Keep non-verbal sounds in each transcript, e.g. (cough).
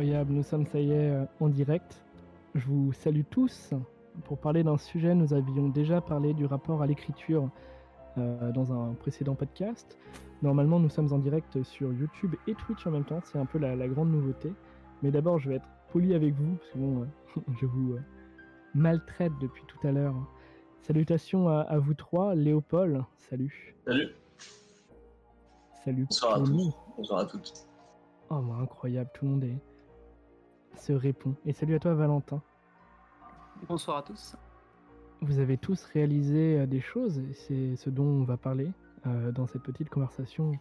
Incroyable, nous sommes, ça y est, euh, en direct. Je vous salue tous. Pour parler d'un sujet, nous avions déjà parlé du rapport à l'écriture euh, dans un précédent podcast. Normalement, nous sommes en direct sur YouTube et Twitch en même temps, c'est un peu la, la grande nouveauté. Mais d'abord, je vais être poli avec vous, parce que bon, euh, (laughs) je vous euh, maltraite depuis tout à l'heure. Salutations à, à vous trois. Léopold, salut. Salut. Salut. Bonsoir à tous. Bonsoir à toutes. Oh, bah, incroyable, tout le monde est... se répond. Et salut à toi, Valentin. Bonsoir à tous. Vous avez tous réalisé euh, des choses, et c'est ce dont on va parler euh, dans cette petite conversation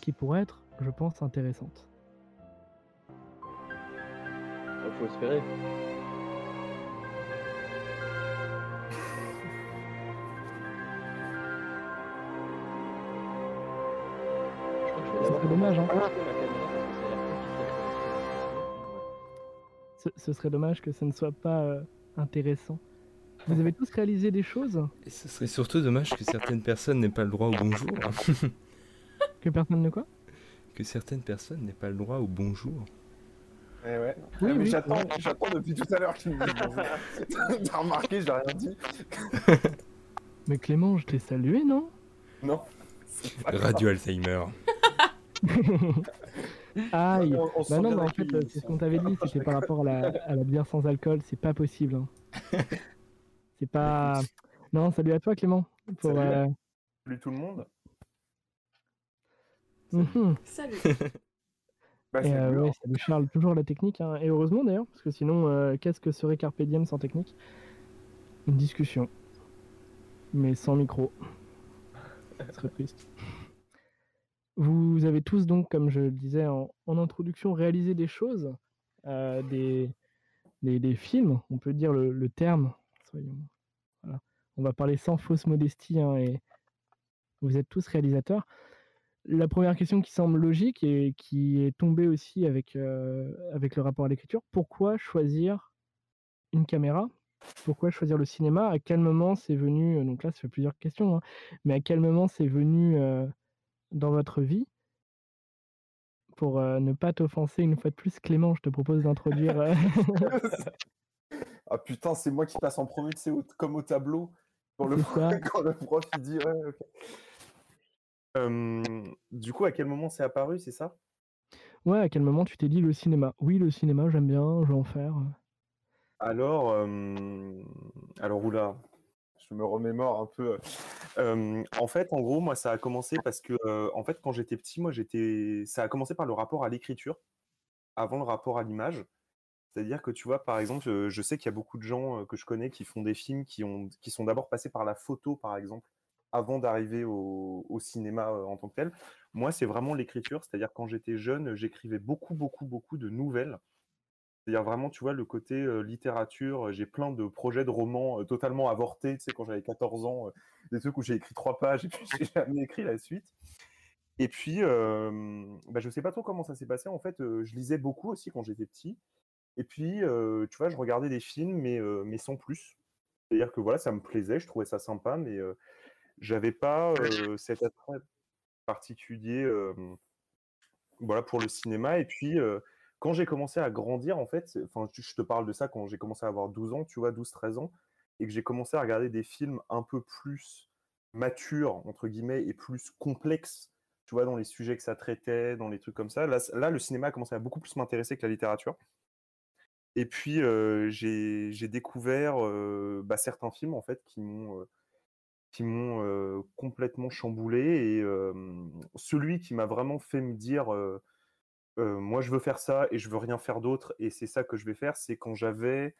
qui pourrait être, je pense, intéressante. Il faut espérer. Je crois que je vais Ce d'abord serait dommage, hein. Ce, ce serait dommage que ce ne soit pas euh, intéressant. Vous avez tous réalisé des choses? Et ce serait surtout dommage que certaines personnes n'aient pas le droit au bonjour. (laughs) que personne ne quoi? Que certaines personnes n'aient pas le droit au bonjour. Eh ouais. Oui, Ah, mais oui. j'attends, j'attends depuis tout à l'heure qu'il me dise bonjour. (laughs) T'as remarqué, j'ai rien dit. (laughs) Mais Clément, je t'ai salué, non? Non. Radio Alzheimer. Aïe. On- on Bah non, mais en fait, euh, c'est ce qu'on t'avait dit, c'était par rapport à la, à la bière sans alcool, c'est pas possible. hein. (laughs) C'est pas... Non, salut à toi Clément. Pour, Salut. euh, Salut tout le monde. Salut. (laughs) Bah, Et salut, euh, ouais, salut Charles, toujours la technique, hein. et heureusement d'ailleurs, parce que sinon, euh, qu'est-ce que serait Carpe Diem sans technique? Une discussion, mais sans micro. (laughs) Ce serait triste. Vous avez tous donc, comme je le disais en, introduction, réalisé des choses, euh, des, films, on peut dire le, terme. soyons-. On va parler sans fausse modestie, hein, et vous êtes tous réalisateurs. La première question qui semble logique et qui est tombée aussi avec, euh, avec le rapport à l'écriture, pourquoi choisir une caméra? Pourquoi choisir le cinéma? À quel moment c'est venu euh, Donc là, ça fait plusieurs questions, hein, mais à quel moment c'est venu dans votre vie Pour euh, ne pas t'offenser une fois de plus, Clément, je te propose d'introduire. euh, (laughs) Ah putain, c'est moi qui passe en premier, au- comme au tableau. Quand le, C'est prof, (laughs) quand le prof il dit ouais, ok. Euh, du coup, à quel moment c'est apparu, c'est ça? Ouais, à quel moment tu t'es dit le cinéma? Oui, le cinéma, j'aime bien, je vais en faire. Alors, alors oula, je me remémore un peu. Euh, en fait, en gros, moi, ça a commencé parce que, euh, en fait, quand j'étais petit, moi, j'étais, ça a commencé par le rapport à l'écriture, avant le rapport à l'image. C'est-à-dire que tu vois, par exemple, euh, je sais qu'il y a beaucoup de gens euh, que je connais qui font des films qui ont, qui sont d'abord passés par la photo, par exemple, avant d'arriver au, au cinéma euh, en tant que tel. Moi, c'est vraiment l'écriture. C'est-à-dire quand j'étais jeune, j'écrivais beaucoup, beaucoup, beaucoup de nouvelles. C'est-à-dire vraiment, tu vois, le côté euh, littérature, j'ai plein de projets de romans euh, totalement avortés, tu sais, quand j'avais 14 ans, euh, des trucs où j'ai écrit trois pages et puis (laughs) j'ai jamais écrit la suite. Et puis, bah, je sais pas trop comment ça s'est passé, en fait, je lisais beaucoup aussi quand j'étais petit. Et puis, tu vois, je regardais des films, mais, mais sans plus. C'est-à-dire que voilà, ça me plaisait, je trouvais ça sympa, mais j'avais pas cet attrait particulier voilà, pour le cinéma. Et puis, quand j'ai commencé à grandir, en fait, enfin, je te parle de ça quand j'ai commencé à avoir 12 ans, tu vois, 12-13 ans, et que j'ai commencé à regarder des films un peu plus matures, entre guillemets, et plus complexes, tu vois, dans les sujets que ça traitait, dans les trucs comme ça. Là, le cinéma a commencé à beaucoup plus m'intéresser que la littérature. Et puis, euh, j'ai découvert euh, bah, certains films, en fait, qui m'ont... euh, qui m'ont complètement chamboulé et celui qui m'a vraiment fait me dire moi je veux faire ça et je veux rien faire d'autre et c'est ça que je vais faire c'est quand j'avais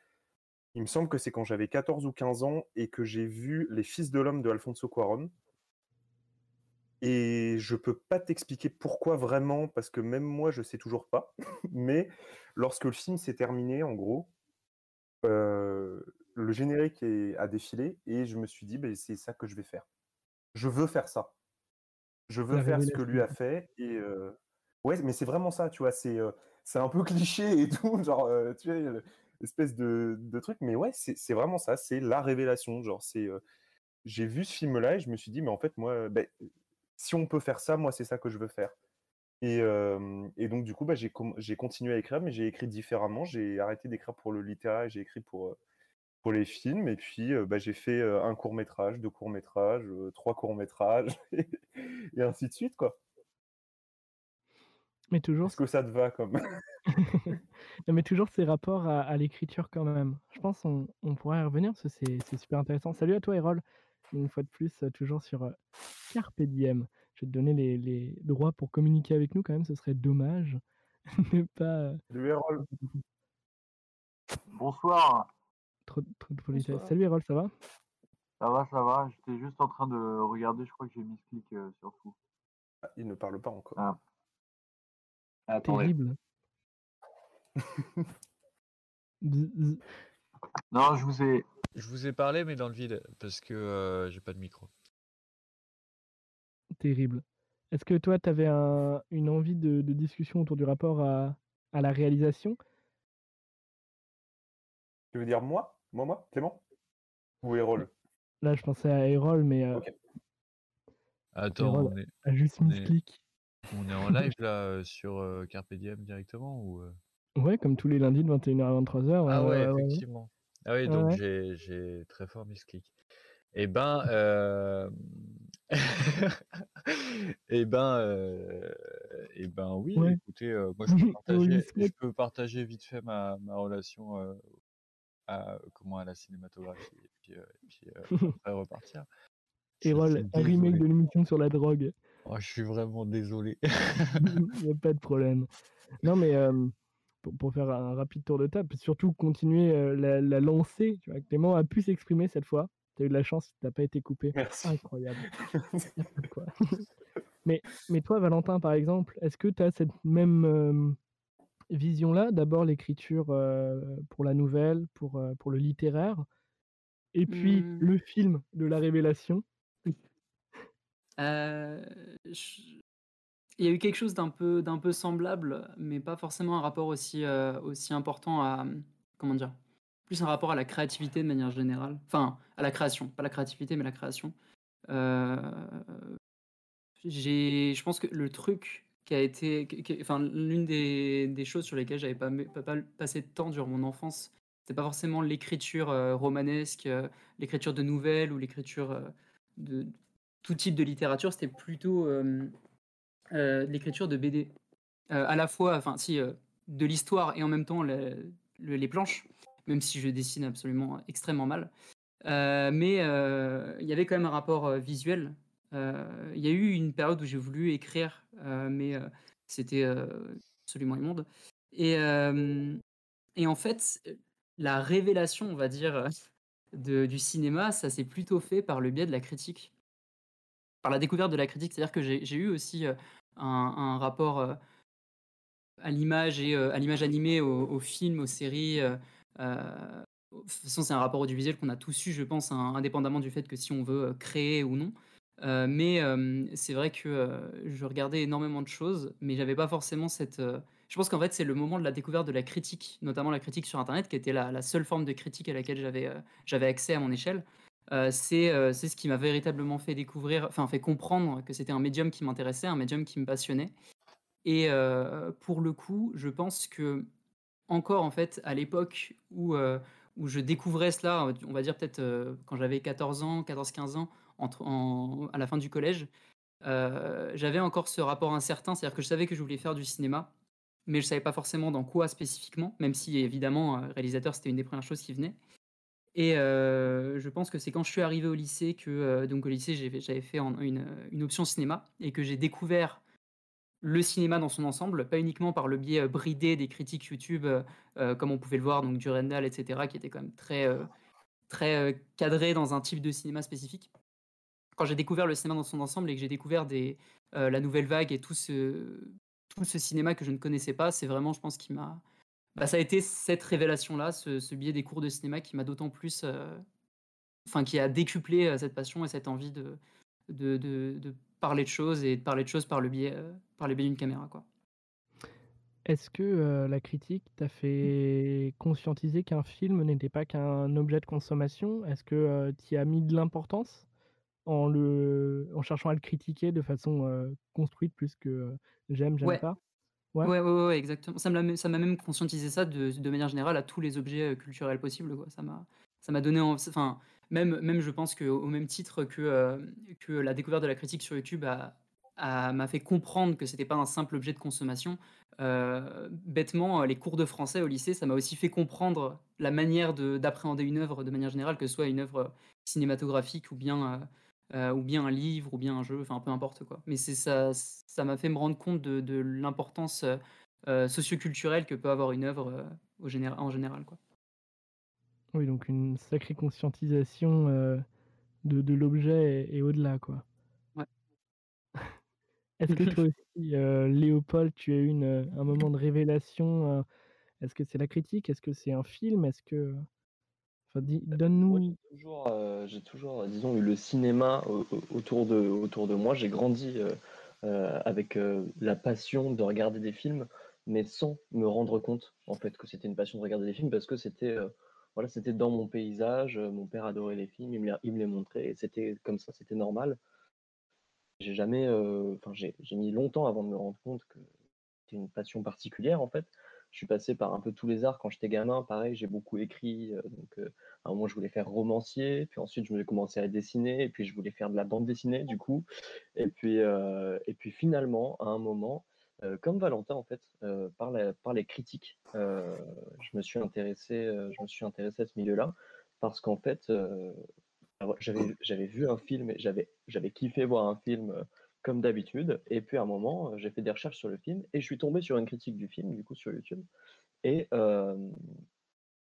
il me semble que c'est quand j'avais 14 ou 15 ans et que j'ai vu Les Fils de l'homme de Alfonso Cuarón. Et je peux pas t'expliquer pourquoi vraiment parce que même moi je sais toujours pas (laughs) mais lorsque le film s'est terminé en gros euh, le générique est, a défilé et je me suis dit c'est ça que je vais faire. Je veux faire ça. Je veux La faire ce que lui a fait et euh, ouais mais c'est vraiment ça tu vois c'est un peu (laughs) cliché et tout genre euh, tu le- espèce de, de truc mais ouais c'est vraiment ça c'est la révélation genre c'est j'ai vu ce film là et je me suis dit mais en fait moi ben, si on peut faire ça moi c'est ça que je veux faire Et, et donc du coup, bah, j'ai continué à écrire, mais j'ai écrit différemment. J'ai arrêté d'écrire pour le littéraire j'ai écrit pour, pour les films et puis, bah, j'ai fait, heu, 1 court métrage, 2 courts métrages, heu, 3 courts métrages et (laughs) et ainsi de suite, quoi. Mais toujours Est-ce que ça te va comme (laughs) non, mais toujours ces rapports à à l'écriture quand même. Je pense on on pourrait y revenir parce que c'est c'est super intéressant. Salut à toi Errol, une fois de plus, heu, toujours sur, heu, carpe diem. Je vais te donner les les droits pour communiquer avec nous quand même, ce serait dommage (laughs) de pas, heu Salut Errol. Bonsoir. trop trop de politesse. Bonsoir. Salut Errol, ça va? Ça va, ça va. J'étais juste en train de regarder, je crois que j'ai mis ce clic, heu, surtout. Ah, il ne parle pas encore. Ah. Attendez. Terrible. (laughs) Non, je vous ai Je vous ai parlé, mais dans le vide, parce que euh, j'ai pas de micro. Terrible. Est-ce que toi, tu avais un une envie de de discussion autour du rapport à à la réalisation? Tu veux dire moi? Moi, moi? Clément? Ou Errol? Là, je pensais à Errol, mais, OK. Attends, on est, a juste mis est, clic. On est en live là euh, sur euh, Carpe Diem directement ou euh? Ouais, comme tous les lundis de 21:00 à 23:00, Ah ouais, effectivement. Ah oui, Ouais, donc ouais. j'ai j'ai très fort mis ce clic. Eh ben, euh... (laughs) eh ben, euh... eh ben oui. Ouais. Écoutez, euh, moi je peux (laughs) Oui, partager, je Smith. peux partager vite fait ma, ma relation euh, à comment à la cinématographie et puis, euh, et puis euh, après repartir. (laughs) Je suis un remake désolé. de l'émission sur la drogue. Oh, je suis vraiment désolé. (laughs) Il y a pas de problème. Non, mais, hem, pour pour faire un rapide tour de table, surtout continuer, heu, la la lancée, tu vois? Clément a pu s'exprimer cette fois. Tu as eu de la chance, tu as pas été coupé. Merci. Incroyable. (laughs) Quoi. (laughs) Mais mais toi, Valentin, par exemple, est-ce que tu as cette même, hem, vision-là? D'abord l'écriture, pour la nouvelle, pour, pour le littéraire et puis Mmh. le film de la révélation? Je il y a eu quelque chose d'un peu peu semblable, mais pas forcément un rapport aussi, heu, aussi important à, mmh, comment dire? Plus un rapport à la créativité de manière générale. Enfin, à la création, pas la créativité, mais la création. Heu, j'ai je pense que le truc qui a été enfin, l'une des des choses sur lesquelles j'avais pas pas pas passé de temps durant mon enfance, c'était pas forcément l'écriture, romanesque, l'écriture de nouvelles ou l'écriture, de tout type de littérature, c'était plutôt, de l'écriture de BD. Heu, à la fois, enfin si, heu, de l'histoire et en même temps le le les planches, même si je dessine absolument extrêmement mal. Mais il y avait quand même un rapport, visuel. Il y a eu une période où j'ai voulu écrire, mais c'était, absolument immonde et et en fait, la révélation, on va dire, de du cinéma, ça s'est plutôt fait par le biais de la critique. Par la découverte de la critique, c'est-à-dire que j'ai eu aussi, heu, un rapport, heu à l'image et heu, à l'image animée, aux aux films, aux séries, de toute façon, c'est un rapport audiovisuel qu'on a tous eu, je pense, in indépendamment du fait que si on veut, créer ou non. Mais c'est vrai que, je regardais énormément de choses, mais j'avais pas forcément cette, je pense qu'en fait, c'est le moment de la découverte de la critique, notamment la critique sur internet, qui était la la seule forme de critique à laquelle j'avais accès à mon échelle. C'est, heu, c'est ce qui m'a véritablement fait découvrir enfin, fait comprendre que c'était un médium qui m'intéressait, un médium qui me passionnait et heu, pour le coup, je pense qu'encore, en fait, à l'époque où, où je découvrais cela, on va dire peut-être, quand j'avais 14 ans, 14-15 ans, entre en à la fin du collège, j'avais encore ce rapport incertain. C'est-à-dire que je savais que je voulais faire du cinéma, mais je savais pas forcément dans quoi spécifiquement, même si évidemment, réalisateur, c'était une des premières choses qui venaient et heu, je pense que c'est quand je suis arrivé au lycée que, heu, donc au lycée, j'avais fait une, option cinéma et que j'ai découvert le cinéma dans son ensemble, pas uniquement par le biais, heu, bridé des critiques YouTube, comme on pouvait le voir, donc Durandal et cetera, qui était quand même très, très, cadré dans un type de cinéma spécifique. Quand j'ai découvert le cinéma dans son ensemble et que j'ai découvert la nouvelle vague et tout ce tout ce cinéma que je ne connaissais pas, c'est vraiment, je pense, qui m'a bah, ça a été cette révélation-là, ce ce biais des cours de cinéma qui m'a d'autant plus, heu, enfin qui a décuplé, heu, cette passion et cette envie de de de de parler de choses et de parler de choses par le biais, heu, par le biais d'une caméra, quoi. Est-ce que, la critique t'a fait conscientiser qu'un film n'était pas qu'un objet de consommation? Est-ce que, heu, tu y as mis de l'importance? en, le, en cherchant à le critiquer de façon euh, construite plus que euh, j'aime, j'aime Ouais. pas? Ouais, Ouais. ouais, exactement. Ça m'a même conscientisé ça de de manière générale à tous les objets, heu, culturels possibles, quoi. Ça m'a donné enfin, même même je pense qu'au au même titre que, heu, que la découverte de la critique sur YouTube a m'a fait comprendre que c'était pas un simple objet de consommation, heu, bêtement, les cours de français au lycée, ça m'a aussi fait comprendre la manière de d'appréhender une œuvre de manière générale, que ce soit une œuvre, cinématographique ou bien, heu, ou bien un livre ou bien un jeu, enfin peu importe, quoi. Mais c'est ça ça m'a fait me rendre compte de de l'importance, heu heu, socioculturelle que peut avoir une œuvre, heu, au généra en général, quoi. Oui, donc une sacrée conscientisation, heu, de de l'objet et et au-delà, quoi. Ouais. (laughs) Est-ce que toi (laughs) aussi, Léopold, tu as eu une, un moment de révélation? Est-ce que c'est la critique? Est-ce que c'est un film? Est-ce que enfin Moi, donne-nous j'ai toujours, disons, eu le cinéma au au autour de autour de moi. J'ai grandi, heu heu, avec, la passion de regarder des films, mais sans me rendre compte, en fait, que c'était une passion de regarder des films parce que c'était, voilà, c'était dans mon paysage, mon père adorait les films, il me les il me les montrait et c'était comme ça, c'était normal. J'ai jamais, enfin, j'ai j'ai mis longtemps avant de me rendre compte que c'était une passion particulière, en fait. Je suis passé par un peu tous les arts quand j'étais gamin. Pareil, j'ai beaucoup écrit, heu, donc heu, à un moment, je voulais faire romancier, puis ensuite, je voulais commencer à dessiner et puis je voulais faire de la bande dessinée, du coup et puis, heu et puis finalement, à un moment, comme Valentin, en fait, par la par les critiques, je me suis intéressé, je me suis intéressé à ce milieu-là parce qu'en fait, j'avais vu un film et j'avais kiffé voir un film, comme d'habitude. Et puis à un moment, heu, j'ai fait des recherches sur le film et je suis tombé sur une critique du film, du coup, sur YouTube. Et hem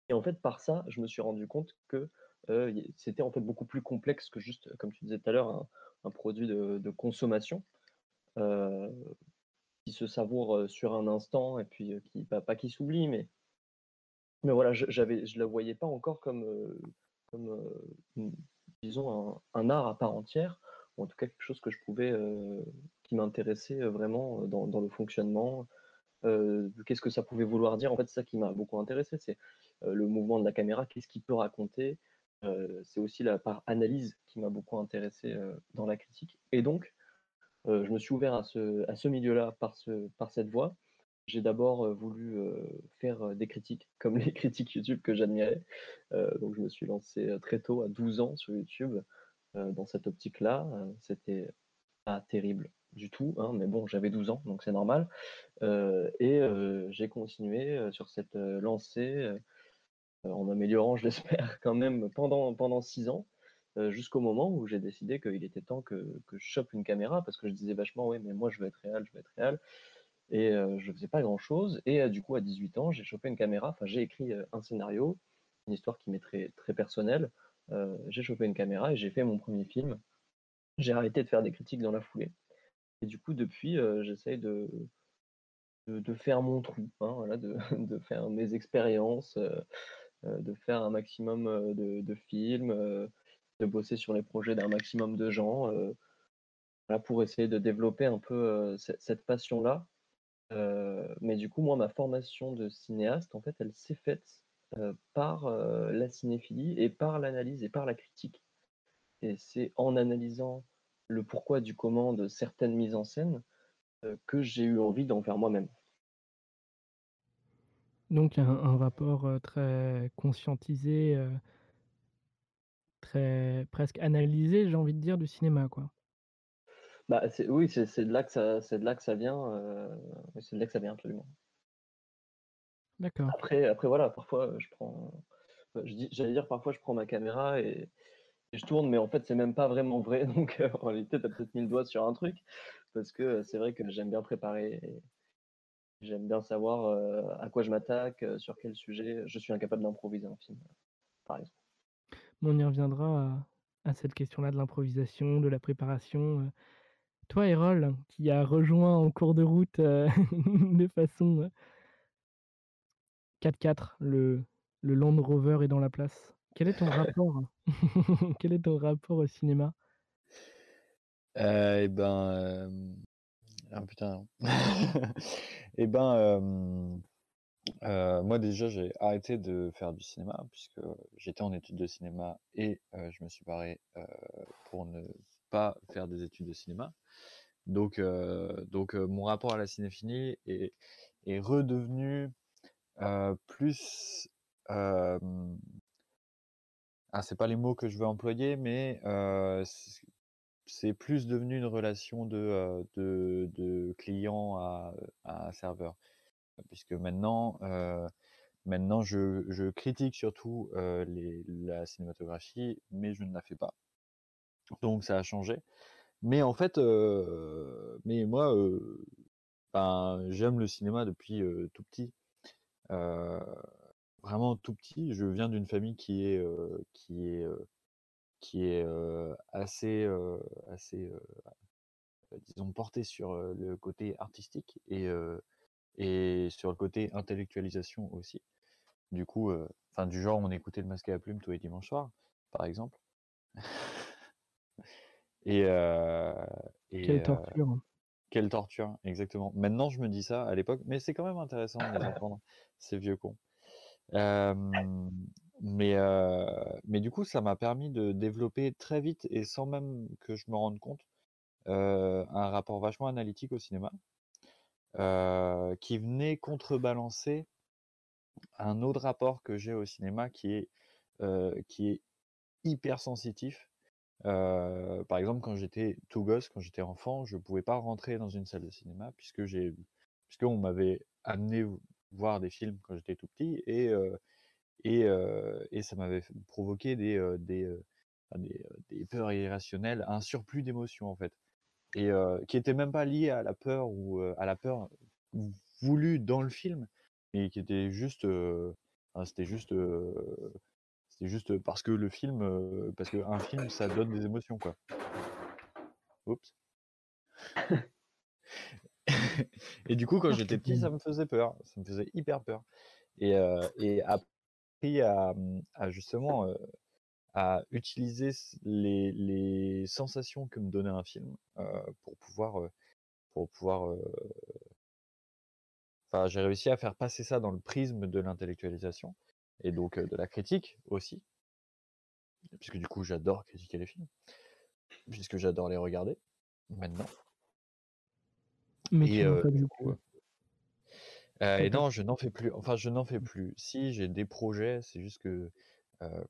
et en fait, par ça, je me suis rendu compte que, il c'était, en fait, beaucoup plus complexe que juste, comme tu disais tout à l'heure, un produit de consommation, qui se savoure, sur un instant et puis, qui pas qui s'oublie, mais mais voilà, j'avais je le voyais pas encore comme, comme, disons un art à part entière en tout cas quelque chose que je pouvais, heu, qui m'intéressait, heu, vraiment, heu, dans le fonctionnement, qu'est-ce que ça pouvait vouloir dire? En fait, c'est ça qui m'a beaucoup intéressé, c'est, le mouvement de la caméra, qu'est-ce qu'il peut raconter? C'est aussi la part analyse qui m'a beaucoup intéressé, dans la critique et donc, je me suis ouvert à ce milieu-là par ce par cette voie. J'ai d'abord, voulu, faire, des critiques (laughs) comme les critiques YouTube que j'admirais, donc je me suis lancé, très tôt à 12 ans sur YouTube, dans cette optique-là, heu, c'était pas terrible du tout, hein, mais bon, j'avais 12 ans, donc c'est normal, heu et j'ai continué, sur cette, lancée, en m'améliorant, (laughs) je l'espère quand même pendant pendant 6 ans, jusqu'au moment où j'ai décidé qu'il était temps que que je chope une caméra parce que je disais vachement: «Ouais, mais moi je veux être réal, je veux être réal» et je faisais pas grand-chose. Et du coup à 18 ans, j'ai chopé une caméra, enfin j'ai écrit, un scénario, une histoire qui m'est très très personnelle, heu, j'ai chopé une caméra et j'ai fait mon 1er film. J'ai arrêté de faire des critiques dans la foulée et du coup depuis, heu, j'essaye de de faire mon trou, hein, voilà, de (laughs) de faire mes expériences, heu, de faire un maximum, de de films, de bosser sur les projets d'un maximum de gens, voilà, pour essayer de développer un peu, cette passion-là, mais du coup, moi, ma formation de cinéaste, en fait, elle s'est faite, heu, par, heu, la cinéphilie et par l'analyse et par la critique et c'est en analysant le pourquoi du comment de certaines mises en scène, heu, que j'ai eu envie d'en faire moi-même. Donc un un rapport, heu, très conscientisé, heu très presque analysé, j'ai envie de dire, du cinéma, quoi. Bah, c'est oui, c'est c'est de là que ça c'est de là que ça vient, heu, oui, c'est de là que ça vient absolument. D'accord. Après après voilà, parfois, heu, je prends, j'allais dire parfois je prends ma caméra et et je tourne, mais en fait, c'est même pas vraiment vrai, (laughs) donc heu, en réalité, tu as peut-être mis le doigt sur un truc parce que, heu, c'est vrai que j'aime bien préparer et j'aime bien savoir, à quoi je m'attaque, sur quel sujet. Je suis incapable d'improviser un film, par exemple. On y reviendra à à cette question-là de l'improvisation, de la préparation. Toi, Errol, qui a rejoint en cours de route, (laughs) de façon, heu 4x4, le le Land Rover est dans la place. Quel est ton (laughs) rapport (laughs) quel est ton rapport au cinéma? Heu et ben, hem, ah putain. (laughs) Et ben, Euh, moi déjà j'ai arrêté de faire du cinéma puisque j'étais en études de cinéma et euh, je me suis barré euh, pour ne pas faire des études de cinéma. Donc, euh, donc euh, mon rapport à la cinéphilie est, est redevenu euh, plus... Ah, c'est pas les mots que je veux employer, mais c'est plus devenu une relation de, de, de client à, à serveur puisque maintenant, maintenant je, je critique surtout les, la cinématographie, mais je ne la fais pas. Donc ça a changé. Mais en fait, mais moi, ben, j'aime le cinéma depuis tout petit. Euh, vraiment tout petit. Je viens d'une famille qui est, euh, qui est, euh, qui est assez, assez, euh, disons, portée sur le côté artistique et et sur le côté intellectualisation aussi. Du coup, enfin du genre on écoutait le masque à la plume tous les dimanches soirs, par exemple. (laughs) et et Quelle torture. hein. quelle torture, exactement. Maintenant je me dis ça à l'époque, mais c'est quand même intéressant de les (laughs) entendre, ces vieux cons. Euh, mais euh, mais du coup ça m'a permis de développer très vite et sans même que je me rende compte euh, un rapport vachement analytique au cinéma qui venait contrebalancer un autre rapport que j'ai au cinéma qui est, qui est hyper sensitif. Par exemple, quand j'étais tout gosse, quand j'étais enfant, je pouvais pas rentrer dans une salle de cinéma puisque j'ai, puisqu'on m'avait amené voir des films quand j'étais tout petit et, et, et ça m'avait provoqué des, des, des, peurs irrationnelles, un surplus d'émotions en fait et qui était même pas lié à la peur ou à la peur voulue dans le film, mais qui était juste, c'était juste, c'était juste parce que le film, euh, parce qu'un film, ça donne des émotions quoi. Oups. (laughs) et du coup, quand j'étais petit, ça me faisait peur, ça me faisait hyper peur. Et, euh, et appris à, à justement euh, à utiliser les, les sensations que me donnait un film euh, pour pouvoir pour pouvoir euh, enfin j'ai réussi à faire passer ça dans le prisme de l'intellectualisation et donc de la critique aussi. Puisque du coup j'adore critiquer les films. Puisque j'adore les regarder maintenant Mais et tu euh, du coup euh, euh, et non je n'en fais plus. Enfin je n'en fais plus. Si j'ai des projets c'est juste que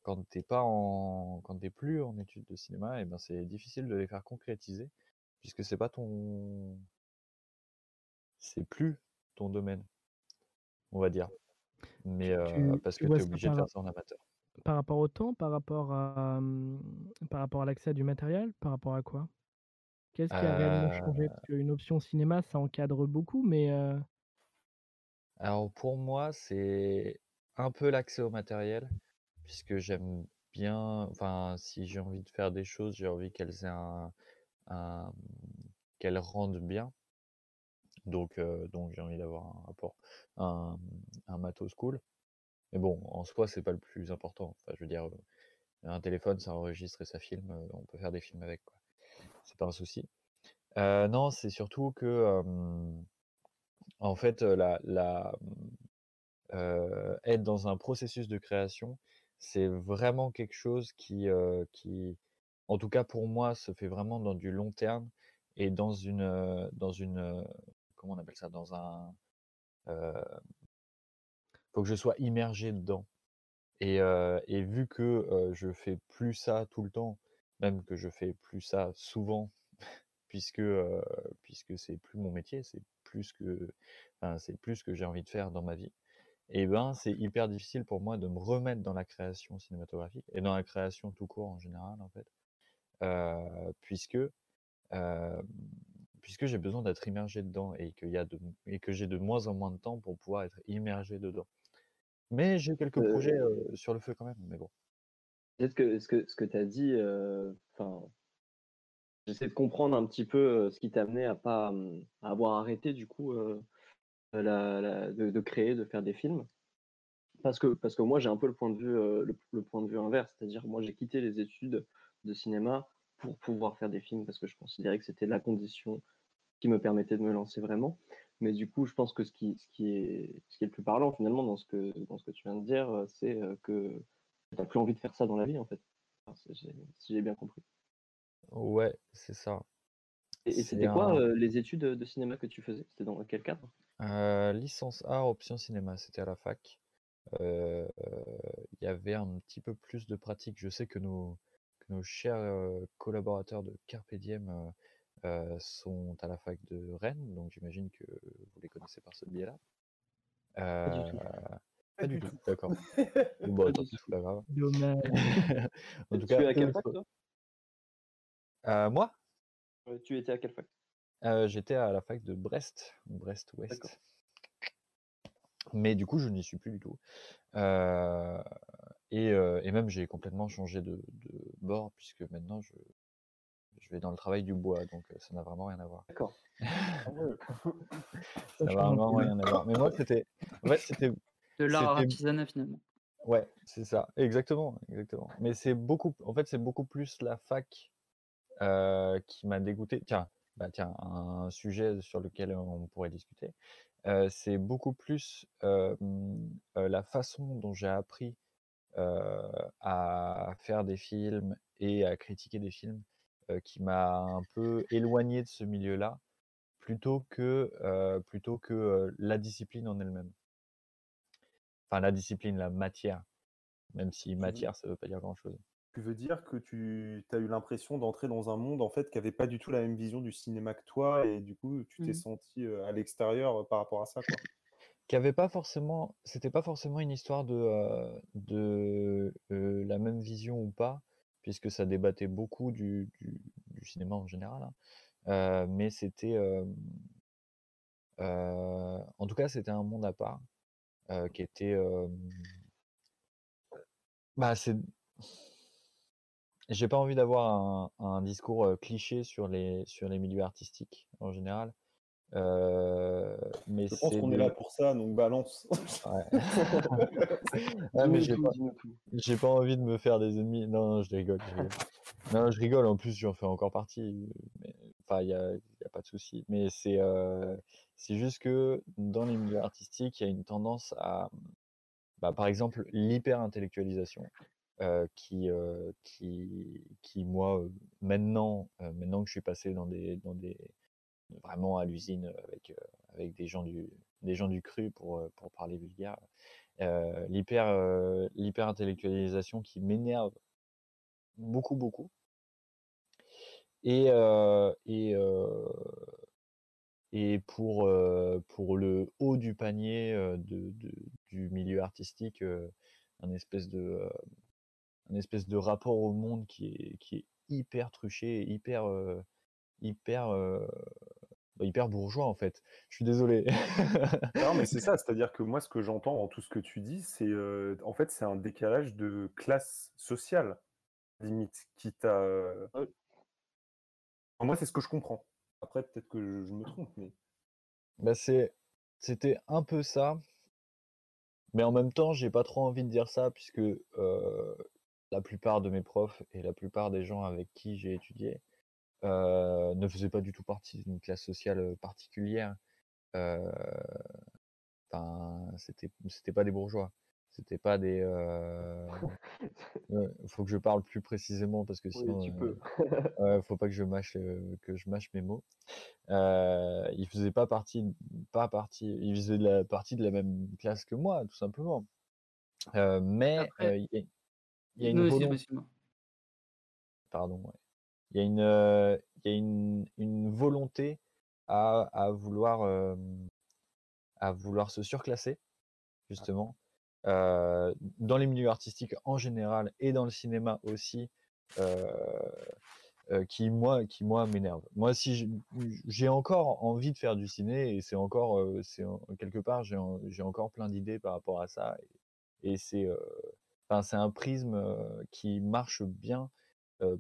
quand t'es pas en quand t'es plus en études de cinéma et ben c'est difficile de les faire concrétiser puisque c'est pas ton c'est plus ton domaine on va dire. Mais Tu, parce tu que tu es obligé de faire ça en amateur. par rapport au temps, par rapport à, hum, par rapport à l'accès à du matériel, par rapport à quoi? Qu'est-ce qui a réellement Euh, changé? Parce qu'une option cinéma, ça encadre beaucoup, mais euh, alors pour moi c'est un peu l'accès au matériel puisque j'aime bien enfin si j'ai envie de faire des choses j'ai envie qu'elles aient un, un qu'elles rendent bien. Donc euh, donc j'ai envie d'avoir un rapport un, un matos cool. Mais bon en soi c'est pas le plus important. Enfin je veux dire un téléphone ça enregistre et ça filme on peut faire des films avec quoi c'est pas un souci. Non c'est surtout que en fait la, la être dans un processus de création c'est vraiment quelque chose qui qui en tout cas pour moi se fait vraiment dans du long terme et dans une dans une comment on appelle ça? Dans un faut que je sois immergé dedans. Et, et vu que je fais plus ça tout le temps même que je fais plus ça souvent puisque euh, puisque c'est plus mon métier c'est plus que enfin, c'est plus ce que j'ai envie de faire dans ma vie. Et ben c'est hyper difficile pour moi de me remettre dans la création cinématographique et dans la création tout court en général en fait euh, puisque euh, puisque j'ai besoin d'être immergé dedans et qu'il y a de, et que j'ai de moins en moins de temps pour pouvoir être immergé dedans. Mais j'ai quelques projets sur le feu quand même mais bon Peut-être que ce que, ce que tu as dit, euh, j'essaie de comprendre un petit peu euh, ce qui t'a amené à pas hum, à avoir arrêté du coup euh, de, créer, de faire des films. Parce que, parce que moi j'ai un peu le point de vue, le, point de vue inverse, c'est-à-dire moi j'ai quitté les études de cinéma pour pouvoir faire des films parce que je considérais que c'était la condition qui me permettait de me lancer vraiment. Mais du coup, je pense que ce qui, ce qui, est, ce qui est le plus parlant finalement dans ce que, dans ce que tu viens de dire, c'est que tu n'as plus envie de faire ça dans la vie en fait. Enfin, si j'ai- bien compris. Ouais, c'est ça. Et, c'était quoi euh, les études de cinéma que tu faisais? C'était dans quel cadre? Euh, licence art, option cinéma, c'était à la fac. Euh, Il y avait un petit peu plus de pratique. Je sais que nos, que nos chers collaborateurs de Carpe Diem sont à la fac de Rennes, donc j'imagine que vous les connaissez par ce biais-là. du tout. Pas pas du du tout. tout, d'accord. (laughs) Bon, Pas tant du pis, c'est pas grave. Dommage. (laughs) En tout tu es cas, à quelle eux fac toi? Euh, moi, Tu étais à quelle fac? euh, j'étais à la fac de Brest, Brest-Ouest. Mais du coup, je n'y suis plus du tout. Euh, et, euh, et même, j'ai complètement changé de, de bord, puisque maintenant, je, je vais dans le travail du bois, donc ça n'a vraiment rien à voir. D'accord. (laughs) Ah. Ça n'a vraiment rien à voir. Mais moi, c'était. En fait, c'était. De l'art artisanat finalement. Ouais, c'est ça. Exactement, exactement. Mais c'est beaucoup. En fait, c'est beaucoup plus la fac euh, qui m'a dégoûté. Tiens, bah tiens, un sujet sur lequel on pourrait discuter. Euh, c'est beaucoup plus euh, la façon dont j'ai appris à faire des films et à critiquer des films qui m'a un peu éloigné de ce milieu-là, plutôt que plutôt que la discipline en elle-même. Enfin, la discipline, la matière. Même si matière, ça veut pas dire grand-chose. Tu veux dire que tu as eu l'impression d'entrer dans un monde en fait qui avait pas du tout la même vision du cinéma que toi et du coup tu t'es Mhm. senti à l'extérieur par rapport à ça quoi? Qui avait pas forcément, c'était pas forcément une histoire de, euh, de euh, la même vision ou pas, puisque ça débattait beaucoup du, du, du cinéma en général. hein. Euh, mais c'était, en tout cas, c'était un monde à part qui était, euh, bah, c'est, j'ai pas envie d'avoir un, un discours euh, cliché sur les, sur les milieux artistiques en général. Euh, mais Je pense qu'on est là pour ça donc balance. Ouais. (laughs) (laughs) Mais j'ai pas, envie de me faire des ennemis. Non, non, je rigole. Je rigole. Non, je rigole. En plus, j'en fais encore partie. Mais, enfin, il y a, y a pas de souci. Mais c'est, euh, c'est juste que dans les milieux artistiques, il y a une tendance à, bah, par exemple, l'hyper-intellectualisation. euh, qui, euh, qui, qui, moi, euh, maintenant, maintenant que je suis passé dans des, dans des, vraiment à l'usine avec, avec des gens du, des gens du cru pour, pour parler vulgaire, l'hyper, l'hyper-intellectualisation qui m'énerve beaucoup, beaucoup. Et, et, et pour, euh, pour le haut du panier euh, de, de- du milieu artistique, euh, un espèce de, un espèce de rapport au monde qui est, qui est hyper truché, hyper, hyper, bah, hyper bourgeois en fait. Je suis désolé. Non mais c'est (laughs) ça, c'est-à-dire que moi ce que j'entends dans tout ce que tu dis, c'est euh, en fait c'est un décalage de classe sociale limite qui t'a. Ouais. Enfin, Moi c'est ce que je comprends. Après peut-être que je, me trompe mais. Bah c'est, c'était un peu ça, mais en même temps, j'ai pas trop envie de dire ça puisque euh, la plupart de mes profs et la plupart des gens avec qui j'ai étudié euh, ne faisaient pas du tout partie d'une classe sociale euh, particulière. Euh, Enfin, c'était, c'était pas des bourgeois, c'était pas des. Euh... (laughs) faut que je parle plus précisément parce que Oui, sinon, tu euh, peux. (laughs) Ouais, faut pas que je mâche, que je mâche mes mots. Euh, il faisait pas partie, pas partie, il faisait de la partie de la même classe que moi, tout simplement. Euh, mais euh, il y a, il y a une Non, volonté, pardon, ouais. Il y a une, il y a une, une volonté à, à vouloir, à vouloir se surclasser, justement, euh, dans les milieux artistiques en général et dans le cinéma aussi. euh, euh, qui moi qui moi m'énerve. Moi si j'ai- encore envie de faire du ciné et c'est encore c'est quelque part j'ai en- j'ai encore plein d'idées par rapport à ça et, et c'est enfin c'est un prisme qui marche bien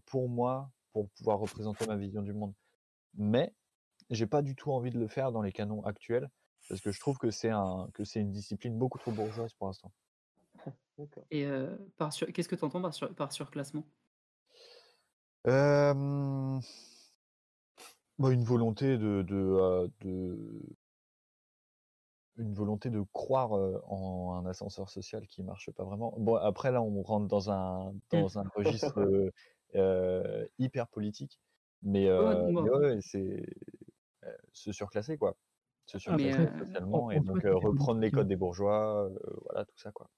pour moi pour pouvoir représenter ma vision du monde. Mais j'ai pas du tout envie de le faire dans les canons actuels parce que je trouve que c'est un que c'est une discipline beaucoup trop bourgeoise pour l'instant. (laughs) D'accord. Et euh, par sur... qu'est-ce que tu entends par, sur... par surclassement? Euh, bah, une volonté de, de, euh, de, une volonté de croire en un ascenseur social qui marche pas vraiment. Bon, après, là, on rentre dans un, Mmh. dans un registre euh, euh, hyper politique, mais, Ouais, moi- mais ouais, ouais, c'est euh, se surclasser, quoi. Se euh, socialement en- et donc euh, reprendre les codes des bourgeois, euh, voilà, tout ça, quoi.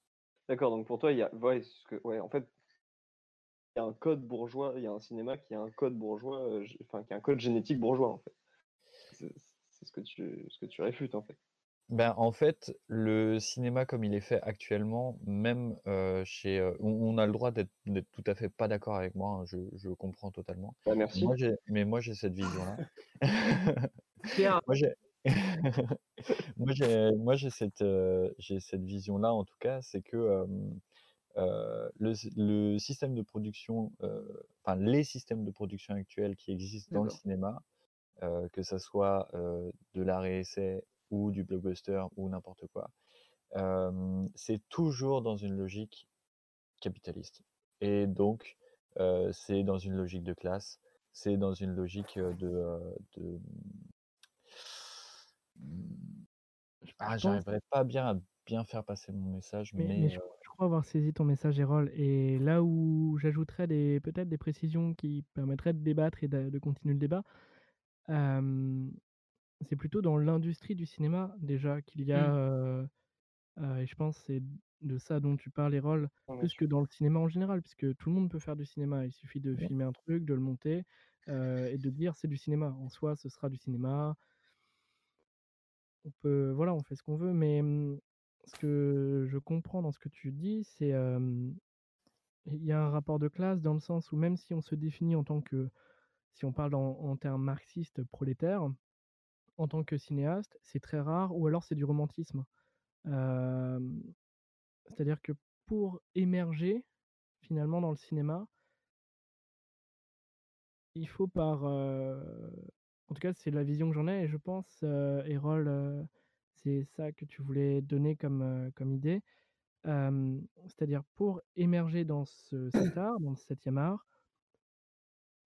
D'accord, donc pour toi, il y a, ouais, ce que, ouais, en fait, il y a un code bourgeois, il y a un cinéma qui a un code bourgeois, euh, enfin, qui a un code génétique bourgeois, en fait. C'est ce que tu, ce que tu réfutes, en fait. Ben, en fait, le cinéma comme il est fait actuellement, même euh, chez... euh, on, on a le droit d'être tout à fait pas d'accord avec moi, hein, je, je comprends totalement. Bah, merci. Moi, mais moi, j'ai cette vision-là. (laughs) Moi, j'ai, (laughs) moi, j'ai, moi, j'ai cette, j'ai cette vision-là, en tout cas, c'est que le, sy- le système de production, enfin, les systèmes de production actuels qui existent dans le D'accord. cinéma, que ça soit de l'arrêt-essai ou du blockbuster ou n'importe quoi, c'est toujours dans une logique capitaliste. Et donc, c'est dans une logique de classe, c'est dans une logique de, de... Je Ah, pense- j'arriverai pas bien à bien faire passer mon message, Mais, mais, mais je, euh, je crois avoir saisi ton message, Erol. Et là où j'ajouterais des, peut-être des précisions qui permettraient de débattre et de, de continuer le débat, euh, c'est plutôt dans l'industrie du cinéma déjà qu'il y a, Mmh. euh, euh, et je pense que c'est de ça dont tu parles, Erol, bien plus sûr. que dans le cinéma en général, puisque tout le monde peut faire du cinéma. Il suffit de Ouais. filmer un truc, de le monter euh, et de dire c'est du cinéma. En soi, ce sera du cinéma. On voilà, on fait ce qu'on veut, mais hum, ce que je comprends dans ce que tu dis, c'est y a un rapport de classe dans le sens où même si on se définit en tant que, si on parle en, termes marxistes prolétaires, en tant que cinéaste, c'est très rare, ou alors c'est du romantisme. C'est-à-dire que pour émerger finalement dans le cinéma, il faut par... En tout cas, c'est la vision que j'en ai, et je pense, euh, Erol, euh, c'est ça que tu voulais donner comme, euh, comme idée. C'est-à-dire pour émerger dans ce, cet (coughs) art, dans le septième art,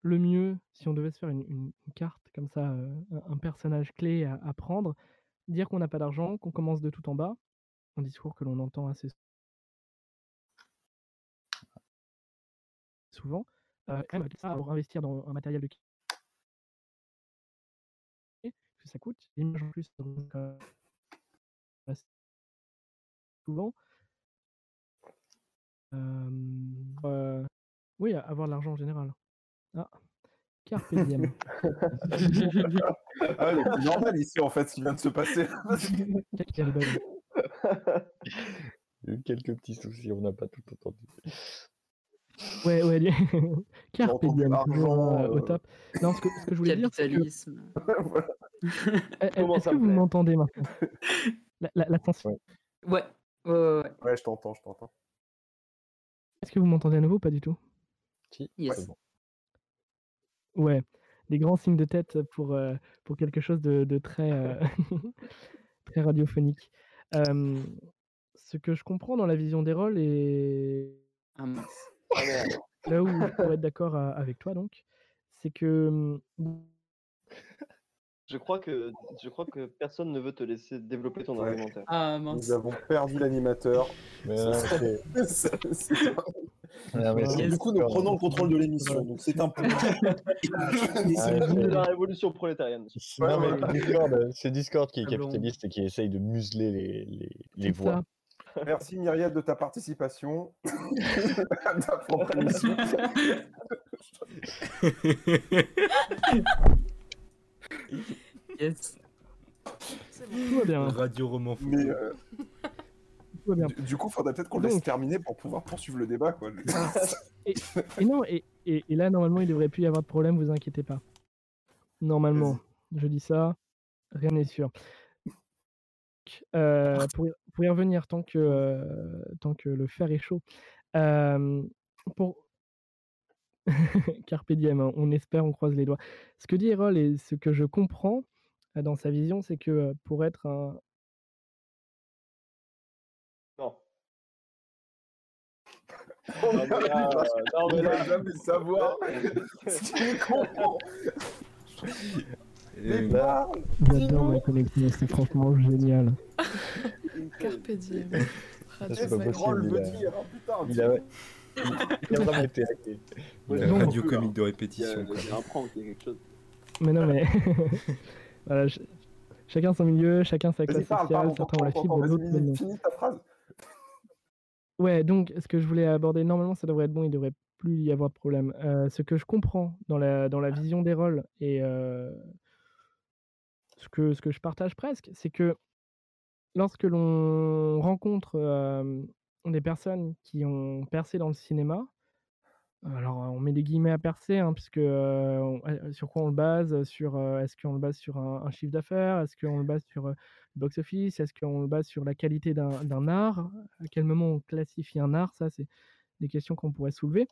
le mieux, si on devait se faire une, une- une carte comme ça, un, personnage clé à, à prendre, dire qu'on n'a pas d'argent, qu'on commence de tout en bas, un discours que l'on entend assez souvent, pour investir dans un matériel de que ça coûte, l'image en plus, euh, souvent. Euh, euh, oui, avoir de l'argent en général. Ah, carpe (laughs) diem. Ah, c'est normal ici, en fait, ce qui vient de se passer. Quelle belle. (laughs) il y a eu quelques petits soucis, on n'a pas tout entendu. Ouais, ouais, dis- carpe diem, euh, au euh. top. Non, ce que, ce que je voulais dire, c'est que capitalisme. (laughs) Voilà. Est-ce que vous m'entendez maintenant? (laughs) La, la, la tension. Ouais, ouais, ouais, ouais. Ouais, je t'entends, je t'entends. Est-ce que vous m'entendez à nouveau Pas du tout? Si, Yes. bon. Ouais, des grands signes de tête pour, euh, pour quelque chose de, de très, euh, (laughs) très radiophonique. Euh, ce que je comprends dans la vision des rôles et Ah mince. Là où je pourrais être d'accord euh, avec toi donc, c'est que hum, Je crois que je crois que personne ne veut te laisser développer ton Ouais. argumentaire. Ah mince. Nous avons perdu l'animateur. Du coup, nous prenons le contrôle de l'émission, donc c'est un peu. (laughs) (laughs) Ah, C'est la révolution prolétarienne. Non, mais. Discord, euh, c'est Discord qui est capitaliste et qui essaye de museler les, les, voix. ça. Merci Myriad de ta participation ta propre émission. Yes. Tout va bien. Radio roman fou. Mais euh, Tout va bien. du, du coup, faudrait peut-être qu'on le laisse terminer pour pouvoir poursuivre le débat. Quoi. (laughs) Et non, et, et, et là, normalement, il devrait plus y avoir de problème, vous inquiétez pas. Normalement, je dis ça, rien n'est sûr. Euh, pour, y, pour y revenir, tant que, euh, tant que le fer est chaud, euh, pour. (laughs) Carpe diem, hein, on espère, on croise les doigts. Ce que dit Erol et ce que je comprends euh, dans sa vision, c'est que euh, pour être un. Non. (laughs) On Non, mais là, euh, non, mais là- jamais savoir (laughs) ce qu'il comprend. Mais parle J'adore ma connexion, c'est franchement génial. Carpe diem. Radio il a- dire, hein, putain Il a, il a vraiment été hacké. radio comique de répétition. quoi. il y a un prank, il y a quelque chose. Mais non, mais. (laughs) voilà, chacun son milieu, chacun sa classe sociale, certains ont la fibre, d'autres finis ta phrase. Ouais, donc ce que je voulais aborder, normalement ça devrait être bon, il devrait plus y avoir de problème. Euh, ce que je comprends dans la, dans la vision des rôles et euh, ce, que, je partage presque, c'est que lorsque l'on rencontre des personnes qui ont percé dans le cinéma, alors on met des guillemets à percer, hein, puisque sur quoi on le base? Sur est-ce qu'on le base sur un, un chiffre d'affaires? Est-ce qu'on le base sur le box-office? Est-ce qu'on le base sur la qualité d'un art? À quel moment on classifie un art? Ça, c'est des questions qu'on pourrait soulever.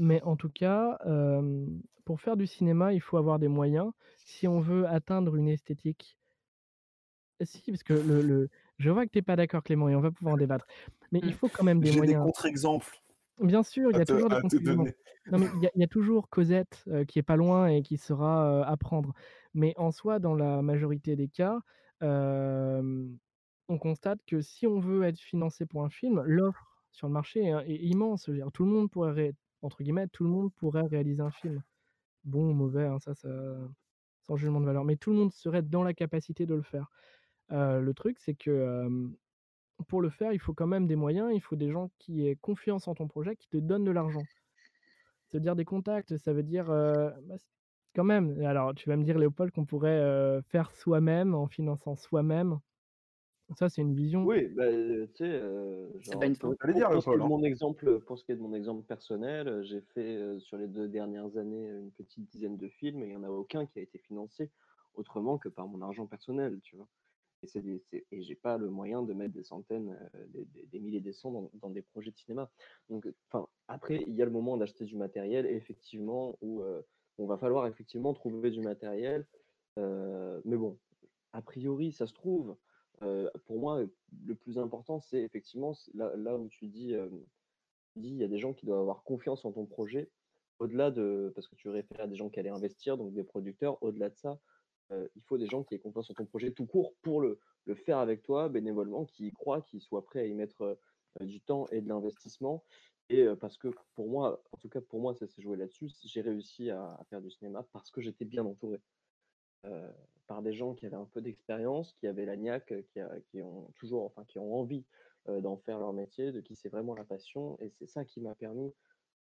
Mais en tout cas, euh, pour faire du cinéma, il faut avoir des moyens. Si on veut atteindre une esthétique, si, parce que le, le- je vois que tu n'es pas d'accord, Clément, et on va pouvoir en (laughs) débattre. Mais il Mm. faut quand même des J'ai des moyens. contre-exemples Bien sûr, il y a te, toujours des. Non, mais il y, a- il y a toujours Cosette euh, qui est pas loin et qui sera euh, à prendre. Mais en soi, dans la majorité des cas, euh, on constate que si on veut être financé pour un film, l'offre sur le marché est, est immense. Dire, tout le monde pourrait, entre guillemets, tout le monde pourrait réaliser un film. Bon ou mauvais, hein, ça, sans jugement de valeur. Mais tout le monde serait dans la capacité de le faire. Le truc, c'est que pour le faire, il faut quand même des moyens, il faut des gens qui aient confiance en ton projet, qui te donnent de l'argent. Ça veut dire des contacts, ça veut dire bah, quand même. Alors, tu vas me dire, Léopold, qu'on pourrait faire soi-même en finançant soi-même. Ça, c'est une vision. Oui, bah, euh, tu sais, euh, C'est genre, pas une pour, pour- dire, pour ce qui est de hein. mon exemple, pour ce qui est de mon exemple personnel, euh, j'ai fait euh, sur les deux dernières années une petite dizaine de films et il n'y en a aucun qui a été financé autrement que par mon argent personnel, tu vois. Et, c'est et j'ai pas le moyen de mettre des centaines, euh, des, des- des milliers, des cents dans, dans des projets de cinéma. Donc, enfin, après, il y a le moment d'acheter du matériel, et effectivement, où euh, on va falloir effectivement trouver du matériel. euh, mais bon, a priori, ça se trouve. Euh, pour moi, le plus important, c'est effectivement là, où tu dis, euh, il y a des gens qui doivent avoir confiance en ton projet, au-delà de, parce que tu réfères à des gens qui allaient investir, donc des producteurs, au-delà de ça, euh, il faut des gens qui aient confiance en ton projet tout court pour le, faire avec toi bénévolement, qui y croient, qui soient prêts à y mettre euh, du temps et de l'investissement. Et parce que pour moi, en tout cas pour moi, ça s'est joué là-dessus, j'ai réussi à faire du cinéma parce que j'étais bien entouré euh, par des gens qui avaient un peu d'expérience, qui avaient la niaque, euh, qui, a- qui ont toujours, enfin, qui ont envie euh, d'en faire leur métier, de qui c'est vraiment la passion. Et c'est ça qui m'a permis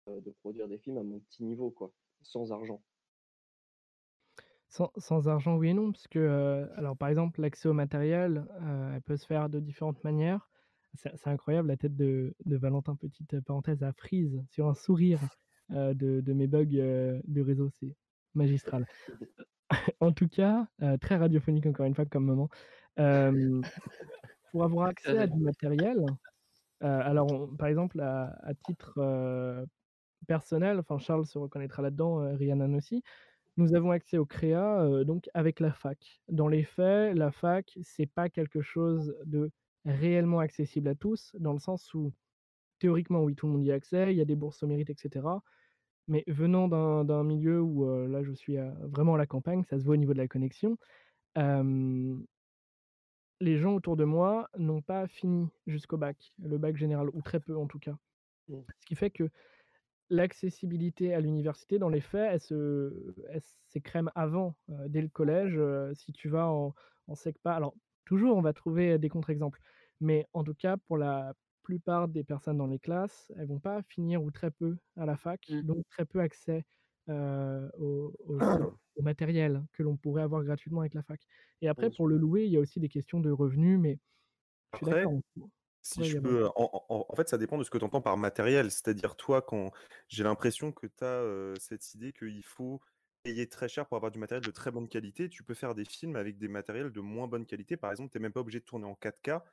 euh, de produire des films à mon petit niveau, quoi, sans argent. Sans, sans argent, oui et non, parce que, alors par exemple, l'accès au matériel, elle peut se faire de différentes manières. C'est incroyable, la tête de, de Valentin, petite parenthèse, à frise sur un sourire de, de mes bugs de réseau, c'est magistral. (laughs) (laughs) en tout cas, euh, très radiophonique encore une fois comme moment. Euh, pour avoir (laughs) accès à du matériel, euh, alors on- par exemple, à, à titre euh, personnel, enfin Charles se reconnaîtra là-dedans, Rhiannon aussi, nous avons accès au créa donc avec la fac. Dans les faits, la fac, c'est pas quelque chose de réellement accessible à tous, dans le sens où théoriquement, oui, tout le monde y a accès, il y a des bourses au mérite, etc. Mais venant d'un milieu où euh, là, je suis à- vraiment à la campagne, ça se voit au niveau de la connexion, euh, les gens autour de moi n'ont pas fini jusqu'au bac, le bac général, ou très peu en tout cas. Mm. Ce qui fait que l'accessibilité à l'université, dans les faits, elle s'écrème avant, euh, dès le collège. si tu vas en, en SECPA, alors toujours on va trouver des contre-exemples, mais en tout cas pour la plupart des personnes dans les classes, elles vont pas finir ou très peu à la fac, Mm. donc très peu accès euh, au, au- au matériel que l'on pourrait avoir gratuitement avec la fac. Et après, pour le louer, il y a aussi des questions de revenus, mais je suis Après, d'accord. Si je peux, en, en- en fait, ça dépend de ce que tu entends par matériel. C'est-à-dire, toi, quand j'ai l'impression que tu as cette idée qu'il faut payer très cher pour avoir du matériel de très bonne qualité, tu peux faire des films avec des matériels de moins bonne qualité. Par exemple, tu n'es même pas obligé de tourner en 4K.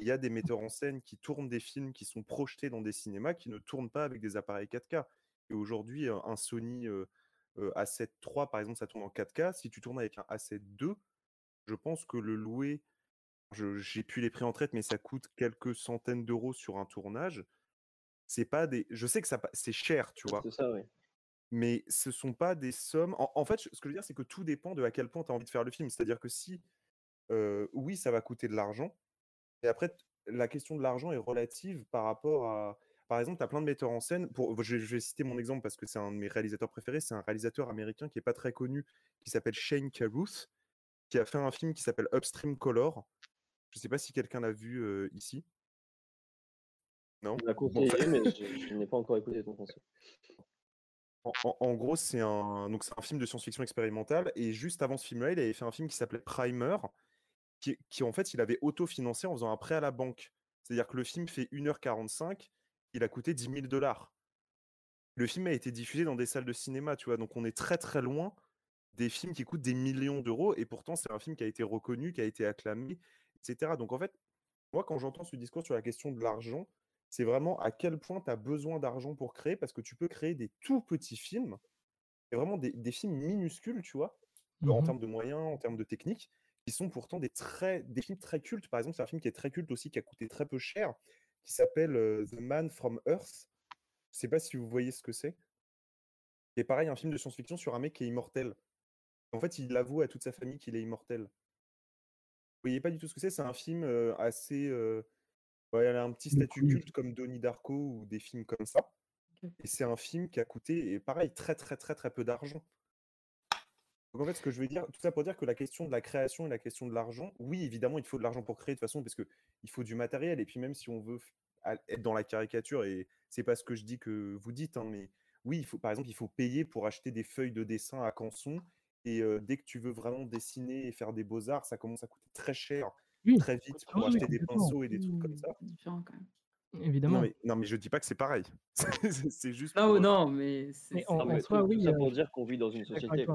Il y a des metteurs en scène qui tournent des films qui sont projetés dans des cinémas qui ne tournent pas avec des appareils 4K. Et aujourd'hui, un Sony euh, euh, A7 III, par exemple, ça tourne en 4K. Si tu tournes avec un A7 II, je pense que le louer je j'ai plus les prix en traite, mais ça coûte quelques centaines d'euros sur un tournage. C'est pas des je sais que ça c'est cher, tu vois? C'est ça, oui. mais ce sont pas des sommes. En, en fait, ce que je veux dire, c'est que tout dépend de à quel point tu as envie de faire le film. C'est-à-dire que si, euh, oui, ça va coûter de l'argent, et après, la question de l'argent est relative par rapport à. Par exemple, tu as plein de metteurs en scène. Pour, je, je vais citer mon exemple parce que c'est un de mes réalisateurs préférés. C'est un réalisateur américain qui est pas très connu, qui s'appelle Shane Carruth, qui a fait un film qui s'appelle Upstream Color. Je sais pas si quelqu'un l'a vu euh, ici. Non? Bon, conseillé, ça- mais je, je n'ai pas encore écouté ton conseil. En, en- en gros, c'est un, donc un film de science-fiction expérimentale. Et juste avant ce film-là, il avait fait un film qui s'appelait Primer, qui, qui, en fait, il avait autofinancé en faisant un prêt à la banque. C'est-à-dire que le film fait 1h45, il a coûté 10 000 dollars. Le film a été diffusé dans des salles de cinéma, tu vois? Donc on est très très loin des films qui coûtent des millions d'euros. Et pourtant, c'est un film qui a été reconnu, qui a été acclamé, etc. Donc en fait, moi, quand j'entends ce discours sur la question de l'argent, c'est vraiment à quel point tu as besoin d'argent pour créer, parce que tu peux créer des tout petits films, et vraiment des, des films minuscules, tu vois, en Mhm. termes de moyens, en termes de technique, qui sont pourtant des, très, des films très cultes. Par exemple, c'est un film qui est très culte aussi, qui a coûté très peu cher, qui s'appelle euh, The Man from Earth. Je sais pas si vous voyez ce que c'est. C'est pareil, un film de science-fiction sur un mec qui est immortel. En fait, il avoue à toute sa famille qu'il est immortel. Vous voyez pas du tout ce que c'est C'est un film euh, assez... euh, ouais, elle a un petit statut culte comme Donnie Darko ou des films comme ça. Et c'est un film qui a coûté, et pareil, très très très très peu d'argent. Donc en fait, ce que je veux dire, tout ça pour dire que la question de la création et la question de l'argent, oui, évidemment, il faut de l'argent pour créer de toute façon, parce que il faut du matériel. Et puis même si on veut être dans la caricature, et c'est pas ce que je dis que vous dites, hein, mais oui, il faut, par exemple, il faut payer pour acheter des feuilles de dessin à Canson. Et euh, dès que tu veux vraiment dessiner et faire des beaux-arts, ça commence à coûter très cher, Oui, très vite, ah pour acheter des pinceaux et des trucs comme ça. C'est différent quand même. Non Évidemment. mais, non, mais je dis pas que c'est pareil. (laughs) C'est juste Non, pour. euh, non, mais c'est Mais en, Non, soi, oui, ça euh, pour dire qu'on vit dans une société.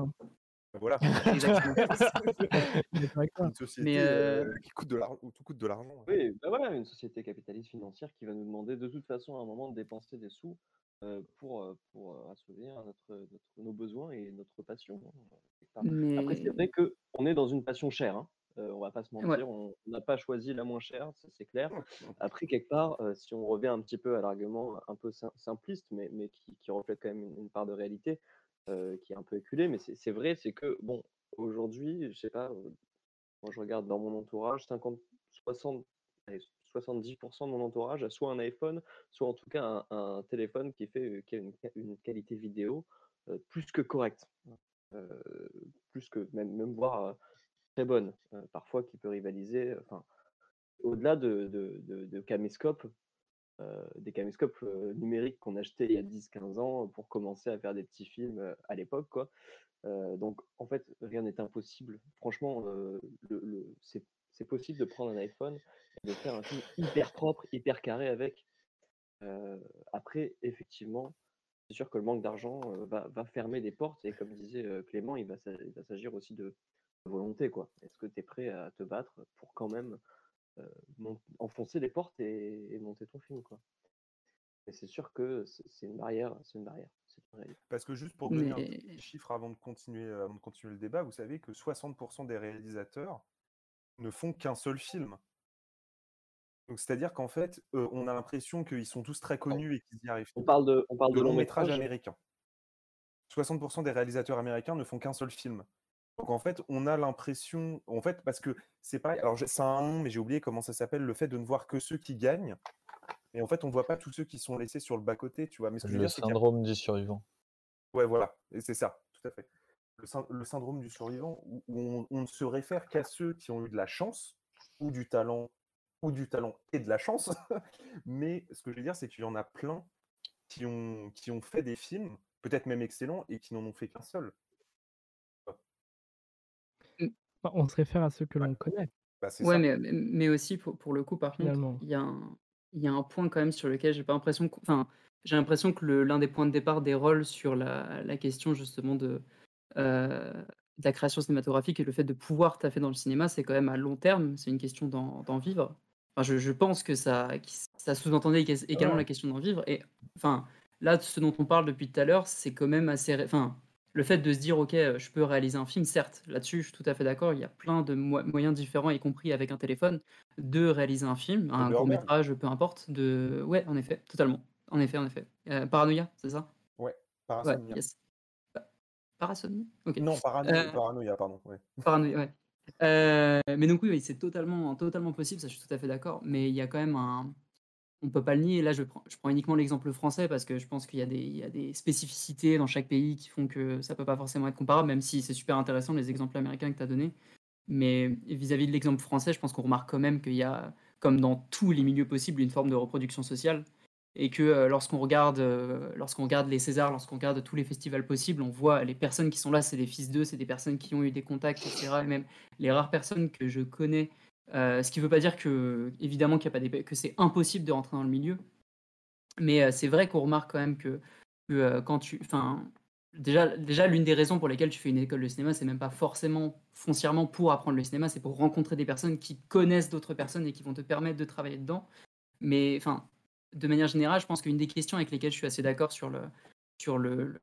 Toi. Voilà, (laughs) toi. une société Mais euh, euh, qui coûte de l'argent, tout coûte de l'argent. Oui, bah voilà, une société capitaliste financière qui va nous demander de toute façon à un moment de dépenser des sous euh, pour, pour assouvir notre, notre- nos besoins et notre passion. Après, c'est vrai qu'on est dans une passion chère. Hein. Euh, on va pas se mentir, on on n'a pas choisi la moins chère, ça c'est clair. Ouais, ouais. Après, quelque part, euh, si on revient un petit peu à l'argument un peu sim- simpliste, mais, mais qui, qui reflète quand même une, une part de réalité, euh, qui est un peu éculée, mais c'est vrai, c'est que, bon, aujourd'hui, je sais pas, euh, moi je regarde dans mon entourage, 50, 60, allez, 70% de mon entourage a soit un iPhone, soit en tout cas un, téléphone qui, fait, a une, qua- une qualité vidéo euh, plus que correcte, plus que même, même voire très bonne, parfois qui peut rivaliser, enfin, au-delà de, de, de, euh, des caméscopes euh, numériques qu'on achetait il y a 10-15 ans pour commencer à faire des petits films euh, à l'époque, quoi. Euh, donc, en fait, rien n'est impossible. Franchement, euh, le, le- c'est c'est possible de prendre un iPhone et de faire un film hyper propre, hyper carré avec. Euh, après, effectivement, c'est sûr que le manque d'argent euh, va, va fermer des portes et comme disait euh, Clément, il va s'a- il va s'agir aussi de volonté, quoi. Est-ce que tu es prêt à te battre pour quand même euh, enfoncer les portes et, et monter ton film, quoi. Et c'est sûr que c'est une barrière, c'est une barrière, c'est une réalité. Parce que juste pour donner un Mais petit chiffre avant de continuer, euh, avant de continuer le débat, vous savez que 60% des réalisateurs ne font qu'un seul film. Donc c'est-à-dire qu'en fait, euh, on a l'impression qu'ils sont tous très connus et qu'ils y arrivent On parle de, on parle De de long long métrage métrage. américain. 60% des réalisateurs américains ne font qu'un seul film. Donc en fait, on a l'impression, en fait, parce que c'est pareil, alors a un nom, mais j'ai oublié comment ça s'appelle, le fait de ne voir que ceux qui gagnent. Et en fait, on ne voit pas tous ceux qui sont laissés sur le bas-côté, tu vois. Mais ce que je veux Le dire, c'est syndrome du survivant. Ouais, voilà, et c'est ça, tout à fait. Le, syn- le syndrome du survivant, où, où on, on ne se réfère qu'à ceux qui ont eu de la chance, ou du talent, ou du talent et de la chance. (laughs) Mais ce que je veux dire, c'est qu'il y en a plein qui ont, qui ont fait des films, peut-être même excellents, et qui n'en ont fait qu'un seul. On se réfère à ceux que Ouais, l'on connaît, bah, c'est ouais, ça. mais, mais aussi pour, pour le coup, par contre, il y a un, il y a un point quand même sur lequel j'ai pas l'impression que, enfin, j'ai l'impression que l'un des points de départ des rôles sur la, la question justement de, euh, de la création cinématographique et le fait de pouvoir taffer dans le cinéma, c'est quand même à long terme, c'est une question d'en vivre. Enfin, je, je pense que ça, ça sous-entendait ég- également Ouais. la question d'en vivre. Et enfin, là, ce dont on parle depuis tout à l'heure, c'est quand même assez. Enfin, le fait de se dire, ok, euh, je peux réaliser un film, certes, là-dessus, je suis tout à fait d'accord. Il y a plein de mo- moyens différents, y compris avec un téléphone, de réaliser un film, un court métrage, peu importe. De, ouais, en effet, totalement. En effet, en effet. Euh, Paranoia, c'est ça? Ouais, Ouais, Parasomnia. yes. Parasomnie Ok. Non, parano- Euh, paranoïa, pardon. ouais. Paranoïa, ouais. Euh, mais donc oui, oui, c'est totalement, totalement possible, ça je suis tout à fait d'accord. Mais il y a quand même un, on peut pas le nier. Là, je prends, uniquement l'exemple français parce que je pense qu'il y a des, spécificités dans chaque pays qui font que ça peut pas forcément être comparable, même si c'est super intéressant les exemples américains que tu as donnés. Mais vis-à-vis de l'exemple français, je pense qu'on remarque quand même qu'il y a, comme dans tous les milieux possibles, une forme de reproduction sociale. Et que euh, lorsqu'on regarde, euh, lorsqu'on regarde les Césars, lorsqu'on regarde tous les festivals possibles, on voit les personnes qui sont là, c'est des fils d'eux, c'est des personnes qui ont eu des contacts, etc. Et même les rares personnes que je connais, euh, ce qui ne veut pas dire que, évidemment, qu'il y a pas que c'est impossible de rentrer dans le milieu. Mais euh, c'est vrai qu'on remarque quand même que, euh, quand tu, enfin, déjà, déjà l'une des raisons pour lesquelles tu fais une école de cinéma, c'est même pas forcément foncièrement pour apprendre le cinéma, c'est pour rencontrer des personnes qui connaissent d'autres personnes et qui vont te permettre de travailler dedans. Mais enfin, de manière générale, je pense qu'une des questions avec lesquelles je suis assez d'accord sur le sur le,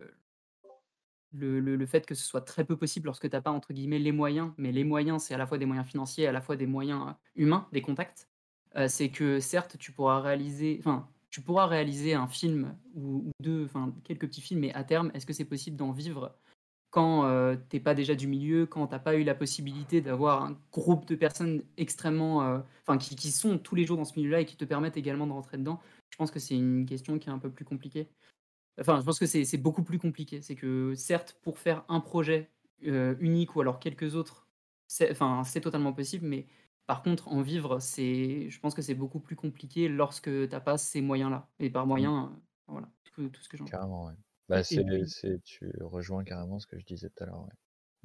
le- le fait que ce soit très peu possible lorsque tu n'as pas entre guillemets les moyens, mais les moyens, c'est à la fois des moyens financiers, à la fois des moyens euh, humains, des contacts. euh, c'est que certes, tu pourras réaliser, enfin, tu pourras réaliser un film ou, deux, enfin, quelques petits films, mais à terme, est-ce que c'est possible d'en vivre quand euh, t'es pas déjà du milieu, quand t'as pas eu la possibilité d'avoir un groupe de personnes extrêmement, euh, qui, qui sont tous les jours dans ce milieu-là et qui te permettent également de rentrer dedans? Je pense que c'est une question qui est un peu plus compliquée. Enfin, je pense que c'est beaucoup plus compliqué. C'est que certes, pour faire un projet euh, unique ou alors quelques autres, c'est enfin, c'est totalement possible, mais par contre, en vivre, c'est, je pense que c'est beaucoup plus compliqué lorsque tu n'as pas ces moyens-là. Et par moyens, euh, voilà, tout, tout ce que j'en Carrément, ouais. Bah, tu rejoins carrément ce que je disais tout à l'heure. Ouais.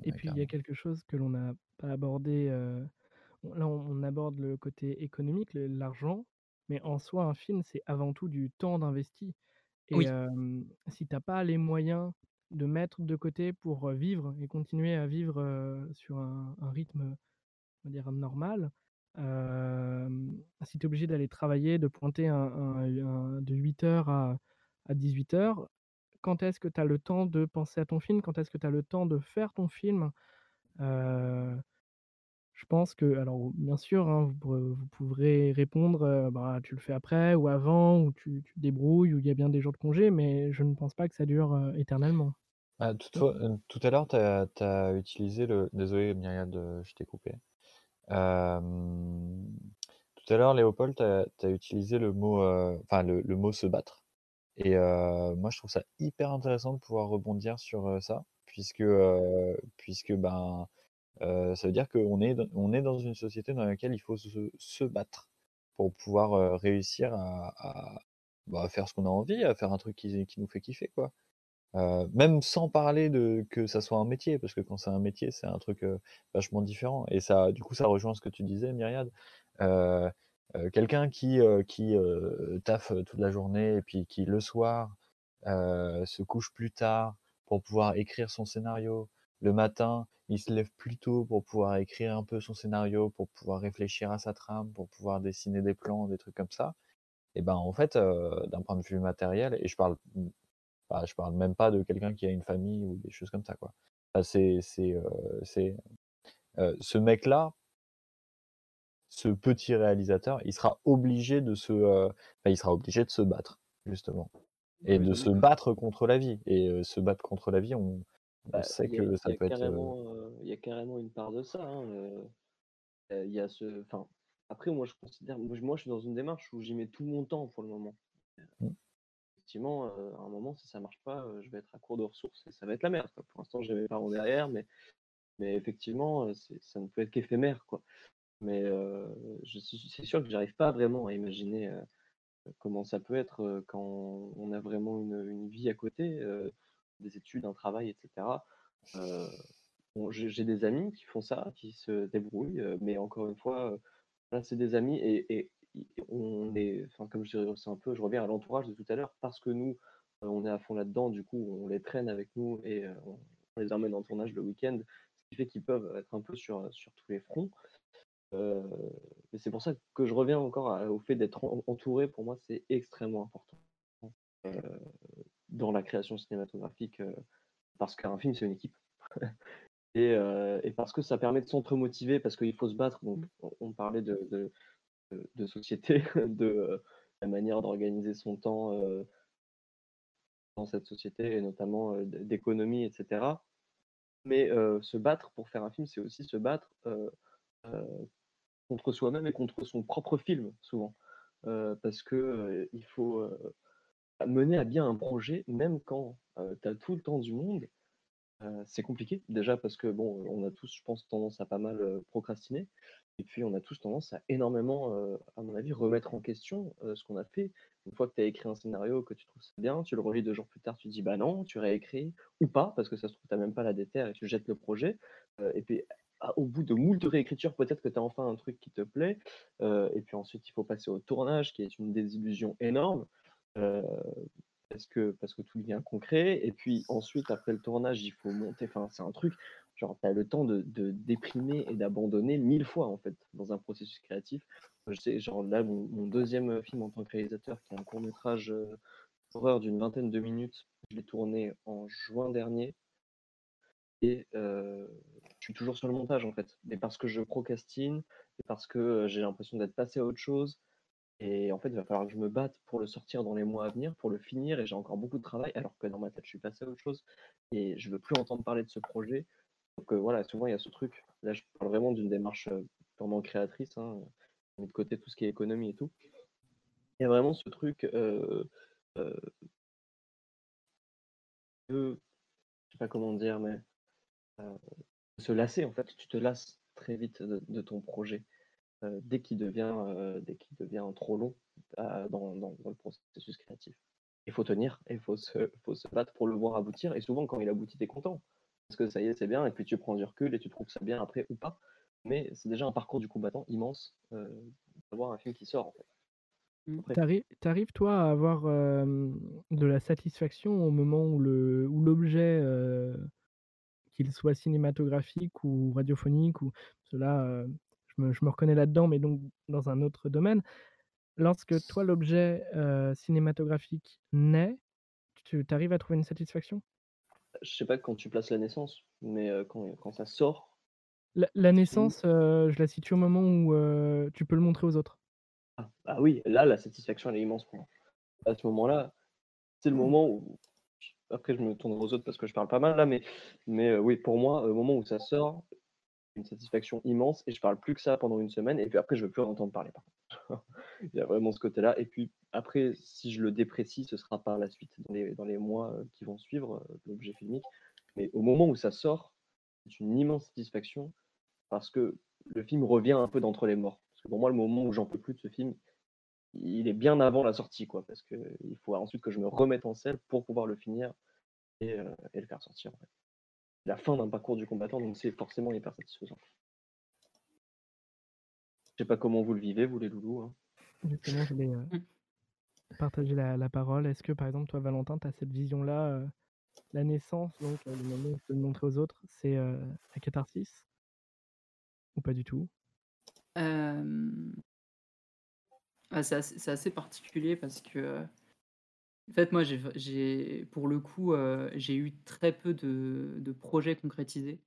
Et puis il y a quelque chose que l'on n'a pas abordé. euh, on- Là, on on aborde le côté économique, l'argent, mais en soi, un film, c'est avant tout du temps d'investi. Et si t'as pas les moyens de mettre de côté pour vivre et continuer à vivre sur un, rythme, normal, si tu es obligé d'aller travailler, de pointer un, un- un- de 8h à, à 18h, quand est-ce que tu as le temps de penser à ton film? Quand est-ce que tu as le temps de faire ton film? Je pense que, alors bien sûr, hein, vous, pourrez, répondre, bah, tu le fais après ou avant, ou tu, te débrouilles, ou il y a bien des jours de congé, mais je ne pense pas que ça dure éternellement. Ah, tout à l'heure, tu as, utilisé le. Désolé, Myriad, je t'ai coupé. Tout à l'heure, Léopold, tu as, utilisé le mot, le, mot se battre. Et moi, je trouve ça hyper intéressant de pouvoir rebondir sur ça, puisque, puisque ben, ça veut dire qu'on est, on est dans une société dans laquelle il faut se, battre pour pouvoir réussir bah, à faire ce qu'on a envie, à faire un truc qui, qui nous fait kiffer, quoi. Même sans parler de que ça soit un métier, parce que quand c'est un métier, c'est un truc vachement différent. Et ça, du coup, ça rejoint ce que tu disais, Myriad. Euh, quelqu'un qui, qui taffe toute la journée et puis qui le soir se couche plus tard pour pouvoir écrire son scénario. Le matin, il se lève plus tôt pour pouvoir écrire un peu son scénario, pour pouvoir réfléchir à sa trame, pour pouvoir dessiner des plans, des trucs comme ça. Et ben en fait, euh, d'un point de vue matériel, et je parle, bah, je parle même pas de quelqu'un qui a une famille ou des choses comme ça quoi. Enfin, c'est, c'est, euh, c'est, euh, ce mec-là, ce petit réalisateur, il sera obligé de se, enfin, il sera obligé de se battre justement et Oui, de bah, se battre contre la vie. Et se battre contre la vie, on, on sait il y a, ça peut être. euh, carrément, euh, il y a carrément une part de ça. hein, euh, euh, Il y a ce, enfin, après, moi, je considère, moi, je suis dans une démarche où j'y mets tout mon temps pour le moment. Mm. Effectivement, euh, à un moment, si ça marche pas, euh, je vais être à court de ressources et ça va être la merde. quoi. Pour l'instant, j'ai mes parents derrière, mais, mais effectivement, euh, ça ne peut être qu'éphémère, quoi. Mais euh, c'est sûr que j'arrive pas vraiment à imaginer euh, comment ça peut être euh, quand on a vraiment une, une vie à côté, euh, des études, un travail, etc. Euh, j'ai des amis qui font ça, qui se débrouillent, euh, mais encore une fois, euh, là, c'est des amis et, on est, enfin, comme je c'est un peu, je reviens à l'entourage de tout à l'heure, parce que nous, on est à fond là-dedans, du coup, on les traîne avec nous et on, les emmène en tournage le week-end, ce qui fait qu'ils peuvent être un peu sur, sur tous les fronts. Et c'est pour ça que je reviens encore au fait d'être en- entouré, pour moi, c'est extrêmement important dans la création cinématographique, euh, parce qu'un film, c'est une équipe. (laughs) et, euh, et parce que ça permet de s'entremotiver, parce qu'il faut se battre. Donc, on, on parlait de, de, société, (laughs) de euh, la manière d'organiser son temps dans cette société, et notamment d'économie, etc. mais euh, se battre pour faire un film, c'est aussi se battre euh, euh, contre soi-même et contre son propre film, souvent. Parce que il faut mener à bien un projet, même quand tu as tout le temps du monde. euh, c'est compliqué, déjà parce que, bon, on a tous, je pense, tendance à pas mal euh, procrastiner. Et puis, on a tous tendance à énormément, euh, à mon avis, remettre en question euh, ce qu'on a fait. Une fois que tu as écrit un scénario, que tu trouves ça bien, tu le relis deux jours plus tard, tu dis bah non, tu réécris ou pas, parce que ça se trouve, tu n'as même pas la déterre et tu jettes le projet. Euh, et puis, au bout de moult réécritures, peut-être que tu as enfin un truc qui te plaît. Euh, et puis ensuite, il faut passer au tournage, qui est une désillusion énorme. Euh, parce que, parce que tout devient concret. Et puis ensuite, après le tournage, il faut monter. Enfin, c'est un truc, genre, tu as le temps de, déprimer et d'abandonner mille fois, en fait, dans un processus créatif. Je sais, genre, là, mon, deuxième film en tant que réalisateur, qui est un court-métrage euh, horreur d'une vingtaine de minutes, je l'ai tourné en juin dernier. Et euh, je suis toujours sur le montage, en fait. Mais parce que je procrastine, et parce que j'ai l'impression d'être passé à autre chose. Et en fait, il va falloir que je me batte pour le sortir dans les mois à venir, pour le finir, et j'ai encore beaucoup de travail, alors que dans ma tête, je suis passé à autre chose, et je veux plus entendre parler de ce projet. Donc euh, voilà, souvent, il y a ce truc. Là, je parle vraiment d'une démarche euh, purement créatrice, hein, j'ai mis de côté tout ce qui est économie et tout. Il y a vraiment ce truc euh, euh, de, je sais pas comment dire, mais euh, se lasser, en fait, tu te lasses très vite de, ton projet euh, dès qu'il devient, euh, qu'il devient trop long euh, dans, dans- dans le processus créatif. Il faut tenir et il faut se, faut se battre pour le voir aboutir. Et souvent, quand il aboutit, tu es content. Parce que ça y est, c'est bien. Et puis tu prends du recul et tu trouves ça bien après ou pas. Mais c'est déjà un parcours du combattant immense euh, d'avoir un film qui sort. En fait. T'arri- T'arrives, toi, à avoir euh, de la satisfaction au moment où le où l'objet, euh, qu'il soit cinématographique ou radiophonique, ou cela, euh, me, je me reconnais là-dedans, mais donc dans un autre domaine. Lorsque toi, l'objet euh, cinématographique naît, tu arrives à trouver une satisfaction? je sais pas quand tu places la naissance, mais euh, quand, quand ça sort, La, naissance, euh, je la situe au moment où tu peux le montrer aux autres. ah, ah oui, là, la satisfaction, elle est immense pour moi. À ce moment-là, c'est le moment où. Après, je me tourne aux autres parce que je parle pas mal là, mais, mais oui, pour moi, au moment où ça sort, une satisfaction immense et je parle plus que ça pendant une semaine et puis après, je veux plus en entendre parler. Par. (laughs) Il y a vraiment ce côté-là. Et puis après, si je le déprécie, ce sera par la suite, dans les, dans les mois euh, qui vont suivre euh, l'objet filmique. Mais au moment où ça sort, c'est une immense satisfaction parce que le film revient un peu d'entre les morts. Parce que pour moi, le moment où j'en peux plus de ce film, il est bien avant la sortie, quoi, parce que il faut ensuite que je me remette en selle pour pouvoir le finir et, euh, et le faire sortir. En fait. La fin d'un parcours du combattant, donc c'est forcément hyper satisfaisant. Je sais pas comment vous le vivez, vous les loulous. hein. Justement, je voulais euh, partager la, la parole. Est-ce que, par exemple, toi, Valentin, tu as cette vision-là, euh, la naissance, donc euh, le moment où tu peux le montrer aux autres, c'est euh, la catharsis? Ou pas du tout? Euh, ah, c'est assez, particulier parce que, euh, en fait, moi, j'ai, pour le coup, euh, j'ai eu très peu de, projets concrétisés.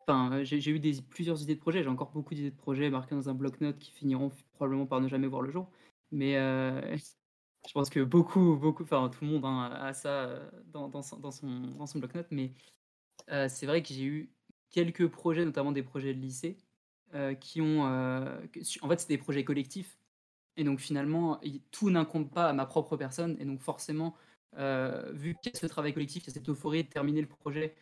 Enfin, euh, j'ai, eu plusieurs idées de projets. J'ai encore beaucoup d'idées de projets marquées dans un bloc-notes qui finiront probablement par ne jamais voir le jour. Mais euh, (laughs) je pense que beaucoup, beaucoup, enfin, tout le monde hein, a ça dans, son, bloc-notes. Mais c'est vrai que j'ai eu quelques projets, notamment des projets de lycée, qui ont. en fait, c'est des projets collectifs. Et donc, finalement, tout n'incombe pas à ma propre personne. Et donc, forcément, euh, vu qu'il y a ce travail collectif, il y a cette euphorie de terminer le projet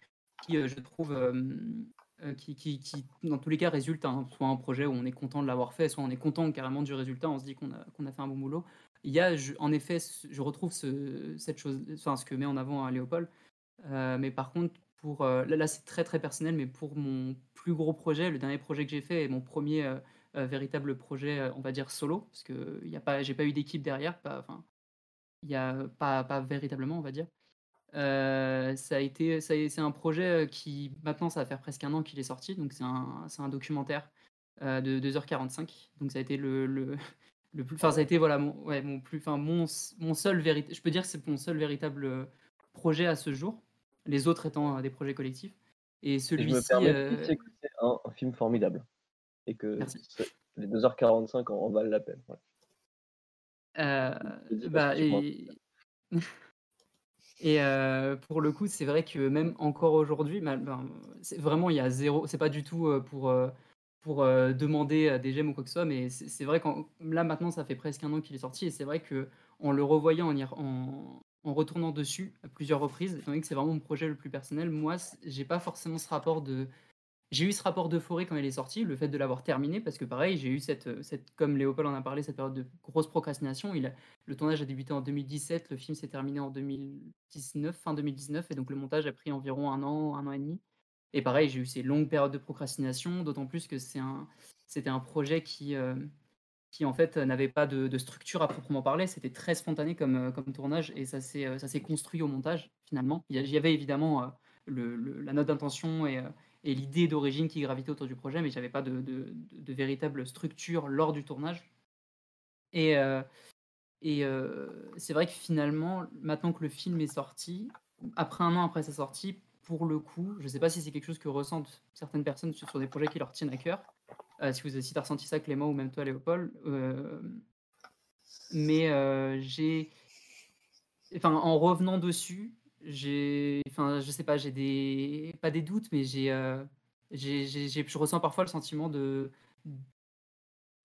qui, euh, je trouve, euh, qui, dans tous les cas, résulte soit un projet où on est content de l'avoir fait, soit on est content carrément du résultat, on se dit qu'on a, fait un bon boulot. Il y a, en effet, je retrouve ce, cette chose, enfin, ce que met en avant euh, Léopold. Mais par contre, pour, là, là, c'est très très personnel, mais pour mon plus gros projet, le dernier projet que j'ai fait et mon premier véritable projet, euh, on va dire solo, parce que il y a pas, j'ai pas eu d'équipe derrière, pas, enfin, il y a pas, pas véritablement, on va dire. Euh, ça a été, ça c'est un projet euh, qui maintenant ça va faire presque un an qu'il est sorti, donc c'est un, c'est un documentaire euh, de 2h45. Donc ça a été le, le, le plus, enfin ça a été voilà mon, ouais, mon plus, enfin mon, mon seul véritable, je peux dire que c'est mon seul véritable euh, projet à ce jour. Les autres étant euh, des projets collectifs. Et Et je me celui-ci, euh, c'est un, un film formidable et que les 2h45 en, en valent la peine. Euh, bah, que et... (laughs) Et euh, pour le coup, c'est vrai que même encore aujourd'hui, ben, vraiment il y a zéro. C'est pas du tout euh, pour pour demander des gemmes ou quoi que ce soit, mais c'est vrai qu'en là maintenant, ça fait presque un an qu'il est sorti, et c'est vrai que en le revoyant, en, en, en retournant dessus à plusieurs reprises, étant donné que c'est vraiment mon projet le plus personnel, moi, j'ai pas forcément ce rapport de j'ai eu ce rapport d'euphorie quand il est sorti, le fait de l'avoir terminé, parce que pareil, j'ai eu cette, euh, cette, comme Léopold en a parlé, cette période de grosse procrastination. Le tournage a débuté en 2017, le film s'est terminé en 2019, fin 2019, et donc le montage a pris environ un an, un an et demi. Et pareil, j'ai eu ces longues périodes de procrastination, d'autant plus que c'est un, c'était un projet qui, euh, qui en fait n'avait pas de, structure à proprement parler. C'était très spontané comme, euh, comme tournage, et ça s'est, construit au montage finalement. Il y avait évidemment le- la note d'intention et, et l'idée d'origine qui gravitait autour du projet, mais j'avais pas de, de- de- véritable structure lors du tournage. Et, euh, euh, c'est vrai que finalement, maintenant que le film est sorti, après un an après sa sortie, pour le coup, je sais pas si c'est quelque chose que ressentent certaines personnes sur, des projets qui leur tiennent à cœur. Euh, si vous si as ressenti ça, Clément, ou même toi, Léopold. mais j'ai. Enfin, en revenant dessus, j'ai. Enfin, je sais pas, j'ai des. Pas des doutes, mais j'ai. euh, j'ai- je ressens parfois le sentiment de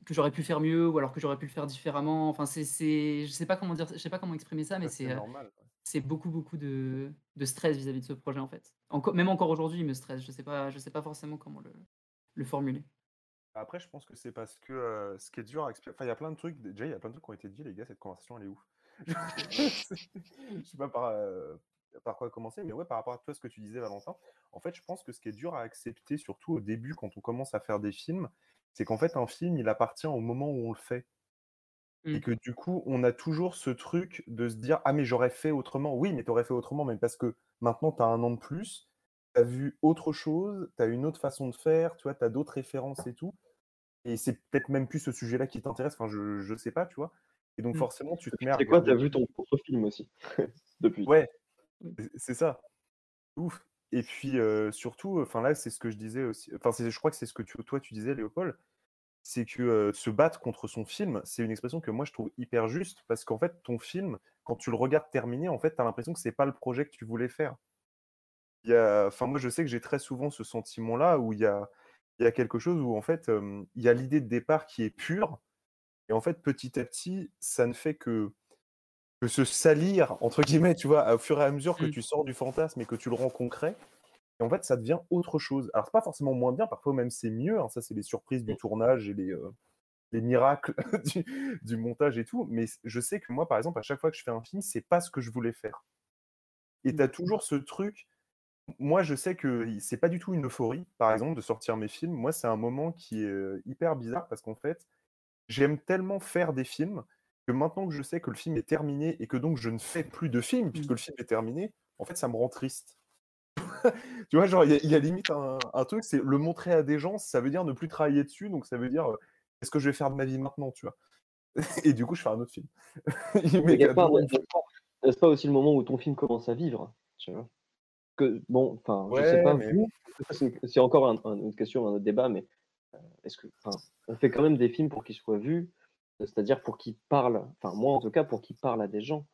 que j'aurais pu faire mieux ou alors que j'aurais pu le faire différemment. Enfin, c'est, c'est, je sais pas comment dire, je sais pas comment exprimer ça, mais Ouais, c'est, c'est euh, c'est beaucoup, beaucoup de, de stress vis-à-vis de ce projet en fait. Encore, même encore aujourd'hui, il me stresse. Je sais pas, je sais pas forcément comment le, le formuler. Après, je pense que c'est parce que euh, ce qui est dur à expliquer. Enfin, il y a plein de trucs. Déjà, il y a plein de trucs qui ont été dit, les gars. Cette conversation, elle est ouf. (laughs) Je sais pas par, euh, par quoi commencer, mais ouais, par rapport à toi, ce que tu disais, Valentin. En fait, je pense que ce qui est dur à accepter, surtout au début, quand on commence à faire des films, c'est qu'en fait, un film, il appartient au moment où on le fait. Et Mm. que du coup, on a toujours ce truc de se dire Ah, mais j'aurais fait autrement. Oui, mais t'aurais fait autrement, mais parce que maintenant, tu as un an de plus, tu as vu autre chose, tu as une autre façon de faire, tu vois, tu as d'autres références et tout. Et c'est peut-être même plus ce sujet-là qui t'intéresse, enfin, je, je sais pas, tu vois. Et donc, Mm. forcément, tu te mets à c'est quoi, t'as vu ton propre film aussi (laughs) depuis. Ouais. C'est- ça. Ouf. Et puis, surtout, enfin c'est ce que je disais aussi. Enfin, je crois que c'est ce que tu, toi, tu disais, Léopold. C'est que se battre contre son film, c'est une expression que moi, je trouve hyper juste. Parce qu'en fait, ton film, quand tu le regardes terminé, en fait, tu as l'impression que c'est pas le projet que tu voulais faire. Enfin, moi, je sais que j'ai très souvent ce sentiment-là où il y a, quelque chose où, en fait, il y a l'idée de départ qui est pure. Et en fait, petit à petit, ça ne fait que, que se salir, entre guillemets, tu vois, au fur et à mesure que Mm. tu sors du fantasme et que tu le rends concret. Et en fait, ça devient autre chose. Alors, c'est pas forcément moins bien, parfois même c'est mieux. hein, ça, c'est les surprises du tournage et les, euh, les miracles (laughs) du, du montage et tout. Mais je sais que moi, par exemple, à chaque fois que je fais un film, c'est pas ce que je voulais faire. Et tu as toujours ce truc. Moi, je sais que c'est pas du tout une euphorie, par exemple, de sortir mes films. Moi, c'est un moment qui est euh, hyper bizarre parce qu'en fait, j'aime tellement faire des films que maintenant que je sais que le film est terminé et que donc je ne fais plus de films puisque le film est terminé, en fait, ça me rend triste. (laughs) tu vois, genre, il y, a- il y a limite un, un truc, c'est le montrer à des gens, ça veut dire ne plus travailler dessus, donc ça veut dire, euh, qu'est-ce que je vais faire de ma vie maintenant, tu vois? (laughs) Et du coup, je fais un autre film. (laughs) Mais y a pas, n'est-ce pas, aussi le moment où ton film commence à vivre tu vois? Que, Bon, enfin, je sais pas mais- c'est encore un- un- une question, un autre débat, mais euh, est-ce que, on fait quand même des films pour qu'ils soient vus, c'est-à-dire pour qu'ils parlent, enfin moi en tout cas, pour qu'ils parlent à des gens,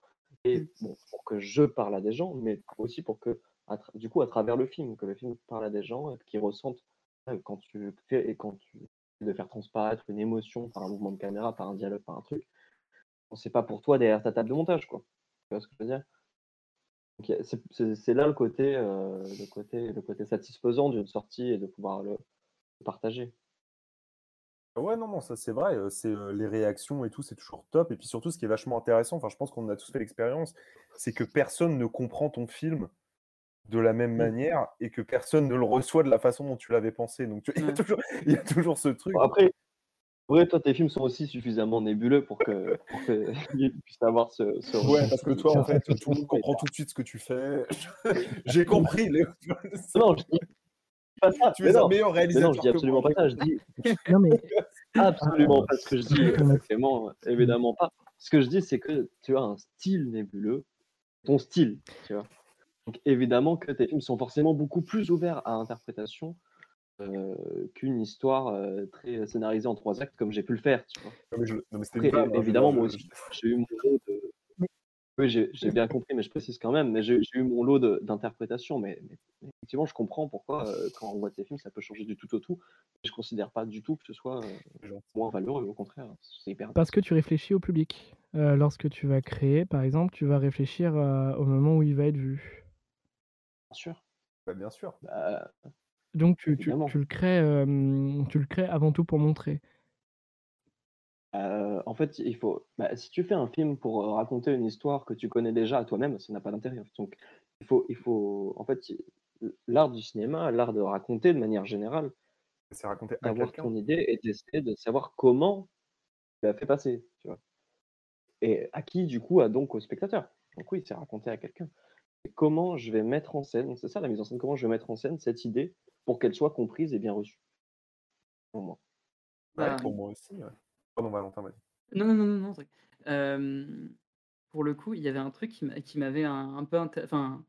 et bon, pour que je parle à des gens, mais aussi pour que, du coup, à travers le film, que le film parle à des gens, qu'ils ressentent euh, quand tu fais et quand tu de faire transparaître une émotion par un mouvement de caméra, par un dialogue, par un truc. C'est pas pour toi derrière ta table de montage, quoi. Tu vois ce que je veux dire? C'est là le côté, euh, le côté, le côté satisfaisant d'une sortie et de pouvoir le partager. Ouais, non, non, ça c'est vrai, euh, c'est euh, les réactions et tout, c'est toujours top. Et puis surtout, ce qui est vachement intéressant, enfin, je pense qu'on a tous fait l'expérience, c'est que personne ne comprend ton film de la même manière et que personne ne le reçoit de la façon dont tu l'avais pensé. Donc, tu- il y a Ouais. toujours, il y a toujours ce truc. Bon, après, vrai, toi, tes films sont aussi suffisamment nébuleux pour que pour qu'ils (laughs) puissent avoir ce, ce Ouais, parce que toi, en fait, (laughs) tout le monde comprend tout de suite ce que tu fais. (laughs) J'ai compris, Léo. Non, je dis pas ça. Tu mais es non, un meilleur mais non, réalisateur je dis absolument pas ça. Je dis (laughs) Non, mais (laughs) absolument pas ce que je dis, Clément, euh, évidemment pas. Ce que je dis, c'est que tu as un style nébuleux, ton style, tu vois. Donc évidemment que tes films sont forcément beaucoup plus ouverts à interprétation euh, qu'une histoire euh, très scénarisée en trois actes comme j'ai pu le faire, tu vois. Non, mais je- non, mais c'était Après, une vanne, je veux évidemment, moi aussi, j'ai eu mon lot de, Oui, j'ai bien compris, mais je précise quand même, mais j'ai eu mon lot d'interprétations, mais effectivement, je comprends pourquoi, heu, quand on voit tes films, ça peut changer du tout au tout. Je considère pas du tout que ce soit, Gentil. moins valeureux, au contraire, c'est hyper Parce que tu réfléchis au public. Heu, lorsque tu vas créer, par exemple, tu vas réfléchir, au moment où il va être vu. Bien sûr. Bah, bien sûr. Bah, Donc tu tu le crées, tu le crées avant tout pour montrer. Heu, en fait, il faut bah, si tu fais un film pour, heu, raconter une histoire que tu connais déjà à toi-même, ça n'a pas d'intérêt. Donc il faut il faut en fait, l'art du cinéma, l'art de raconter de manière générale C'est raconter à d'avoir quelqu'un. ton idée et d'essayer de savoir comment tu la fais passer, tu vois? Et à qui, du coup? À donc au spectateur. Donc oui, c'est raconter à quelqu'un. Et comment je vais mettre en scène donc c'est ça la mise en scène, comment je vais mettre en scène cette idée pour qu'elle soit comprise et bien reçue. Pour moi. Ouais, Bah, pour moi aussi, ouais. Pardon Valentin, vas-y. Non, non, non, non, non, hem, pour le coup, il y avait un truc qui m'a qui m'avait un un peu enfin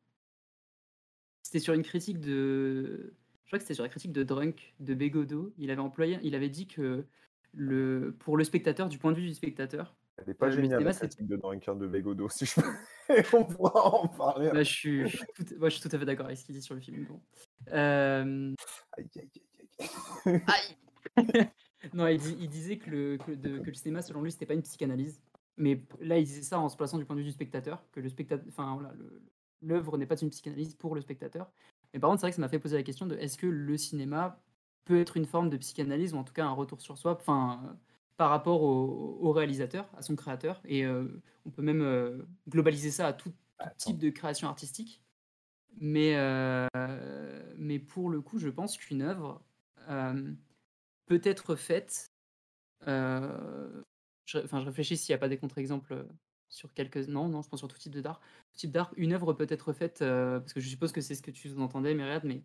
c'était sur une critique de je crois que c'était sur la critique de Drunk, de Bégodeau. Il avait employé il avait dit que le pour le spectateur, du point de vue du spectateur, Elle est pas le géniale la critique de Drunk, hein, de Bégodeau, (laughs) si je peux (laughs) on pourra en parler Bah, je suis je suis tout moi, je suis tout à fait d'accord avec ce qu'il dit sur le film, bon. Aïe, aïe, aïe, aïe, aïe. (laughs) Non, il dis il disait que le que de que le cinéma, selon lui, c'était pas une psychanalyse. Mais là, il disait ça en se plaçant du point de vue du spectateur, que le spectat enfin l'œuvre n'est pas une psychanalyse pour le spectateur. Mais par contre, c'est vrai que ça m'a fait poser la question de est-ce que le cinéma peut être une forme de psychanalyse ou en tout cas un retour sur soi, enfin, heu, par rapport au au réalisateur, à son créateur? Et heu, on peut même, heu, globaliser ça à tout tout type de création artistique. Mais mais pour le coup, je pense qu'une œuvre, peut être faite, heu, je je réfléchis s'il y a pas des contre-exemples, heu, sur quelques non, non, je pense sur tout type de d'art type d'art. Une œuvre peut être faite, heu, parce que je suppose que c'est ce que tu sous-entendais, Myriad, mais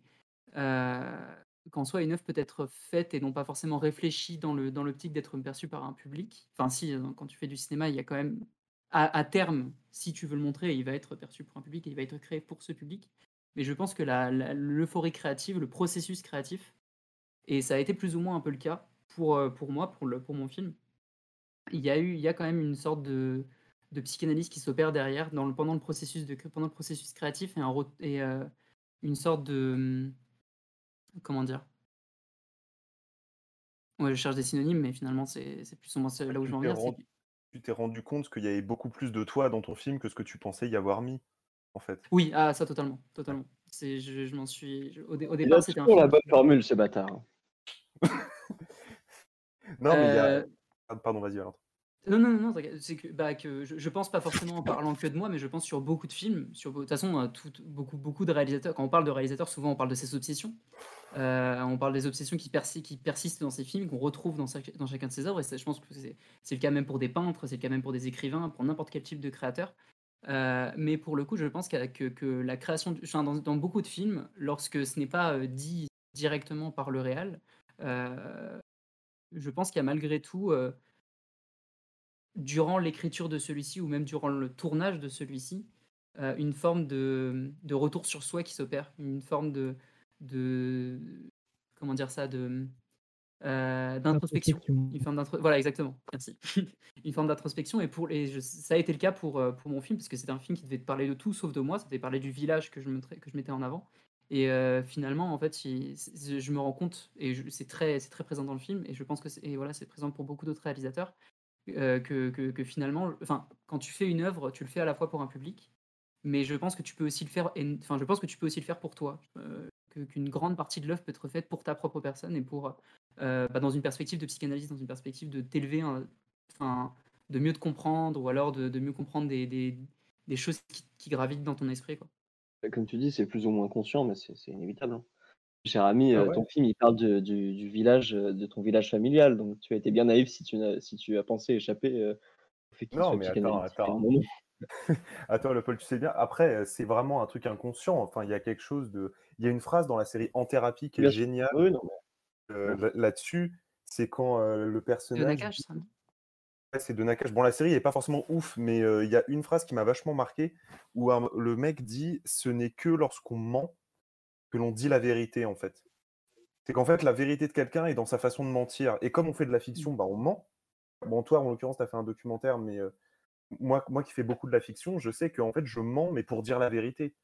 qu'en soi, une œuvre peut être faite et non pas forcément réfléchie dans le dans l'optique d'être perçue par un public. Enfin si, quand tu fais du cinéma, il y a quand même à à terme, si tu veux le montrer, il va être perçu pour un public et il va être créé pour ce public. Mais je pense que l'euphorie créative, le processus créatif et ça a été plus ou moins un peu le cas pour, heu, pour moi, pour le pour mon film. Il y a eu il y a quand même une sorte de de psychanalyse qui s'opère derrière dans le pendant le processus de pendant le processus créatif et un ret et heu, une sorte de, mmh, comment dire? Ouais, je cherche des synonymes, mais finalement, c'est c'est plus ou moins là où je tu veux en t'es venir, c'est ren que tu t'es rendu compte qu'il y avait beaucoup plus de toi dans ton film que ce que tu pensais y avoir mis, en fait. Oui, ah ça totalement, totalement. C'est je je m'en suis je au dé au départ, c'était un la bonne formule ce bâtard, hein. (laughs) Non, mais il y a Heu ah pardon, vas-y Valentin. Non, non, non, c'est que, bah, que je je pense pas forcément en parlant que de moi, mais je pense sur beaucoup de films, sur de toute façon, beaucoup beaucoup de réalisateurs quand on parle de réalisateurs, souvent on parle de ses obsessions. Heu, on parle des obsessions qui persi qui persistent dans ses films, qu'on retrouve dans chaque dans chacun de ses œuvres et ça, je pense que c'est le cas même pour des peintres, c'est le cas même pour des écrivains, pour n'importe quel type de créateur. Heu, mais pour le coup, je pense que que la création du dans dans beaucoup de films, lorsque ce n'est pas, dit directement par le réal, je pense qu'il y a malgré tout, heu durant l'écriture de celui-ci ou même durant le tournage de celui-ci, heu, une forme de, de retour sur soi qui s'opère. Une forme de de comment dire ça? De, d'introspection. Une forme d'intro voilà, exactement, merci. (laughs) Une forme d'introspection et pour et je ça a été le cas pour, pour mon film, parce que c'était un film qui devait parler de tout sauf de moi. Ça devait parler du village que je montrais que je mettais en avant et heu, finalement, en fait, je me rends compte et c'est très présent dans le film et je pense que c'est présent pour beaucoup d'autres réalisateurs, heu, que finalement, quand tu fais une œuvre, tu le fais à la fois pour un public, mais je pense que tu peux aussi le faire enfin, je pense que tu peux aussi le faire pour toi. Que qu'une grande partie de l'œuvre peut être faite pour ta propre personne et pour, heu, bah, dans une perspective de psychanalyse, dans une perspective de t'élever, de mieux te comprendre ou alors de mieux comprendre des choses qui gravitent dans ton esprit. Comme tu dis, c'est plus ou moins conscient, mais c'est inévitable, hein. Cher ami, Ah ouais? ton film, il parle de du du village, heu, de ton village familial, donc tu as été bien naïf si tu n'as si tu as pensé échapper, heu, au fait Non, mais attends, attends. (laughs) Attends, le Paul, tu sais bien, après, c'est vraiment un truc inconscient. Enfin, il y a quelque chose de il y a une phrase dans la série En thérapie qui est Bien géniale, Oui, là-dessus, c'est quand, le personnage Nakache, dit ça, c'est de Nakache. Bon, la série est pas forcément ouf, mais heu, il y a une phrase qui m'a vachement marqué où le mec dit: «Ce n'est que lorsqu'on ment que l'on dit la vérité, en fait». C'est qu'en fait, la vérité de quelqu'un est dans sa façon de mentir et comme on fait de la fiction, bah, on ment. Bon, toi, en l'occurrence, tu as fait un documentaire, mais heu, moi, moi qui fais beaucoup de la fiction, je sais qu'en fait, je mens, mais pour dire la vérité.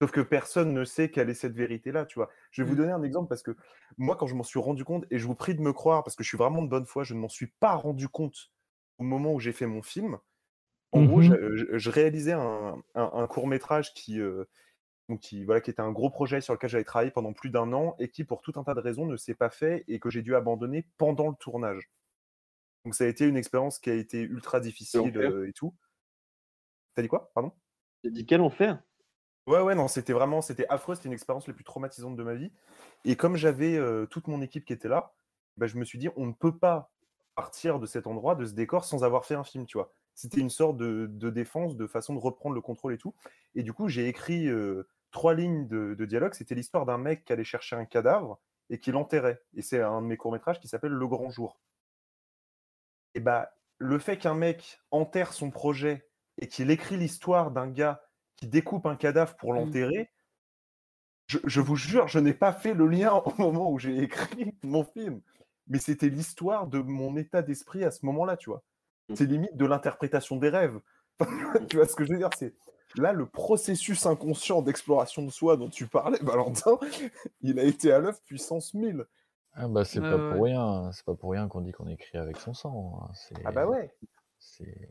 Sauf que personne ne sait quelle est cette vérité-là, tu vois. Je vais vous Mmh. donner un exemple parce que moi, quand je m'en suis rendu compte, et je vous prie de me croire parce que je suis vraiment de bonne foi, je ne m'en suis pas rendu compte au moment où j'ai fait mon film. En gros, Mhm. je, réalisais un, court métrage qui, euh, qui, voilà, qui était un gros projet sur lequel j'avais travaillé pendant plus d'un an et qui, pour tout un tas de raisons, ne s'est pas fait et que j'ai dû abandonner pendant le tournage. Donc ça a été une expérience qui a été ultra difficile euh, et tout. T'as dit quoi Pardon? J'ai dit quel enfer? Ouais, ouais, non, c'était vraiment, c'était affreux, c'était une expérience la plus traumatisante de ma vie. Et comme j'avais euh, toute mon équipe qui était là, bah, je me suis dit, on ne peut pas partir de cet endroit, de ce décor, sans avoir fait un film, tu vois. C'était une sorte de, de défense, de façon de reprendre le contrôle et tout. Et du coup, j'ai écrit euh, trois lignes de, de dialogue. C'était l'histoire d'un mec qui allait chercher un cadavre et qui l'enterrait. Et c'est un de mes courts-métrages qui s'appelle Le Grand Jour. Et bah, le fait qu'un mec enterre son projet et qu'il écrit l'histoire d'un gars qui découpe un cadavre pour Mmh. l'enterrer, je, je vous jure, je n'ai pas fait le lien au moment où j'ai (laughs) écrit mon film. Mais c'était l'histoire de mon état d'esprit à ce moment-là, tu vois. Mmh. C'est limite de l'interprétation des rêves. (laughs) tu vois ce que je veux dire? C'est là le processus inconscient d'exploration de soi dont tu parlais, Valentin, (laughs) il a été à l'œuvre puissance 1000. Ah bah c'est pas ouais, pour rien, c'est pas pour rien qu'on dit qu'on écrit avec son sang. hein, Ah bah ouais. c'est-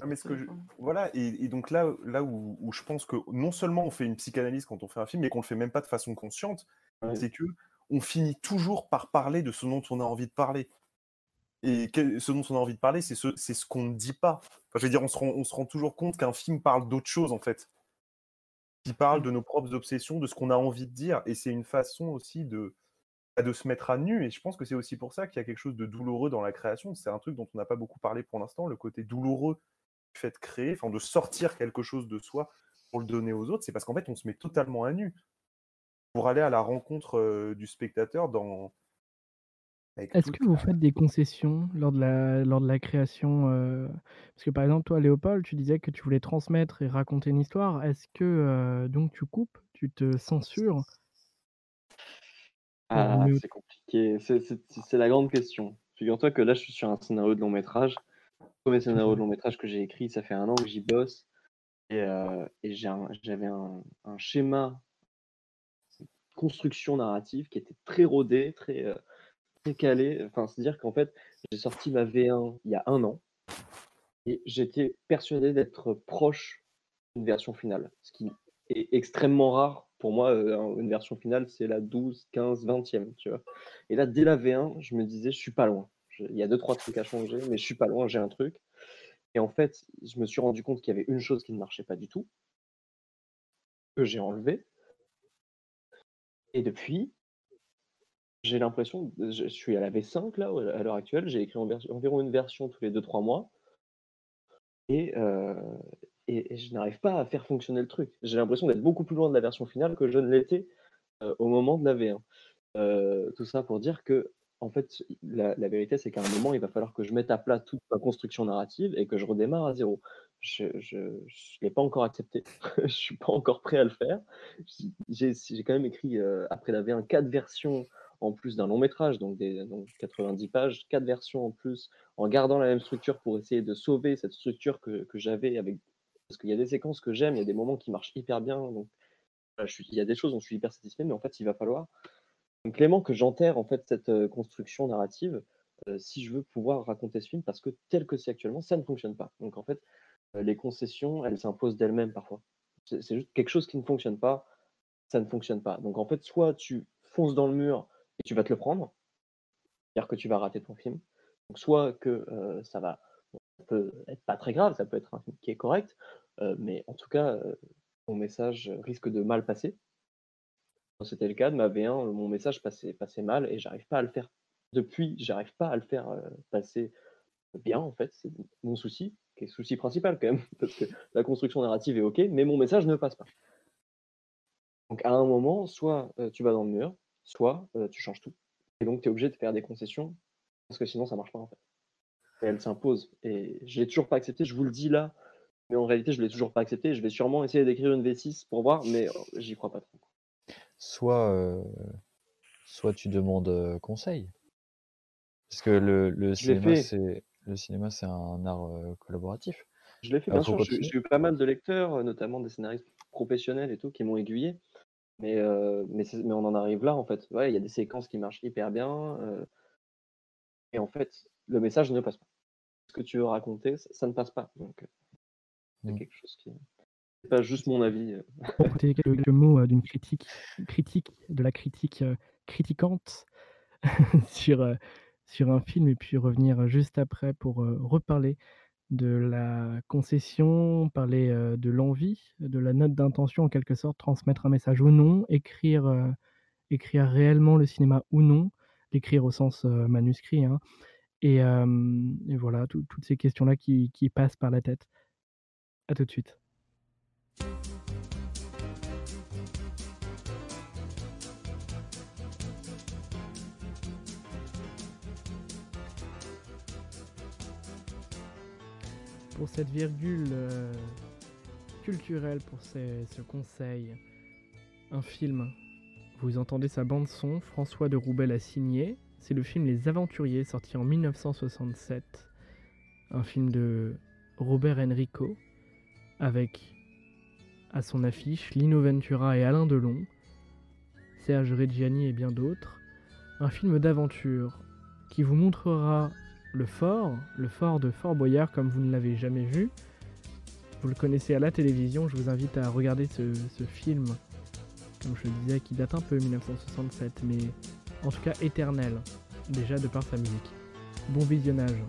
Ah, mais ce que je-. Voilà, et, et donc là, là où, où je pense que non seulement on fait une psychanalyse quand on fait un film, mais qu'on le fait même pas de façon consciente, Ouais. c'est que on finit toujours par parler de ce dont on a envie de parler. Et ce dont on a envie de parler, c'est ce, qu'on ne dit pas. Enfin, je veux dire, on se rend, on se rend toujours compte qu'un film parle d'autre chose, en fait. Qui parle Mmh. de nos propres obsessions, de ce qu'on a envie de dire. Et c'est une façon aussi de, bah, de se mettre à nu. Et je pense que c'est aussi pour ça qu'il y a quelque chose de douloureux dans la création. C'est un truc dont on n'a pas beaucoup parlé pour l'instant, le côté douloureux du fait de créer, enfin de sortir quelque chose de soi pour le donner aux autres. C'est parce qu'en fait, on se met totalement à nu pour aller à la rencontre euh, du spectateur dans. Est-ce que vous la- faites des concessions lors de la, lors de la création euh, Parce que par exemple, toi, Léopold, tu disais que tu voulais transmettre et raconter une histoire. Est-ce que euh, donc tu coupes, tu te censures? Ah, c'est compliqué. C'est- la grande question. Figure-toi que là, je suis sur un scénario de long métrage. Le premier scénario de long métrage que j'ai écrit, ça fait un an que j'y bosse. Et, euh, et j'avais un, un schéma construction narrative qui était très rodé, très, euh, très calé. Enfin, c'est-à-dire qu'en fait, j'ai sorti ma V1 il y a un an. Et j'étais persuadé d'être proche d'une version finale. Ce qui est extrêmement rare. Pour moi, euh, une version finale, c'est la 12, 15, 20e, tu vois. Et là, dès la V1, je me disais, je suis pas loin. Il y a deux, trois trucs à changer, mais je suis pas loin, j'ai un truc. Et en fait, je me suis rendu compte qu'il y avait une chose qui ne marchait pas du tout, que j'ai enlevé. Et depuis, j'ai l'impression, je suis à la V5 là, à l'heure actuelle, j'ai écrit environ une version tous les 2-3 mois. Et, euh, et, et je n'arrive pas à faire fonctionner le truc. J'ai l'impression d'être beaucoup plus loin de la version finale que je ne l'étais euh, au moment de la V1. Euh, tout ça pour dire que, en fait, la vérité, c'est qu'à un moment, il va falloir que je mette à plat toute ma construction narrative et que je redémarre à zéro. Je ne l'ai pas encore accepté. (laughs) je suis pas encore prêt à le faire. J'ai quand même écrit, euh, après la V1, quatre versions en plus d'un long métrage, donc, des, donc 90 pages, quatre versions en plus, en gardant la même structure pour essayer de sauver cette structure que, j'avais avec. Parce qu'il y a des séquences que j'aime, il y a des moments qui marchent hyper bien. Donc, il y a des choses dont je suis hyper satisfait, mais en fait, il va falloir donc, Clément, que j'enterre en fait cette euh, construction narrative euh, si je veux pouvoir raconter ce film, parce que tel que c'est actuellement, ça ne fonctionne pas. Donc en fait, euh, les concessions, elles s'imposent d'elles-mêmes parfois. C'est juste quelque chose qui ne fonctionne pas, ça ne fonctionne pas. Donc en fait, soit tu fonces dans le mur et tu vas te le prendre, c'est-à-dire que tu vas rater ton film. Donc soit que euh, ça va, ça peut être pas très grave, ça peut être un film qui est correct, euh, mais en tout cas, euh, ton message risque de mal passer. C'était le cas de ma V1, mon message passait, passait mal et j'arrive pas à le faire. Depuis, j'arrive pas à le faire euh, passer bien, en fait. C'est mon souci, qui est le souci principal quand même, (laughs) parce que la construction narrative est OK, mais mon message ne passe pas. Donc à un moment, soit euh, tu vas dans le mur, soit euh, tu changes tout. Et donc tu es obligé de faire des concessions, parce que sinon ça marche pas en fait. Et elle s'impose. Et je l'ai toujours pas accepté, je vous le dis là, mais en réalité je l'ai toujours pas accepté. Je vais sûrement essayer d'écrire une V6 pour voir, mais euh, j'y crois pas trop. Soit, euh, soit tu demandes conseil. Parce que le, le cinéma, c'est le cinéma, c'est un art euh, collaboratif. Je l'ai fait, Ah, bien sûr. J'ai eu pas mal de lecteurs, notamment des scénaristes professionnels et tout, qui m'ont aiguillé. Mais, euh, mais, on en arrive là, en fait. Ouais, il y a des séquences qui marchent hyper bien. euh, et en fait, le message ne passe pas. Ce que tu veux raconter, ça, ça ne passe pas. Donc, c'est Mm. quelque chose qui. C'est pas juste mon avis. Pour écouter quelques, mots d'une critique, critique, de la critique euh, critiquante (laughs) sur, euh, sur un film, et puis revenir juste après pour reparler de la concession, parler de l'envie, de la note d'intention en quelque sorte, transmettre un message ou non, écrire, écrire réellement le cinéma ou non, l'écrire au sens manuscrit, hein, et, voilà, tout- toutes ces questions-là qui, qui passent par la tête. À tout de suite. Pour cette virgule euh, culturelle, pour ce conseil. Un film. Vous entendez sa bande son, François de Roubaix l'a signé. C'est le film Les Aventuriers, sorti en 1967. Un film de Robert Enrico, avec à son affiche Lino Ventura et Alain Delon, Serge Reggiani et bien d'autres. Un film d'aventure qui vous montrera le fort, le fort de Fort Boyard comme vous ne l'avez jamais vu. Vous le connaissez à la télévision, je vous invite à regarder ce, film, comme je le disais, qui date un peu 1967, mais en tout cas éternel, déjà de par sa musique. Bon visionnage.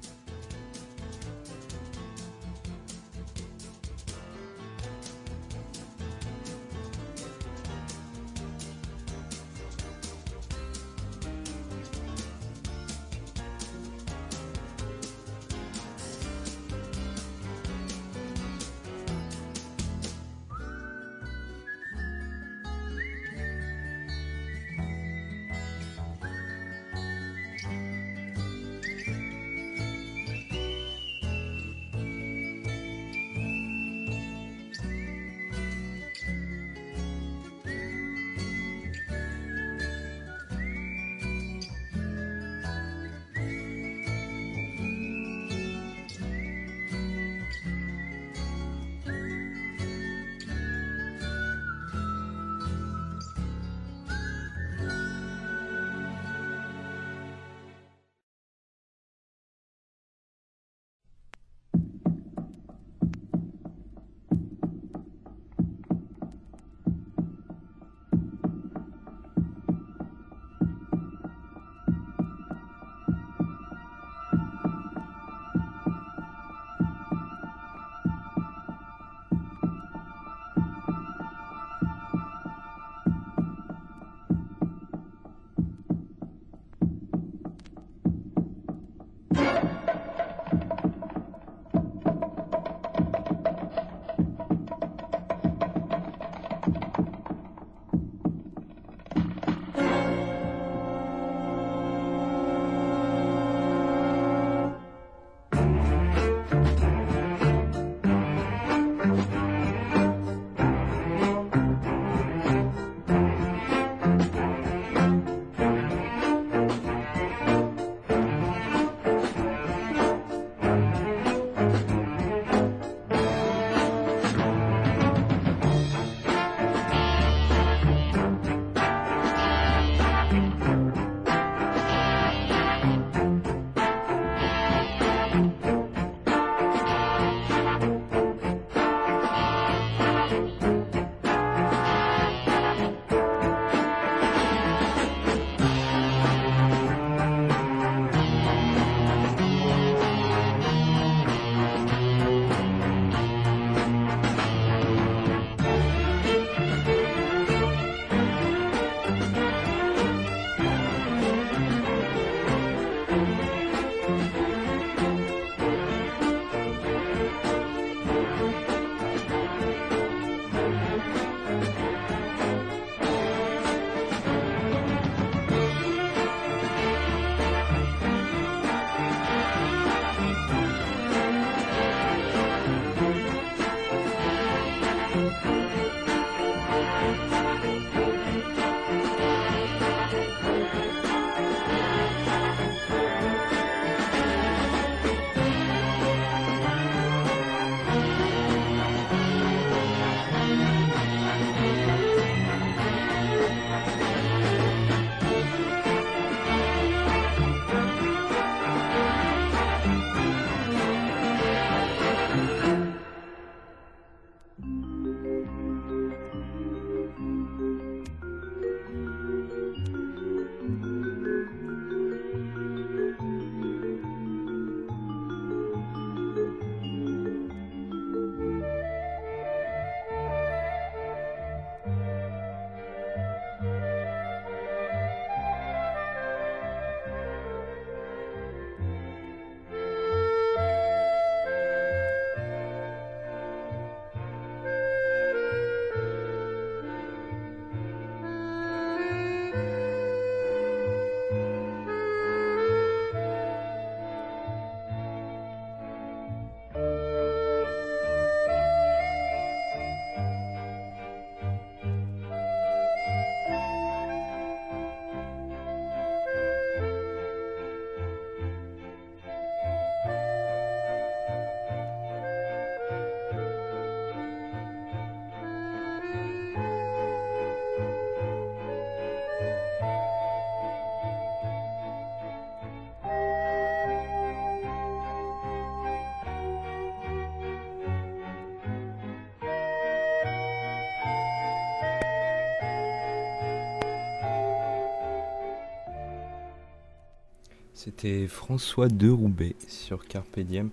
C'était François de Roubaix sur Carpe Diem.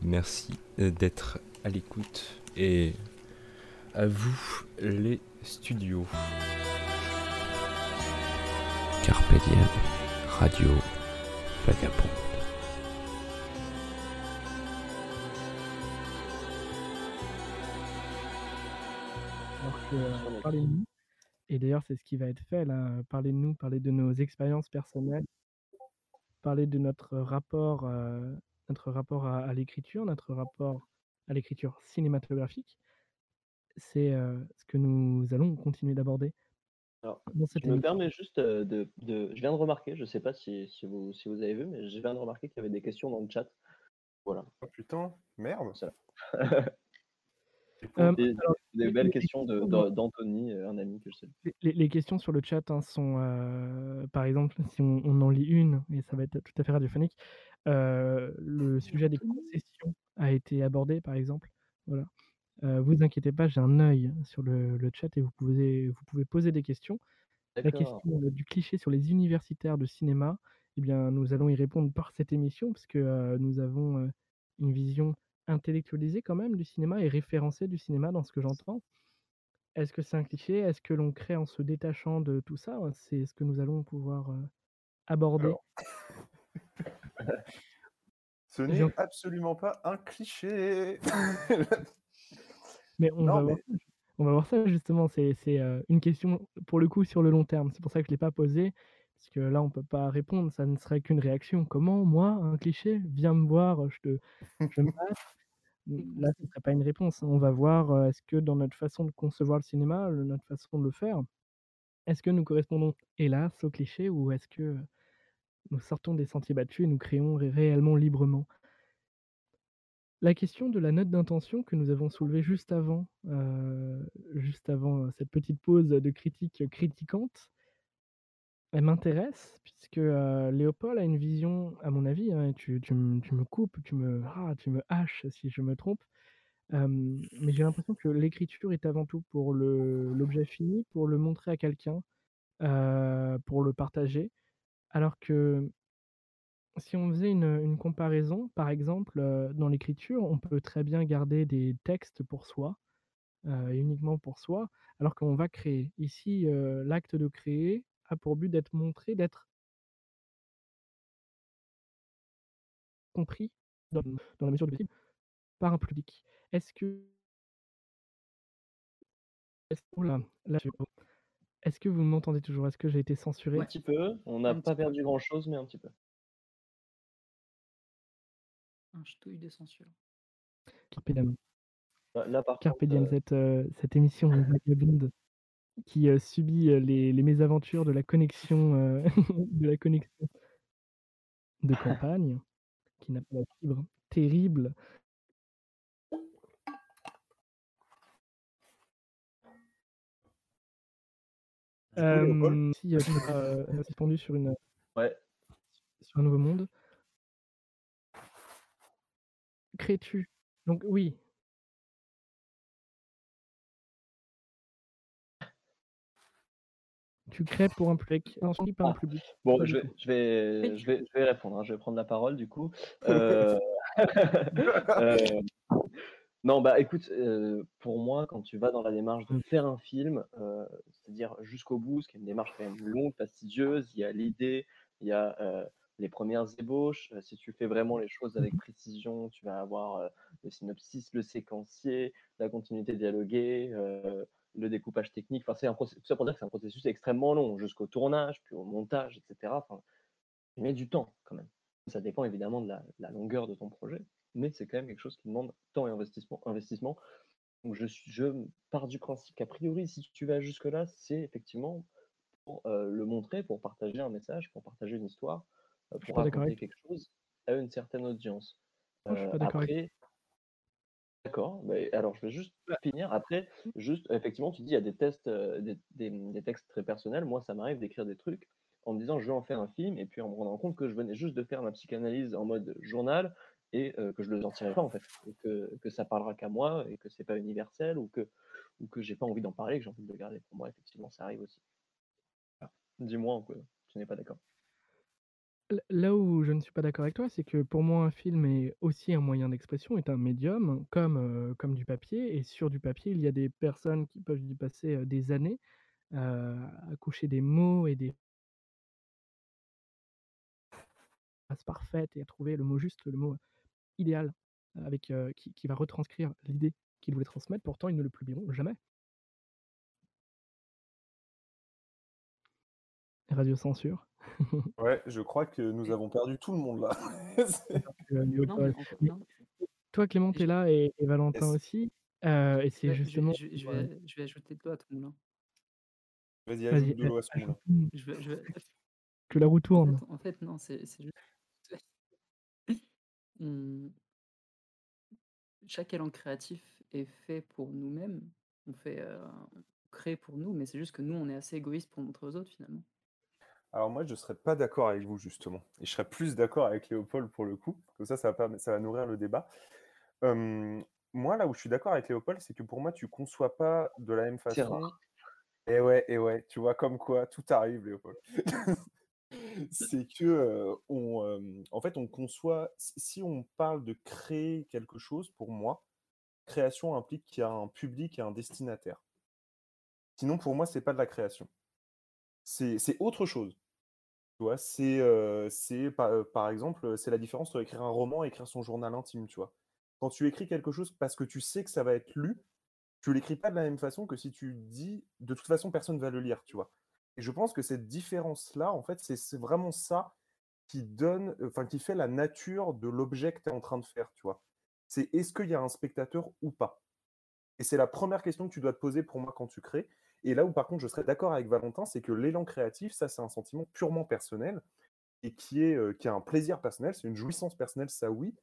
Merci euh, d'être à l'écoute et à vous les studios. Carpe Diem, radio que, euh, parlez de nous. Et d'ailleurs, c'est ce qui va être fait là. Parlez de nous, parler de nos expériences personnelles, parler de notre rapport, euh, notre rapport à, à l'écriture, notre rapport à l'écriture cinématographique. C'est euh, ce que nous allons continuer d'aborder Alors, je me permets juste de, de- Je viens de remarquer, je sais pas si, si vous, si vous avez vu, mais je viens de remarquer qu'il y avait des questions dans le chat. Voilà. Oh putain, merde. Ça. (laughs) Euh, alors, des les- belles les questions de- questions- de- d'Anthony, euh, un ami que je salue. Les, les questions sur le chat hein, sont, euh, par exemple, si on, on en lit une, et ça va être tout à fait radiophonique, euh, le sujet des concessions a été abordé, par exemple. Voilà. Euh, vous inquiétez pas, j'ai un œil sur le, le chat et vous pouvez, vous pouvez poser des questions. La question euh, du cliché sur les universitaires de cinéma, eh bien, nous allons y répondre par cette émission, parce que euh, nous avons euh, une vision intellectualisée quand même du cinéma et référencée du cinéma dans ce que j'entends? Est-ce que c'est un cliché? Est-ce que l'on crée en se détachant de tout ça? C'est ce que nous allons pouvoir euh, aborder. Alors, (laughs) Ce n'est absolument pas un cliché. Mais on, Non, va mais- Voir, ça- on va voir ça justement. C'est c'est, euh, une question pour le coup sur le long terme. C'est pour ça que je ne l'ai pas posée. Parce que là, on ne peut pas répondre. Ça ne serait qu'une réaction. Comment, moi, un cliché Viens me voir, je, te, je (laughs) me bats. Là, ce ne serait pas une réponse. On va voir euh, est-ce que dans notre façon de concevoir le cinéma, le- notre façon de le faire, est-ce que nous correspondons, hélas, au cliché ou est-ce que euh, nous sortons des sentiers battus et nous créons ré- réellement librement? La question de la note d'intention que nous avons soulevée juste avant, euh, juste avant euh, cette petite pause de critique critiquante, elle m'intéresse puisque Léopold a une vision, à mon avis, hein, tu, tu me coupes, tu me, ah, tu me haches si je me trompe, mais j'ai l'impression que l'écriture est avant tout pour l'objet fini, pour le montrer à quelqu'un, pour le partager, alors que si on faisait une, une comparaison, par exemple, dans l'écriture, on peut très bien garder des textes pour soi, uniquement pour soi, alors qu'on va créer. Ici, l'acte de créer a pour but d'être montré, d'être compris dans, dans la mesure du possible par un public. Est-ce que est-ce oula, là, je- que vous m'entendez toujours? Est-ce que j'ai été censuré? Un petit peu, on n'a pas perdu grand-chose, mais un petit peu. Un ch'touille de censure. Carpe diem. Là, là, par Carpe contre, diem, euh, cette, euh, cette émission vagabonde qui euh, subit euh, les, les mésaventures de la connexion euh, (laughs) de la connexion de campagne, qui n'a pas la fibre terrible. Si euh, pas euh, suspendu sur, une, (laughs) ouais, sur un nouveau monde, crées-tu Donc oui, tu crées pour un public, non, pas un Ah, public. Bon, je vais, je vais, je vais, je vais répondre. hein, Je vais prendre la parole du coup. (laughs) Euh, (laughs) euh, non, bah écoute, euh, pour moi, quand tu vas dans la démarche de Mm. faire un film, euh, c'est-à-dire jusqu'au bout, ce qui est une démarche quand même longue, fastidieuse, il y a l'idée, il y a euh, les premières ébauches. si tu fais vraiment les choses avec précision, tu vas avoir le synopsis, le séquencier, la continuité dialoguée, euh, le découpage technique. Enfin, c'est un processus, tout ça pour dire que c'est un processus extrêmement long, jusqu'au tournage, puis au montage, etc. Enfin, il met du temps quand même. Ça dépend évidemment de la, de la longueur de ton projet, mais c'est quand même quelque chose qui demande temps et investissement. investissement. Donc je, pars du principe qu'a priori, si tu vas jusque-là, c'est effectivement pour euh, le montrer, pour partager un message, pour partager une histoire, euh, pour raconter quelque chose à une certaine audience. toi. Je suis Euh, pas d'accord avec après, d'accord, alors je vais juste finir. Après, juste, effectivement, tu dis il y a des tests, euh, des, des- des textes très personnels. Moi, ça m'arrive d'écrire des trucs en me disant je vais en faire un film, et puis en me rendant compte que je venais juste de faire ma psychanalyse en mode journal et euh, que je le sortirai pas en fait, et que, que ça parlera qu'à moi et que c'est pas universel ou que ou que j'ai pas envie d'en parler, que j'ai envie de le garder pour moi. Effectivement, ça arrive aussi. Dis-moi que tu n'es pas d'accord. Là où je ne suis pas d'accord avec toi, c'est que pour moi, un film est aussi un moyen d'expression, est un médium comme, comme du papier et sur du papier, il y a des personnes qui peuvent y passer, des années, à coucher des mots et des phrases parfaites et à trouver le mot juste, le mot idéal, avec, qui qui va retranscrire l'idée qu'ils voulaient transmettre, pourtant ils ne le publieront jamais. Radio censure. (laughs) Ouais, je crois que nous avons perdu tout le monde là. (laughs) Non, mais non. toi Clément, Et tu es je là et et Valentin Yes. aussi, heu, et c'est Ouais, je vais justement je vais je pour, heu vais je vais ajouter de l'eau à ton moulin. Vas-y, Vas-y, ajoute de l'eau à ce moulin. Je vais je vais (laughs) que la roue en tourne. fait en fait non, c'est juste chaque élan créatif est fait pour nous-mêmes. On fait, heu, on crée pour nous, mais c'est juste que nous, on est assez égoïste pour montrer aux autres finalement. Alors moi, je serais pas d'accord avec vous justement et je serais plus d'accord avec Léopold pour le coup. Comme ça, ça va ça va nourrir le débat. Moi, là où je suis d'accord avec Léopold, c'est que pour moi, tu conçois pas de la même façon et ouais et ouais, tu vois? Comme quoi tout arrive Léopold. (laughs) C'est que, on, en fait, on conçoit si on parle de créer quelque chose, pour moi, création implique qu'il y a un public et un destinataire. Sinon, pour moi, c'est pas de la création. C'est autre chose. C'est, par, exemple, c'est la différence entre écrire un roman et écrire son journal intime, tu? Quand tu écris quelque chose parce que tu sais que ça va être lu, tu l'écris pas de la même façon que si tu dis: «De toute façon, personne va le lire», tu vois? Et je pense que cette différence-là, en fait, c'est c'est vraiment ça qui donne, enfin, qui fait la nature de l'objet que tu es en train de faire, tu vois? C'est est-ce qu'il y a un spectateur ou pas? Et c'est la première question que tu dois te poser pour moi quand tu crées. Et là où par contre je serais d'accord avec Valentin, c'est que l'élan créatif, ça c'est un sentiment purement personnel et qui est, qui a un plaisir personnel, c'est une jouissance personnelle, ça oui.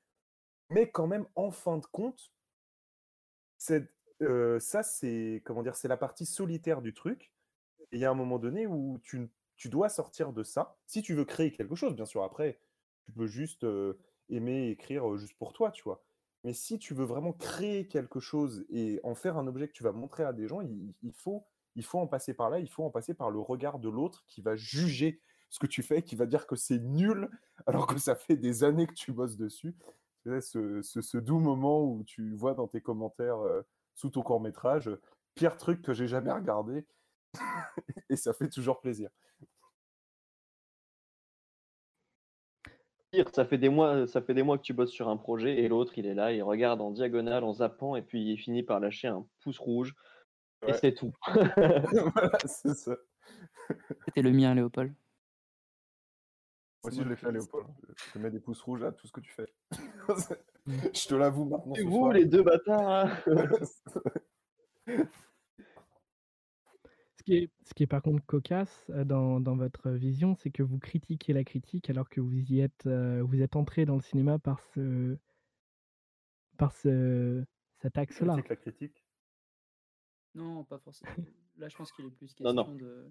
Mais quand même, en fin de compte ça c'est comment dire? C'est la partie solitaire du truc et il y a un moment donné où tu tu dois sortir de ça. Si tu veux créer quelque chose, bien sûr, après, tu peux juste, aimer écrire, juste pour toi, tu vois? Mais si tu veux vraiment créer quelque chose et en faire un objet que tu vas montrer à des gens, il faut il faut en passer par là, il faut en passer par le regard de l'autre qui va juger ce que tu fais, qui va dire que c'est nul, (laughs) alors que ça fait des années que tu bosses dessus. Sais, ce doux moment où tu vois dans tes commentaires, heu, sous ton court métrage, heu: «Pire truc que j'ai jamais regardé» (laughs) et ça fait toujours plaisir. Ça fait des mois ça fait des mois que tu bosses sur un projet et l'autre, il est là, il regarde en diagonale, en zappant et puis il finit par lâcher un pouce rouge et c'est tout. (laughs) Voilà, c'est ça. C'était le mien, Léopold. Moi C'est aussi, je l'ai fait. Léopold. Je te mets des pouces rouges à tout ce que tu fais. (laughs) Je te l'avoue maintenant Et ce vous soir. les 2 bâtards, hein! (laughs) Ce qui est ce qui est par contre cocasse, heu, dans dans votre vision, c'est que vous critiquez la critique alors que vous y êtes, heu, vous êtes entrés dans le cinéma par ce par ce cet axe-là. Critique la critique. Non, pas forcément. (laughs) Là, je pense qu'il est plus Non, non. question de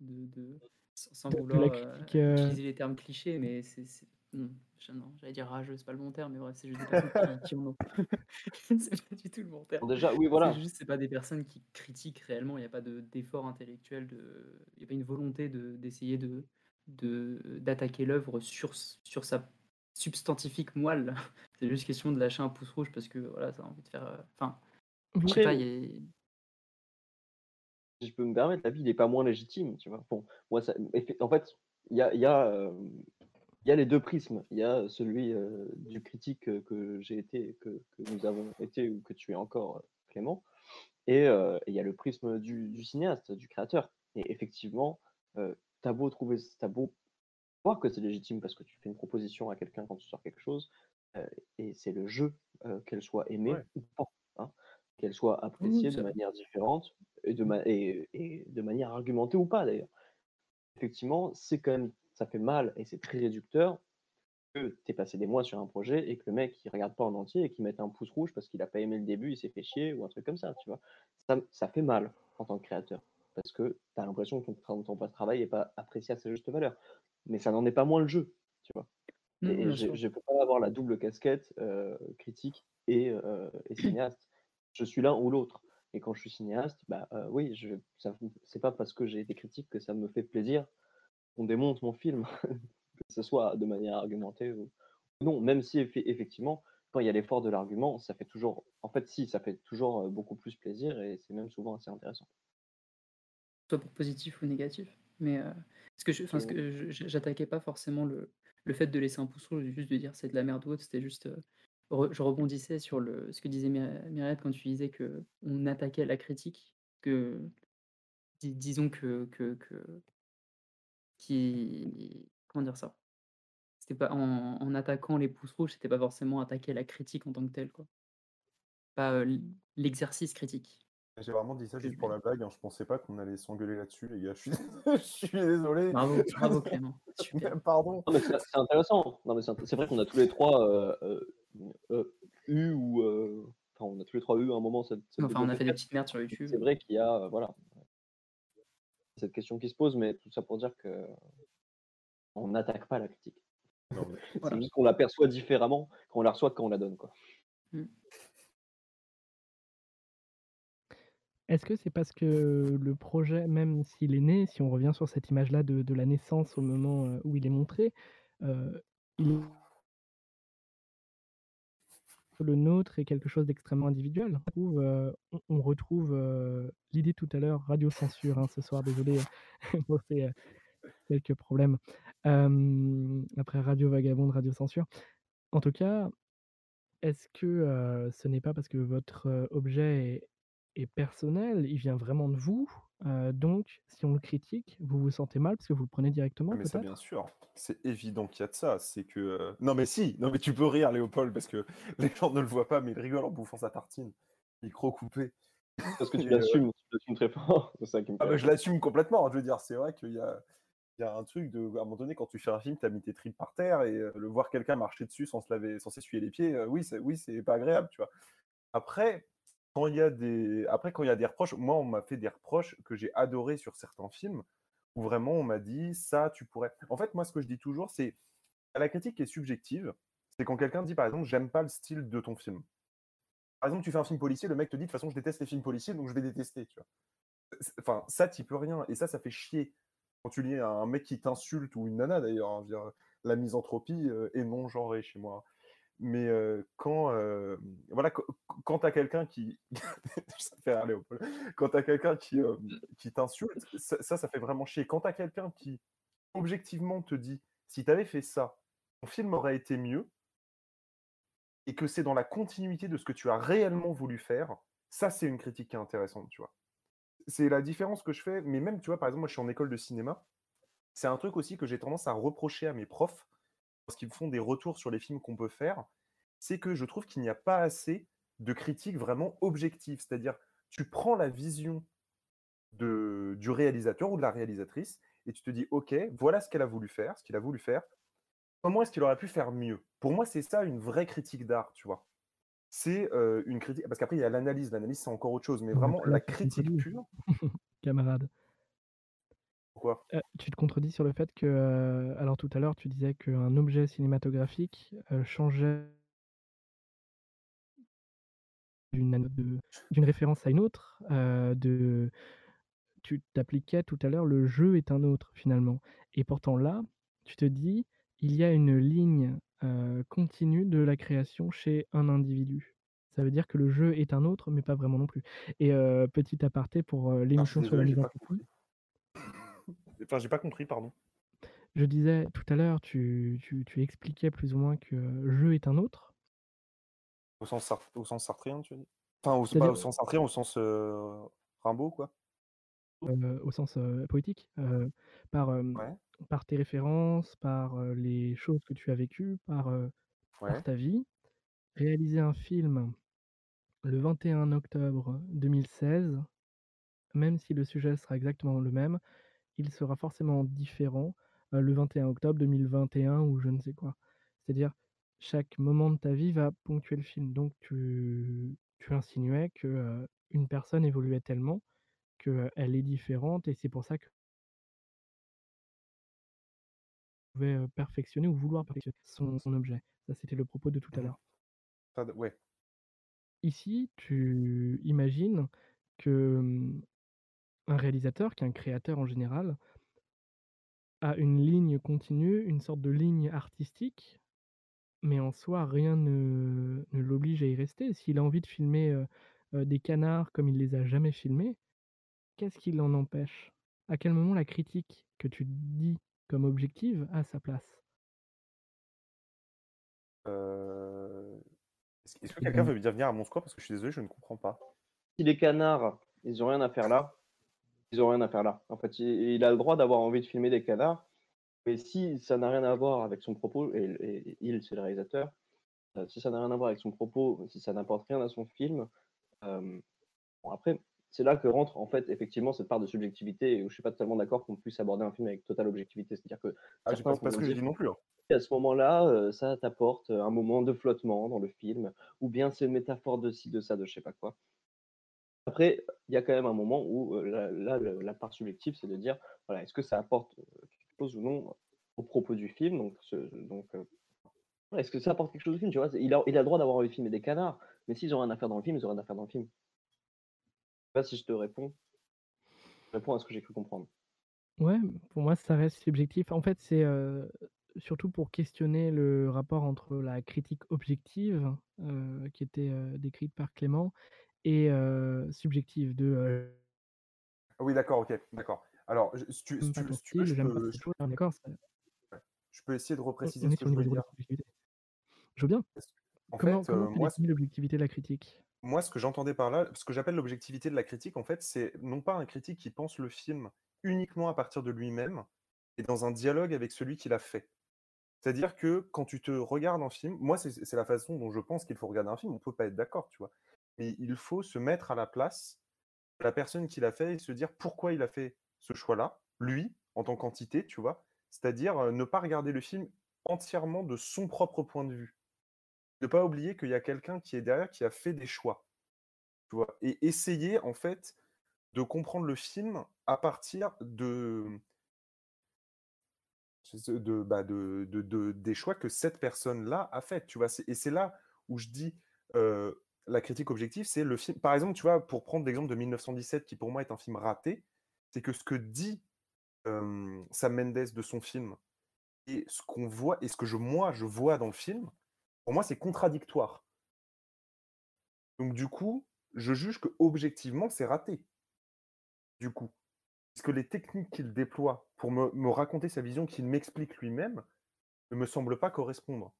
de de sans De vouloir, critique, heu utiliser les termes clichés, mais c'est c'est non, j'allais dire rageux, c'est pas le bon terme, mais bref, c'est juste des personnes qui qui en ont. C'est pas du tout le bon terme. Déjà, oui, C'est voilà. juste, c'est pas des personnes qui critiquent réellement, il y a pas de d'effort intellectuel, de il y a pas une volonté de d'essayer de de d'attaquer l'œuvre sur sur sa substantifique moelle. (laughs) C'est juste question de lâcher un pouce rouge parce que, voilà, tu as envie de faire, heu, enfin, je sais pas, il y a Si je peux me permettre, l'avis il est pas moins légitime, tu vois? Bon, moi ça en fait, il y a il y a, hem, il y a les 2 prismes. Il y a celui, du critique, que j'ai été, que que nous avons été ou que tu es encore, Clément et il y a le prisme du du cinéaste, du créateur et effectivement, heu, tu as beau trouver c tu as beau voir que c'est légitime parce que tu fais une proposition à quelqu'un quand tu sors quelque chose, et c'est le jeu, qu'elle soit aimée Ouais. ou pas, hein, qu'elle soit appréciée de manière différente et de ma et et de manière argumentée ou pas d'ailleurs. Effectivement, c'est quand même ça fait mal et c'est très réducteur que tu aies passé des mois sur un projet et que le mec il regarde pas en entier et qu'il mette un pouce rouge parce qu'il a pas aimé le début, il s'est fait chier ou un truc comme ça, tu vois? Ça fait mal en tant que créateur parce que tu as l'impression que ton ton pa travail est pas apprécié à sa juste valeur. Mais ça n'en est pas moins le jeu, tu vois? Mmh, Et je je peux pas avoir la double casquette, heu, critique et et cinéaste. Je suis l'un ou l'autre et quand je suis cinéaste, bah, heu, oui, je ça c'est pas parce que j'ai été critique que ça me fait plaisir qu'on démonte mon film. (laughs) que ce soit de manière argumentée ou non, même si effe- effectivement, quand il y a l'effort de l'argument, ça fait toujours, en fait, si, ça fait toujours euh, beaucoup plus plaisir et c'est même souvent assez intéressant. soit pour positif ou négatif. Mais euh, ce que je, enfin, ce que je- j'attaquais pas forcément le, le fait de laisser un pouce rouge, juste de dire c'est de la merde ou autre, c'était juste. euh, re- je rebondissais sur le, ce que disait Myri- Myriad quand tu disais que on attaquait la critique, que dis- disons que, que, que qui comment dire ça? C'était pas en, en attaquant les pouces rouges, c'était pas forcément attaquer la critique en tant que telle, quoi. Pas euh, l'exercice critique. J'ai vraiment dit ça juste je- pour la blague. hein. Je pensais pas qu'on allait s'engueuler là-dessus, les gars. (laughs) Je suis, je suis désolé. Bravo, bravo (laughs) Clément. Super. Pardon. Non, mais c'est c'est intéressant. Non, mais c'est c'est vrai qu'on a tous les trois euh, euh, eu ou. euh, Enfin, on a tous les trois eu à un moment cette. cette Enfin, on a fait des petites merdes sur YouTube. C'est vrai qu'il y a. euh, voilà. Cette question qui se pose, mais tout ça pour dire que. On n'attaque pas la critique. Non, mais- C'est Voilà. juste qu'on la perçoit différemment quand on la reçoit que quand on la donne. Quoi. Est-ce que c'est parce que le projet, même s'il est né, si on revient sur cette image-là de, de la naissance au moment euh, où il est montré, euh, il- le nôtre est quelque chose d'extrêmement individuel. On retrouve, euh, retrouve euh, l'idée tout à l'heure, radio censure, hein, ce soir, désolé, (laughs) pour ces euh, quelques problèmes. Euh, après Radio Vagabonde, Radio Censure. En tout cas, est-ce que euh, ce n'est pas parce que votre euh, objet est personnel, il vient vraiment de vous euh, Donc, si on le critique, vous vous sentez mal parce que vous le prenez directement, Ah, mais ça, bien sûr. C'est évident qu'il y a de ça. C'est que. euh, Non, mais si. Non, mais tu peux rire, Léopold, parce que (laughs) les gens ne le voient pas, mais il rigole en bouffant sa tartine. Micro coupé. Parce que (laughs) tu euh, l'assumes, tu l'assumes très fort. (laughs) C'est ça qui me Ah bah, je l'assume complètement. Je veux dire, c'est vrai qu'il y a, il y a un truc de. À un moment donné, quand tu fais un film, tu as mis tes tripes par terre et euh, le voir quelqu'un marcher dessus sans se laver, sans s'essuyer les pieds, euh, oui, c'est oui, c'est pas agréable, tu vois. Après, quand il y a des, après, quand il y a des reproches, moi, on m'a fait des reproches que j'ai adorés sur certains films où vraiment on m'a dit ça, tu pourrais. En fait, moi, ce que je dis toujours, c'est la critique est subjective. C'est quand quelqu'un dit, par exemple, j'aime pas le style de ton film. Par exemple, tu fais un film policier, le mec te dit, de toute façon, je déteste les films policiers, donc je vais détester, tu Enfin, ça, tu peux rien. Et ça, ça fait chier. Quand tu lis un mec qui t'insulte, ou une nana d'ailleurs, hein, la misanthropie euh, est non genrée chez moi. Mais quand, voilà, qu- quand tu as quelqu'un qui. (laughs) ça me fait rire, Léopold. Quand tu as quelqu'un qui, qui t'insulte, ça, ça, ça fait vraiment chier. Quand tu as quelqu'un qui, objectivement, te dit si tu avais fait ça, ton film aurait été mieux, et que c'est dans la continuité de ce que tu as réellement voulu faire, ça, c'est une critique qui est intéressante, tu vois. C'est la différence que je fais, mais même, tu vois, par exemple, moi, je suis en école de cinéma. C'est un truc aussi que j'ai tendance à reprocher à mes profs, lorsqu'ils me font des retours sur les films qu'on peut faire, c'est que je trouve qu'il n'y a pas assez de critiques vraiment objectives. C'est-à-dire, tu prends la vision de, du réalisateur ou de la réalisatrice et tu te dis, OK, voilà ce qu'elle a voulu faire, ce qu'il a voulu faire. Comment est-ce qu'il aurait pu faire mieux? Pour moi, c'est ça une vraie critique d'art, tu vois. C'est euh, une critique, parce qu'après, il y a l'analyse. L'analyse, c'est encore autre chose, mais vraiment, la critique pure. (laughs) Camarade. Pourquoi? Euh, tu te contredis sur le fait que, alors tout à l'heure, tu disais qu'un objet cinématographique changeait d'une ano- de- d'une référence à une autre. de, tu t'appliquais tout à l'heure, le jeu est un autre finalement. Et pourtant là, tu te dis, il y a une ligne continue de la création chez un individu. Ça veut dire que le jeu est un autre, mais pas vraiment non plus. Et petit aparté pour Ah, je suis l'émission sur la désolé, j'ai compris. Enfin, j'ai pas compris, pardon. Je disais tout à l'heure, tu, tu, tu expliquais plus ou moins que jeu est un autre. Au sens, au sens sartrien, tu dire? Enfin, au, pas au sens sartrien, au sens euh, Rimbaud, quoi. euh, au sens euh, poétique, euh, par, euh, Ouais. par tes références, par euh, les choses que tu as vécues, par, euh, par ta vie. Réaliser un film le 21 octobre 2016, même si le sujet sera exactement le même, il sera forcément différent euh, le 21 octobre 2021 ou je ne sais quoi. C'est-à-dire, chaque moment de ta vie va ponctuer le film. Donc, tu, tu insinuais que euh, une personne évoluait tellement qu'elle est différente et c'est pour ça que pouvait perfectionner ou vouloir perfectionner son, son objet. Ça, c'était le propos de tout à Mhm. l'heure. Ouais. Ici, tu imagines que hum, un réalisateur, qui est un créateur en général, a une ligne continue, une sorte de ligne artistique, mais en soi, rien ne ne l'oblige à y rester. S'il a envie de filmer, des canards comme il les a jamais filmés, qu'est-ce qui l'en empêche? À quel moment la critique que tu dis comme objective a sa place? Est-ce que Et quelqu'un ben veut bien venir à mon? Parce que je suis désolé, je ne comprends pas. Si les canards, ils ont rien à faire là, ils ont rien à faire là. En fait, il il a le droit d'avoir envie de filmer des canards, mais si ça n'a rien à voir avec son propos et et il, c'est le réalisateur, heu, si ça n'a rien à voir avec son propos, si ça n'apporte rien à son film, bon après, c'est là que rentre en fait effectivement cette part de subjectivité où je suis pas totalement d'accord qu'on puisse aborder un film avec totale objectivité. C'est-à-dire que Ah, certains c'est pas ce que j'ai dire dit non plus, hein. à ce moment-là, heu, ça t'apporte, un moment de flottement dans le film ou bien c'est une métaphore de ci, de ça, de je sais pas quoi. Après, il y a quand même un moment où, heu, là le la part subjective, c'est de dire, voilà, est-ce que ça apporte, heu, quelque chose ou non au propos du film? Donc ouais, est-ce que ça apporte quelque chose au film, tu vois? Il a il a le droit d'avoir envie de filmer des canards, mais s'ils ont rien à faire dans le film, ils ont rien à faire dans le film. Je sais pas si je te réponds. Réponds à ce que j'ai cru comprendre. Ouais, pour moi, ça reste subjectif. En fait, c'est, surtout pour questionner le rapport entre la critique objective, qui était, décrite par Clément et subjective de, heu Oui, d'accord, OK, d'accord. Alors, si tu si «J'aime pas tu si tu veux, je peux je choses», on est d'accord, c'est ouais, je peux essayer de repréciser on ce que je de dire. Je veux bien. En Comment fait, comment moi, l'objectivité de la critique? moi, ce que j'entendais par là, ce que j'appelle l'objectivité de la critique, en fait, c'est non pas un critique qui pense le film uniquement à partir de lui-même et dans un dialogue avec celui qui l'a fait. C'est-à-dire que quand tu te regardes un film moi, c'est c'est la façon dont je pense qu'il faut regarder un film, on peut pas être d'accord, tu vois? Mais il faut se mettre à la place de la personne qui l'a fait et se dire pourquoi il a fait ce choix-là, lui, en tant qu'entité, tu vois? C'est-à-dire, ne pas regarder le film entièrement de son propre point de vue. Ne pas oublier qu'il y a quelqu'un qui est derrière, qui a fait des choix, tu vois? Et essayer, en fait, de comprendre le film à partir de de, bah, de de de des choix que cette personne-là a fait, tu vois? Et c'est là où je dis, la critique objective, c'est le film par exemple, tu vois, pour prendre l'exemple de 1917 qui pour moi est un film raté, c'est que ce que dit, Sam Mendes de son film et ce qu'on voit et ce que je moi, je vois dans le film, pour moi, c'est contradictoire. Donc du coup, je juge qu'objectivement, c'est raté. Du coup. Parce que les techniques qu'il déploie pour me raconter sa vision, qu'il m'explique lui-même, ne me semblent pas correspondre.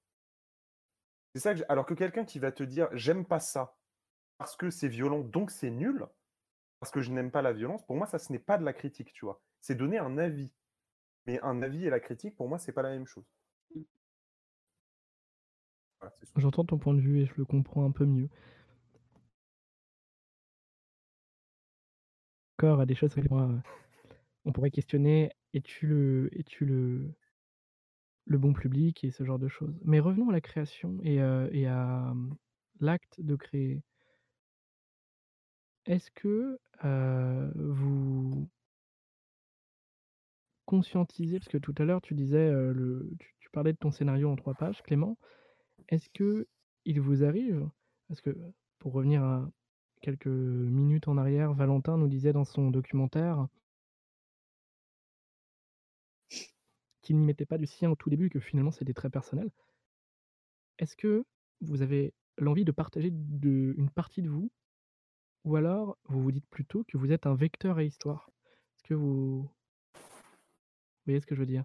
C'est ça que alors que quelqu'un qui va te dire: «J'aime pas ça, parce que c'est violent, donc c'est nul, parce que je n'aime pas la violence», pour moi, ça, ce n'est pas de la critique, tu vois? C'est donner un avis. Mais un avis et la critique, pour moi, c'est pas la même chose. Mmh. Voilà. J'entends ton point de vue et je le comprends un peu mieux. Encore à des choses sur moi, on pourrait questionner: «Es-tu le es-tu le le bon public?» et ce genre de choses. Mais revenons à la création et à, mmh, l'acte de créer. Est-ce que, vous conscientisez parce que tout à l'heure tu disais, le tu tu parlais de ton scénario en 3 pages, Clément. Est-ce qu'il vous arrive parce que, pour revenir à quelques minutes en arrière, Valentin nous disait dans son documentaire qu'il n'y mettait pas du sien au tout début, que finalement c'était très personnel. Est-ce que vous avez l'envie de partager de une partie de vous? Ou alors vous vous dites plutôt que vous êtes un vecteur à histoire? Est-ce que vous vous voyez ce que je veux dire?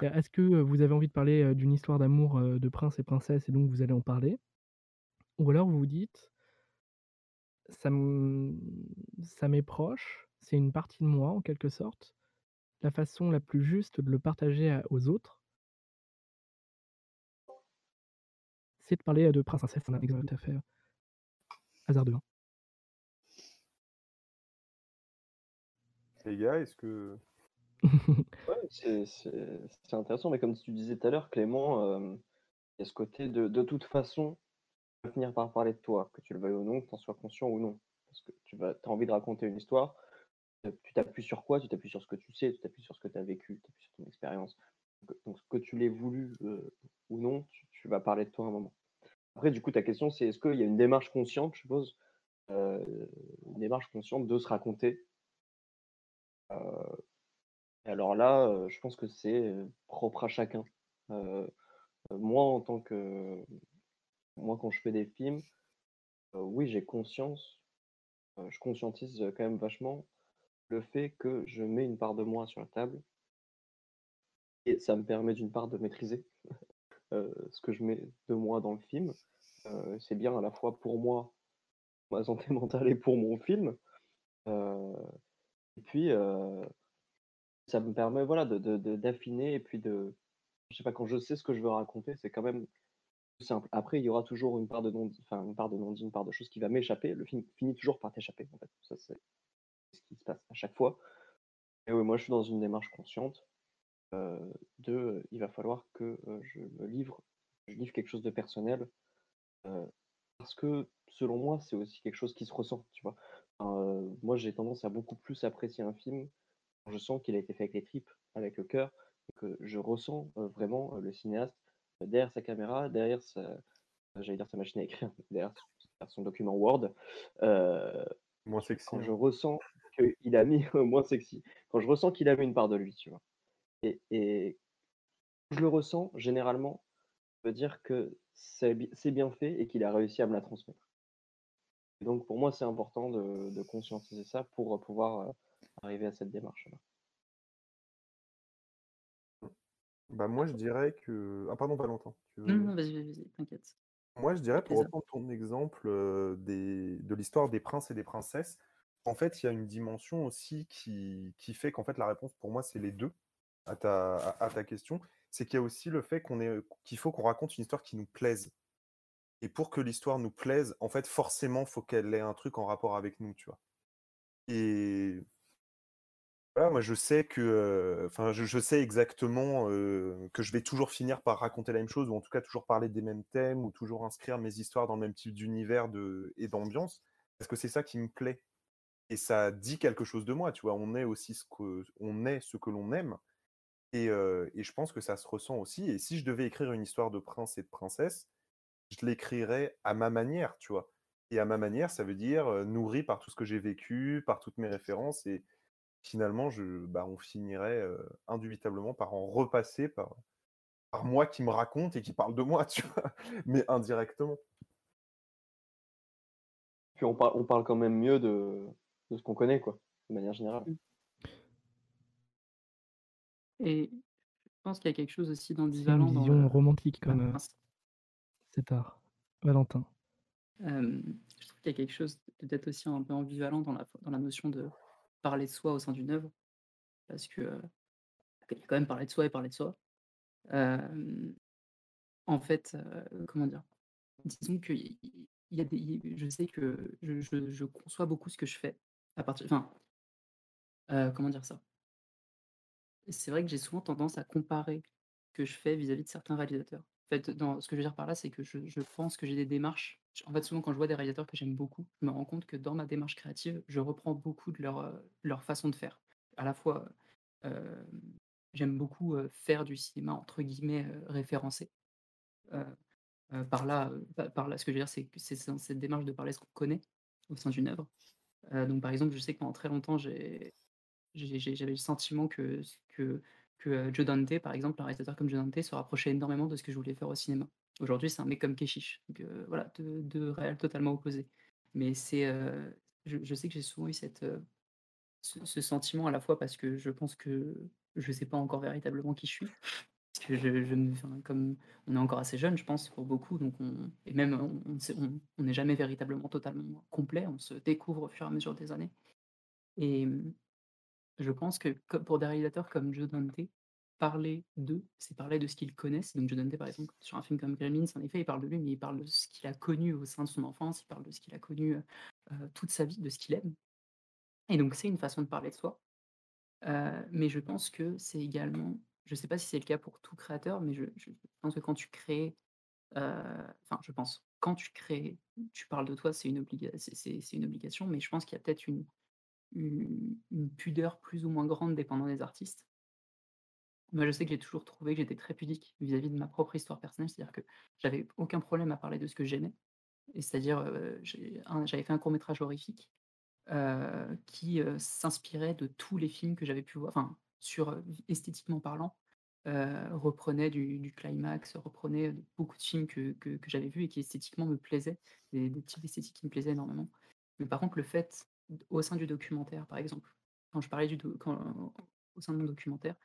Est-ce que, vous avez envie de parler, d'une histoire d'amour, de prince et princesse et donc vous allez en parler? Ou alors vous vous dites «Ça m ça m'est proche, c'est une partie de moi en quelque sorte. La façon la plus juste de le partager à aux autres» «c'est de parler, de prince princesse». C'est un exemple tout à fait, hasardeux, hein. Les gars, est-ce que (laughs) Ouais, c'est intéressant, mais comme tu disais tout à l'heure, Clément, il y a ce côté de de toute façon, on va finir par parler de toi, que tu le veuilles ou non, que tu en sois conscient ou non. Parce que tu vas tu as envie de raconter une histoire, tu t'appuies sur quoi? Tu t'appuies sur ce que tu sais, tu t'appuies sur ce que tu as vécu, tu t'appuies sur ton expérience. Donc que tu l'aies voulu, heu, ou non, tu vas parler de toi un moment. Après du coup, ta question, c'est est-ce qu'il y a une démarche consciente, je suppose? Heu, une démarche consciente de se raconter? Et alors là, euh, je pense que c'est euh, propre à chacun. Euh, euh, moi, en tant que moi, quand je fais des films, euh, oui, j'ai conscience, euh, je conscientise quand même vachement le fait que je mets une part de moi sur la table. Et ça me permet d'une part de maîtriser (laughs) euh, ce que je mets de moi dans le film. Euh, c'est bien à la fois pour moi, (laughs) ma santé mentale et pour mon film. Euh, et puis, ça me permet voilà, de, de- de- d'affiner et puis de. Je sais pas, quand je sais ce que je veux raconter, c'est quand même plus simple. Après, il y aura toujours une part de non enfin, une part de non-dit, une part de choses qui va m'échapper. Le film finit toujours par t'échapper. Ça, c'est ce qui se passe à chaque fois. Et oui, moi, je suis dans une démarche consciente euh, de euh, il va falloir que euh, je me livre, je livre quelque chose de personnel. parce que, selon moi, c'est aussi quelque chose qui se ressent, tu vois. Enfin, moi, j'ai tendance à beaucoup plus apprécier un film quand je sens qu'il a été fait avec les tripes, avec le cœur, et que je ressens vraiment le cinéaste derrière sa caméra, derrière sa, j'allais dire sa machine à écrire, (laughs) derrière son- document Word. Moins sexy. quand hein. je ressens qu'il a mis moins sexy, quand je ressens qu'il a mis une part de lui, tu vois. Et, et je le ressens, généralement, ça veut dire que c'est bi- c'est bien fait et qu'il a réussi à me la transmettre. Et donc pour moi, c'est important de, de conscientiser ça pour pouvoir euh, arriver à cette démarche-là. Bah, moi, je dirais que. Ah, pardon, Valentin. Tu Non, veux... non, vas-y, vas-y, t'inquiète. Moi, je dirais, pour reprendre ton exemple euh, des... de l'histoire des princes et des princesses, en fait, il y a une dimension aussi qui, qui fait qu'en fait, la réponse pour moi, c'est les deux à ta, à, ta question. C'est qu'il y a aussi le fait qu'on est... qu'il faut qu'on raconte une histoire qui nous plaise. Et pour que l'histoire nous plaise, en fait, forcément, faut qu'elle ait un truc en rapport avec nous, tu vois. Et voilà, moi, je sais que, euh, enfin, je, je sais exactement euh, que je vais toujours finir par raconter la même chose, ou en tout cas toujours parler des mêmes thèmes, ou toujours inscrire mes histoires dans le même type d'univers de, et d'ambiance, parce que c'est ça qui me plaît. Et ça dit quelque chose de moi, tu vois? On est aussi ce que, on est ce que l'on aime, et, et je pense que ça se ressent aussi. Et si je devais écrire une histoire de prince et de princesse, je l'écrirais à ma manière, tu vois? Et à ma manière, ça veut dire nourri par tout ce que j'ai vécu, par toutes mes références, et finalement, je, bah, on finirait indubitablement par en repasser par, par moi qui me raconte et qui parle de moi, (laughs) tu vois, mais indirectement. Puis on, par- on parle quand même mieux de, de ce qu'on connaît, quoi, de manière générale. Et je pense qu'il y a quelque chose aussi C'est une d'ambivalent dans vision le. romantique comme euh, cet art. Valentin. Euh, je trouve qu'il y a quelque chose de peut-être aussi un peu ambivalent dans la, dans la notion de parler de soi au sein d'une œuvre, parce que euh, il y a quand même parler de soi et parler de soi. Euh, en fait, euh, comment dire Disons que y- y- il y a des, y- je sais que je, je- je conçois beaucoup ce que je fais euh, comment dire ça? C'est vrai que j'ai souvent tendance à comparer ce que je fais vis-à-vis de certains réalisateurs. En fait, ce que je veux dire par là, c'est que je, pense que j'ai des démarches. En fait, souvent, quand je vois des réalisateurs que j'aime beaucoup, je me rends compte que dans ma démarche créative, je reprends beaucoup de leur, euh, façon de faire. À la fois, euh, j'aime beaucoup faire du cinéma entre guillemets référencé. Par là, pa- par là, ce que je veux dire, c'est que c'est dans cette démarche de parler ce qu'on connaît au sein d'une œuvre. Euh, donc, par exemple, je sais que pendant très longtemps, j'avais le sentiment que, que, euh, Joe Dante, par exemple, un réalisateur comme Joe Dante, se rapprochait énormément de ce que je voulais faire au cinéma. Aujourd'hui, c'est un mec comme Keshish, donc euh, voilà, deux, réels totalement opposés. Mais c'est, je, sais que j'ai souvent eu cette, ce, ce sentiment à la fois parce que je pense que je ne sais pas encore véritablement qui je suis. Parce que je, je comme on est encore assez jeune, je pense, pour beaucoup, donc on, et même on n'est jamais véritablement totalement complet, on se découvre au fur et à mesure des années. Et, je pense que pour des réalisateurs comme Joe Dante, parler d'eux, c'est parler de ce qu'ils connaissent. Donc Joe Dante, par exemple, sur un film comme Gremlins, en effet, il parle de lui, mais il parle de ce qu'il a connu au sein de son enfance, il parle de ce qu'il a connu, heu heu, toute sa vie, de ce qu'il aime. Et donc c'est une façon de parler de soi. Heu, mais je pense que c'est également je sais pas si c'est le cas pour tout créateur, mais je pense que quand tu crées, heu, enfin je pense, quand tu crées, tu parles de toi, c'est une une obligation, mais je pense qu'il y a peut-être une pudeur plus ou moins grande dépendant des artistes. Moi, je sais que j'ai toujours trouvé que j'étais très pudique vis-à-vis de ma propre histoire personnelle, c'est-à-dire que j'avais aucun problème à parler de ce que j'aimais et c'est-à-dire, un j'avais fait un court métrage horrifique, heu, qui, heu, s'inspirait de tous les films que j'avais pu voir sur, esthétiquement parlant, reprenait du climax, reprenait, beaucoup de films que j'avais vus et qui esthétiquement me plaisaient, des types d'esthétique qui me plaisaient énormément. Mais par contre, le fait, au sein du documentaire, par exemple, quand je parlais du au sein de mon documentaire,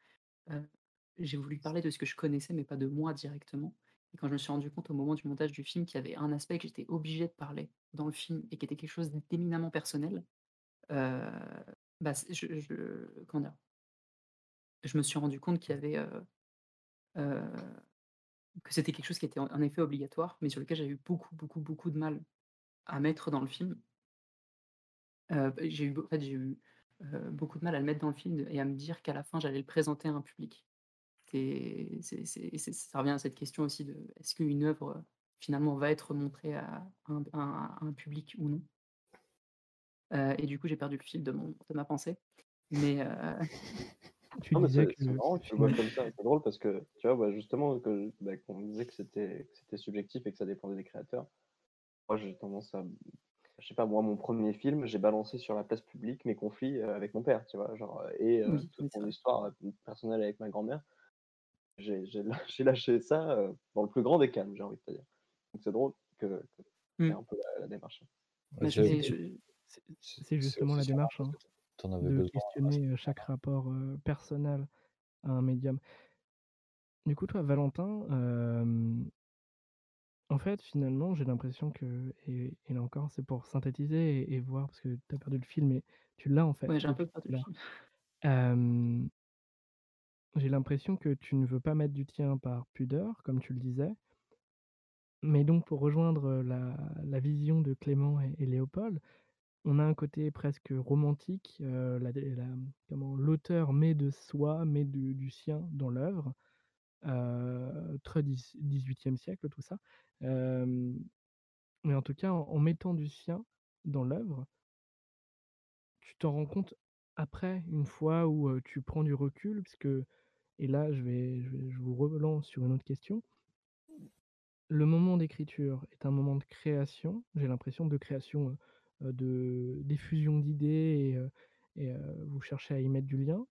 j'ai voulu parler de ce que je connaissais, mais pas de moi directement et quand je me suis rendu compte au moment du montage du film qu'il y avait un aspect que j'étais obligé de parler dans le film et qui était quelque chose d'éminemment personnel, bah, je? Je me suis rendu compte qu'il y avait, que c'était quelque chose qui était en en effet obligatoire, mais sur lequel j'avais eu beaucoup, beaucoup, beaucoup de mal à mettre dans le film. Bah, j'ai eu en fait, j'ai eu, beaucoup de mal à le mettre dans le film et à me dire qu'à la fin, j'allais le présenter à un public. C'est c'est c'est c'est ça revient à cette question aussi de est-ce qu'une œuvre, finalement, va être montrée à un public ou non? Et du coup, j'ai perdu le fil de mon de ma pensée, mais (laughs) Tu Non, mais disais c'est que c'est marrant que tu vois comme ça, c'est drôle parce que, tu vois, bah, justement, que bah, qu'on disait que c'était que c'était subjectif et que ça dépendait des créateurs. Moi, j'ai tendance à je sais pas, moi, mon 1er film, j'ai balancé sur la place publique mes conflits, heu, avec mon père, tu vois? Genre, et Oui, toute c'est mon histoire, heu, personnelle avec ma grand-mère. J'ai j'ai lâ (laughs) j'ai lâché ça, dans le plus grand des calmes, j'ai envie de te dire. Donc c'est drôle que que aies Mmh. un peu la la démarche. Ouais, Bah, c'est C'est c'est c'est c'est justement la démarche, hein, en avais de besoin questionner, chaque rapport, personnel à un médium. Du coup, toi, Valentin, en fait, finalement, j'ai l'impression que et et là encore, c'est pour synthétiser et et voir parce que tu as perdu le fil, mais tu l'as, en fait, Ouais, j'ai un peu perdu le à l'heure. fil. Hem j'ai l'impression que tu ne veux pas mettre du tien par pudeur, comme tu le disais mais donc pour rejoindre, la la vision de Clément et et Léopold, on a un côté presque romantique, l'auteur met de soi, met du sien dans l'œuvre, très dix dix-huitième siècle, tout ça. Mais en tout cas, en mettant du sien dans l'œuvre tu t'en rends compte après, une fois où, tu prends du recul puisque et là, je vais je vais je vous relance sur une autre question. Le moment d'écriture est un moment de création, j'ai l'impression de création, de d'effusion d'idées et heu et heu, vous cherchez à y mettre du lien.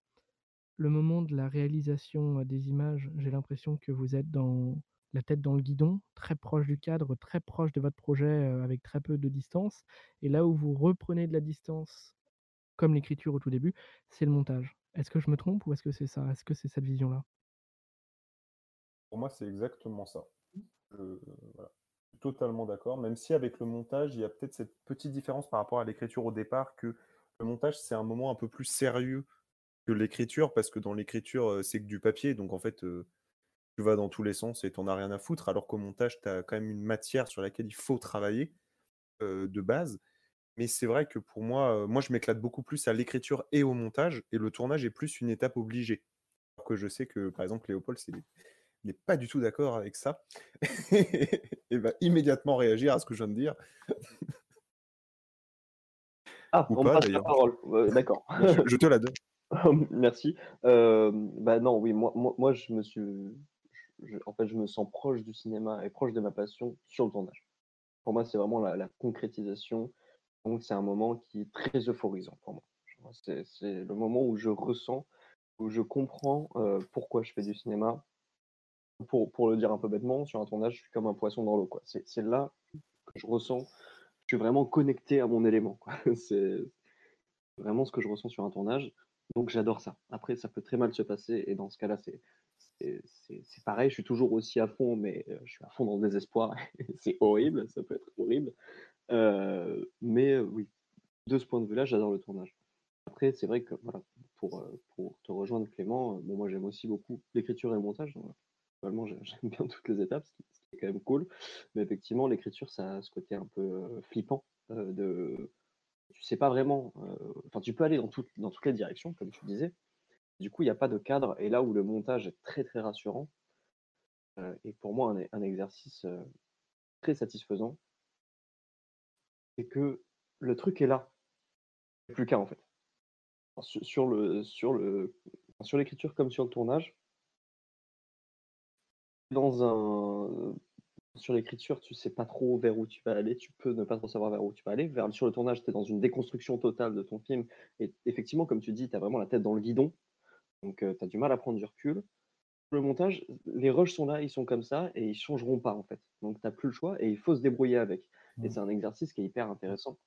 Le moment de la réalisation, des images, j'ai l'impression que vous êtes dans la tête dans le guidon, très proche du cadre, très proche de votre projet, avec très peu de distance et là où vous reprenez de la distance, comme l'écriture au tout début, c'est le montage. Est-ce que je me trompe ou est-ce que c'est ça? Est-ce que c'est cette vision-là? Pour moi, c'est exactement ça. Je voilà, totalement d'accord, même si avec le montage, il y a peut-être cette petite différence par rapport à l'écriture au départ, que le montage, c'est un moment un peu plus sérieux que l'écriture, parce que dans l'écriture, heu, c'est que du papier, donc en fait, heu, tu vas dans tous les sens et tu en as rien à foutre, alors qu'au montage, tu as quand même une matière sur laquelle il faut travailler, heu, de base. Mais c'est vrai que pour moi, moi je m'éclate beaucoup plus à l'écriture et au montage et le tournage est plus une étape obligée. Alors que je sais que, par exemple, Léopold, c'est il est pas du tout d'accord avec ça (laughs) et va immédiatement réagir à ce que je viens de dire. Ah, Ou on pas passe la parole, d'accord. (laughs) Je je te la donne. (laughs) Merci. Hem, bah, non, oui, moi moi moi, je me suis je en fait, je me sens proche du cinéma et proche de ma passion sur le tournage. Pour moi, c'est vraiment la la concrétisation, donc c'est un moment qui est très euphorisant pour moi. C'est le moment où je ressens, où je comprends, heu, pourquoi je fais du cinéma. Pour pour le dire un peu bêtement, sur un tournage, je suis comme un poisson dans l'eau. C'est c'est là que je ressens, je suis vraiment connecté à mon élément. (laughs) C'est vraiment ce que je ressens sur un tournage, donc j'adore ça. Après, ça peut très mal se passer et dans ce cas-là, c'est pareil, je suis toujours aussi à fond, mais heu, je suis à fond dans le désespoir (laughs) c'est horrible, ça peut être horrible. Heu, mais heu, oui, de ce point de vue-là, j'adore le tournage. Après, c'est vrai que voilà, pour, pour te rejoindre Clément, moi, j'aime aussi beaucoup l'écriture et le montage, globalement, j'ai (laughs) j'aime bien toutes les étapes, ce qui est quand même cool. Mais effectivement, l'écriture, ça a ce côté un peu, heu, flippant, heu, de tu sais pas vraiment, heu, enfin, tu peux aller dans toutes les directions, comme tu disais. Du coup, il y a pas de cadre et là où le montage est très, très rassurant et pour moi un exercice, très satisfaisant c'est que le truc est là. Plus qu'à, en fait. Su sur le sur le sur l'écriture comme sur le tournage dans un sur l'écriture, tu sais pas trop vers où tu vas aller, tu peux ne pas trop savoir vers où tu vas aller. Vers sur le tournage, tu es dans une déconstruction totale de ton film et effectivement, comme tu dis, tu as vraiment la tête dans le guidon. Donc, tu as du mal à prendre du recul. Le montage, les rushs sont là, ils sont comme ça et ils changeront pas en fait. Donc, tu plus le choix et il faut se débrouiller avec. Et Mmh. c'est un exercice qui est hyper intéressant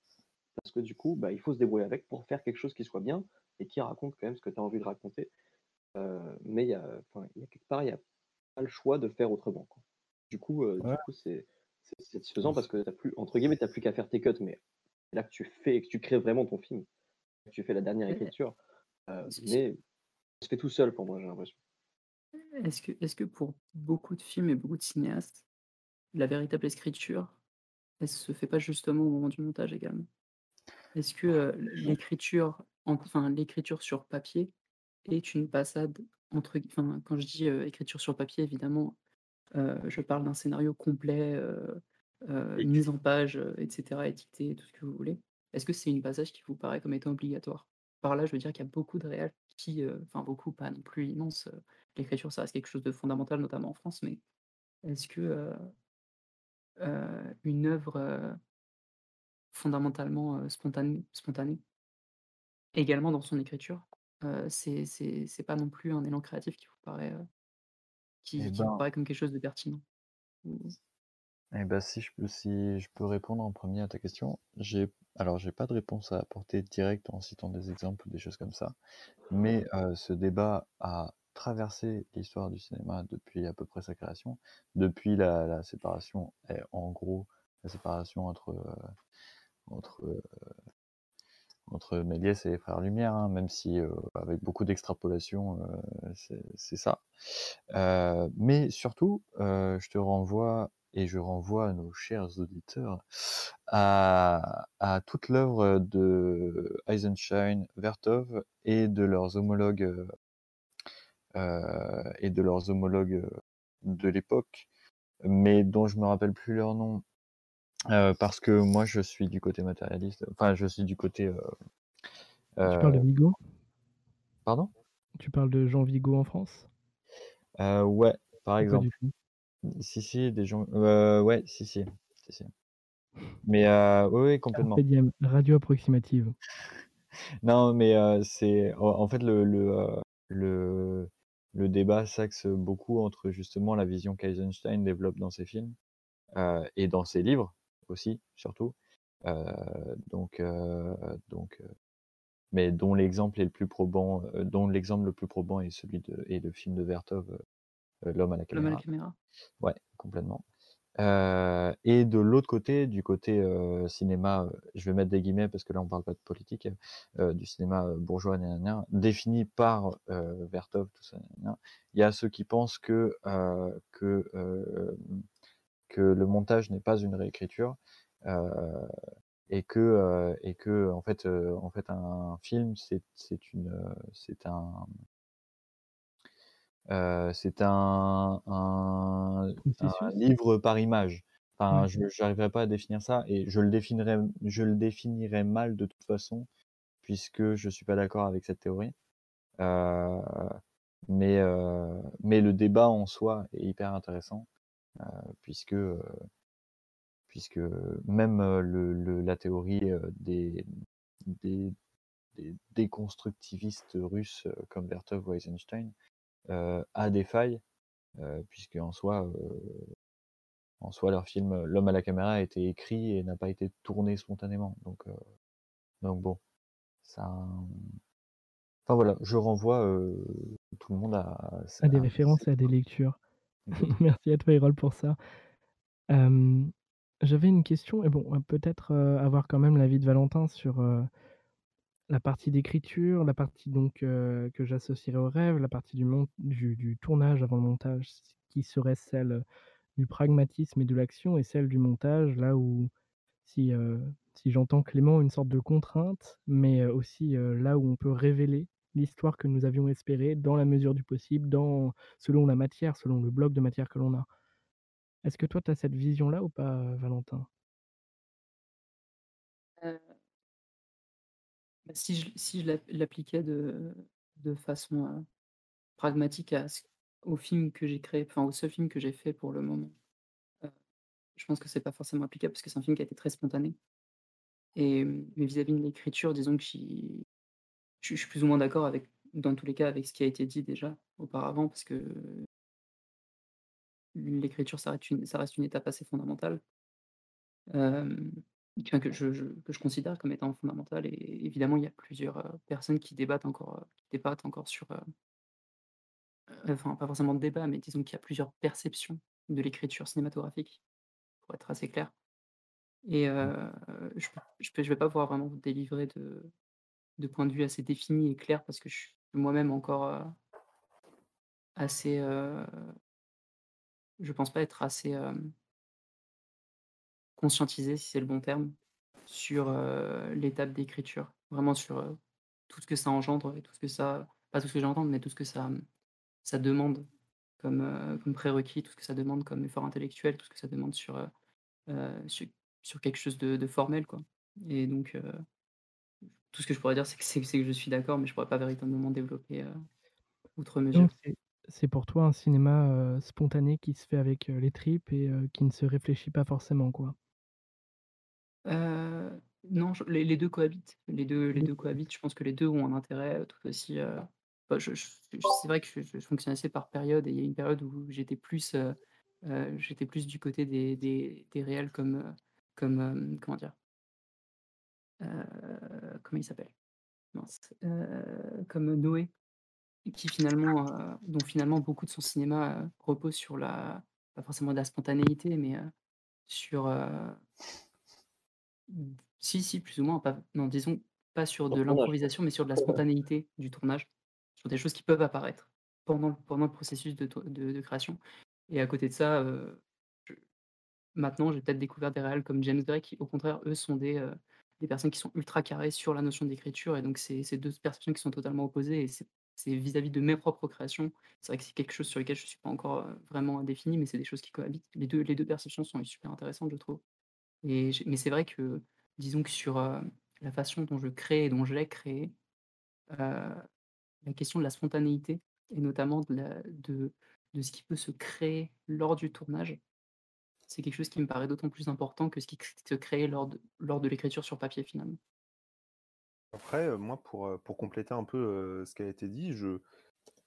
parce que du coup, bah, il faut se débrouiller avec pour faire quelque chose qui soit bien et qui raconte quand même ce que tu as envie de raconter. Euh, mais il y a, y a quelque part, il n'y a le choix de faire autrement. quoi. Du coup, euh, du Ouais. coup, c'est satisfaisant parce que t'as plus, entre guillemets, t'as plus qu'à faire tes cuts, mais c'est là que tu fais, que tu crées vraiment ton film, que tu fais la dernière écriture. Euh, mais ça se fait tout seul pour moi, j'ai l'impression. Est-ce que, est-ce que pour beaucoup de films et beaucoup de cinéastes, la véritable écriture, elle se fait pas justement au moment du montage également? Est-ce que euh, l'écriture, en- enfin l'écriture sur papier est une passade entre, enfin quand je dis euh, écriture sur papier, évidemment, euh, je parle d'un scénario complet, euh, mise en page, etc., étiqueté, tout ce que vous voulez. Est-ce que c'est une passage qui vous paraît comme étant obligatoire? Par là, je veux dire qu'il y a beaucoup de réals qui, enfin beaucoup, pas non plus immense. L'écriture, ça reste quelque chose de fondamental, notamment en France, mais est-ce que une œuvre fondamentalement spontanée, spontanée, également dans son écriture, c'est c'est- c'est pas non plus un élan créatif qui vous paraît, euh, qui, Eh qui vous ben, paraît comme quelque chose de pertinent? Ou- eh ben, si je peux, si je peux répondre en premier à ta question, j'ai, alors j'ai pas de réponse à apporter directe en citant des exemples ou des choses comme ça, mais ce débat a traversé l'histoire du cinéma depuis à peu près sa création, depuis la, la séparation, eh, en gros, la séparation entre entre entre Méliès et les Frères Lumière, hein, même si avec beaucoup d'extrapolation, c'est ça. Mais surtout, je te renvoie et je renvoie à nos chers auditeurs à, toute l'œuvre de Eisenstein, Vertov et de leurs homologues et de leurs homologues de l'époque, mais dont je me rappelle plus leur nom. Euh, parce que moi je suis du côté matérialiste, enfin je suis du côté. euh, Tu parles de euh, Vigo? pardon? Tu parles de Jean Vigo en France? Ouais, par exemple. Si, si, des gens. ouais, si, si. si, si. Mais oui, oui, complètement. Radio approximative. Non, mais c'est. En fait, le, le, le, le débat s'axe beaucoup entre justement la vision qu'Eisenstein développe dans ses films euh, et dans ses livres aussi, surtout. Euh, donc, euh, donc, euh, mais dont l'exemple est le plus probant, dont l'exemple le plus probant est celui de, est le film de Vertov, L'homme à la L'homme à la caméra. caméra. Ouais, complètement. Euh, et de l'autre côté, du côté euh, cinéma, je vais mettre des guillemets parce que là on parle pas de politique, euh, du cinéma bourgeois, nanana, défini par Vertov, tout ça, nanana, il y a ceux qui pensent que que que le montage n'est pas une réécriture et que et que en fait en fait un film c'est c'est une c'est un euh, c'est un, un, un Processus livre par image. Enfin, Ouais. je n'arriverai pas à définir ça et je le définirais, je le définirais mal de toute façon, puisque je suis pas d'accord avec cette théorie. Euh, mais, euh, mais le débat en soi est hyper intéressant, puisque, euh, puisque même euh, le, le- la théorie euh, des, des, des déconstructivistes russes euh, comme Vertov ou Eisenstein euh, a des failles, euh, puisque en soi, euh, en soi, leur film euh, L'homme à la caméra a été écrit et n'a pas été tourné spontanément. Donc, euh, donc bon, ça. Enfin voilà, je renvoie euh, tout le monde à, À des à- références et à des lectures. (laughs) Merci à toi, Erol, pour ça. J'avais une question, et bon, peut-être avoir quand même l'avis de Valentin sur la partie d'écriture, la partie donc que j'associerais au rêve, la partie du, tournage avant le montage, qui serait celle du pragmatisme et de l'action, et celle du montage, là où, si, j'entends Clément, une sorte de contrainte, mais aussi là où on peut révéler l'histoire que nous avions espérée dans la mesure du possible, dans, selon la matière, selon le bloc de matière que l'on a. Est-ce que toi, tu as cette vision-là ou pas, Valentin? Euh, bah, si je, si je l'app- l'appliquais de, de façon euh, pragmatique au film que j'ai créé, enfin au seul film que j'ai fait pour le moment, euh, je pense que c'est pas forcément applicable parce que c'est un film qui a été très spontané. Et, mais vis-à-vis de l'écriture, disons que je je suis plus ou moins d'accord avec dans tous les cas avec ce qui a été dit déjà auparavant parce que l'écriture, ça reste une ça reste une étape assez fondamentale. Que je je que je considère comme étant fondamentale et évidemment, il y a plusieurs, heu, personnes qui débattent encore, qui débattent encore sur, heu, enfin, pas forcément de débat, mais disons qu'il y a plusieurs perceptions de l'écriture cinématographique, pour être assez clair et heu, je je vais pas pouvoir vraiment vous délivrer de de point de vue assez défini et clair parce que je suis moi-même encore, heu assez, heu je pense pas être assez, hem conscientisé, si c'est le bon terme, sur, l'étape d'écriture. Vraiment sur, tout ce que ça engendre et tout ce que ça pas tout ce que j'entends, mais tout ce que ça, demande comme, comme prérequis, tout ce que ça demande comme effort intellectuel, tout ce que ça demande sur, sur quelque chose de de formel, quoi et donc tout ce que je pourrais dire, c'est que c'est c'est que je suis d'accord, mais je pourrais pas véritablement développer, heu, outre mesure. Donc c'est c'est pour toi un cinéma, heu, spontané qui se fait avec, heu, les tripes et qui ne se réfléchit pas forcément, quoi? Non, je les les 2 cohabitent. Les 2 les 2 cohabitent. Je pense que les 2 ont un intérêt, tout aussi, bah, je je c'est vrai que je je fonctionne assez par période et il y a une période où j'étais plus, j'étais plus du côté des des des réals comme, comme, comment dire? Heu, comment il s'appelle? Heu, comme Noé, qui finalement, heu, dont finalement beaucoup de son cinéma, repose sur la pas forcément de la spontanéité, mais, sur, si, si, plus ou moins, pas non, disons, pas sur de l'improvisation, mais sur de la spontanéité du tournage, sur des choses qui peuvent apparaître pendant le pendant le processus de tour de de création. Et à côté de ça, je maintenant, j'ai peut-être découvert des réals comme James Gray qui, au contraire, eux, sont des, des personnes qui sont ultra carrées sur la notion d'écriture et donc c'est 2 perceptions qui sont totalement opposées et c'est vis-à-vis de mes propres créations. C'est vrai que c'est quelque chose sur lequel je suis pas encore, vraiment défini, mais c'est des choses qui cohabitent. Les 2 les 2 perceptions sont super intéressantes, je trouve. Et mais c'est vrai que, disons que sur, la façon dont je crée et dont je l'ai créé, la question de la spontanéité et notamment de de ce qui peut se créer lors du tournage, c'est quelque chose qui me paraît d'autant plus important que ce qui se crée lors de lors de l'écriture sur papier, finalement. Après, heu, moi, pour, heu, pour compléter un peu, heu, ce qui a été dit, je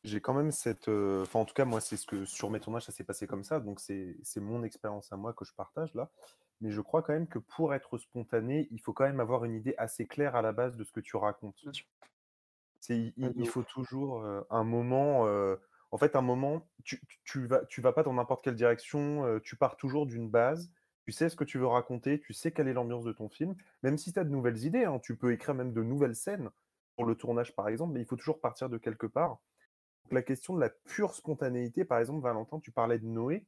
j'ai quand même cette, enfin, en tout cas, moi, c'est ce que sur mes tournages, ça s'est passé comme ça, donc c'est mon expérience à moi que je partage là. Mais je crois quand même que pour être spontané, il faut quand même avoir une idée assez claire à la base de ce que tu racontes. Bien sûr. C'est i Ouais, i de il faut toujours, un moment, en fait, un moment, tu vas pas dans n'importe quelle direction, tu pars toujours d'une base. Tu sais ce que tu veux raconter, tu sais quelle est l'ambiance de ton film. Même si tu as de nouvelles idées, hein, tu peux écrire même de nouvelles scènes pour le tournage, par exemple, mais il faut toujours partir de quelque part. La question de la pure spontanéité, par exemple, Valentin, tu parlais de Noé.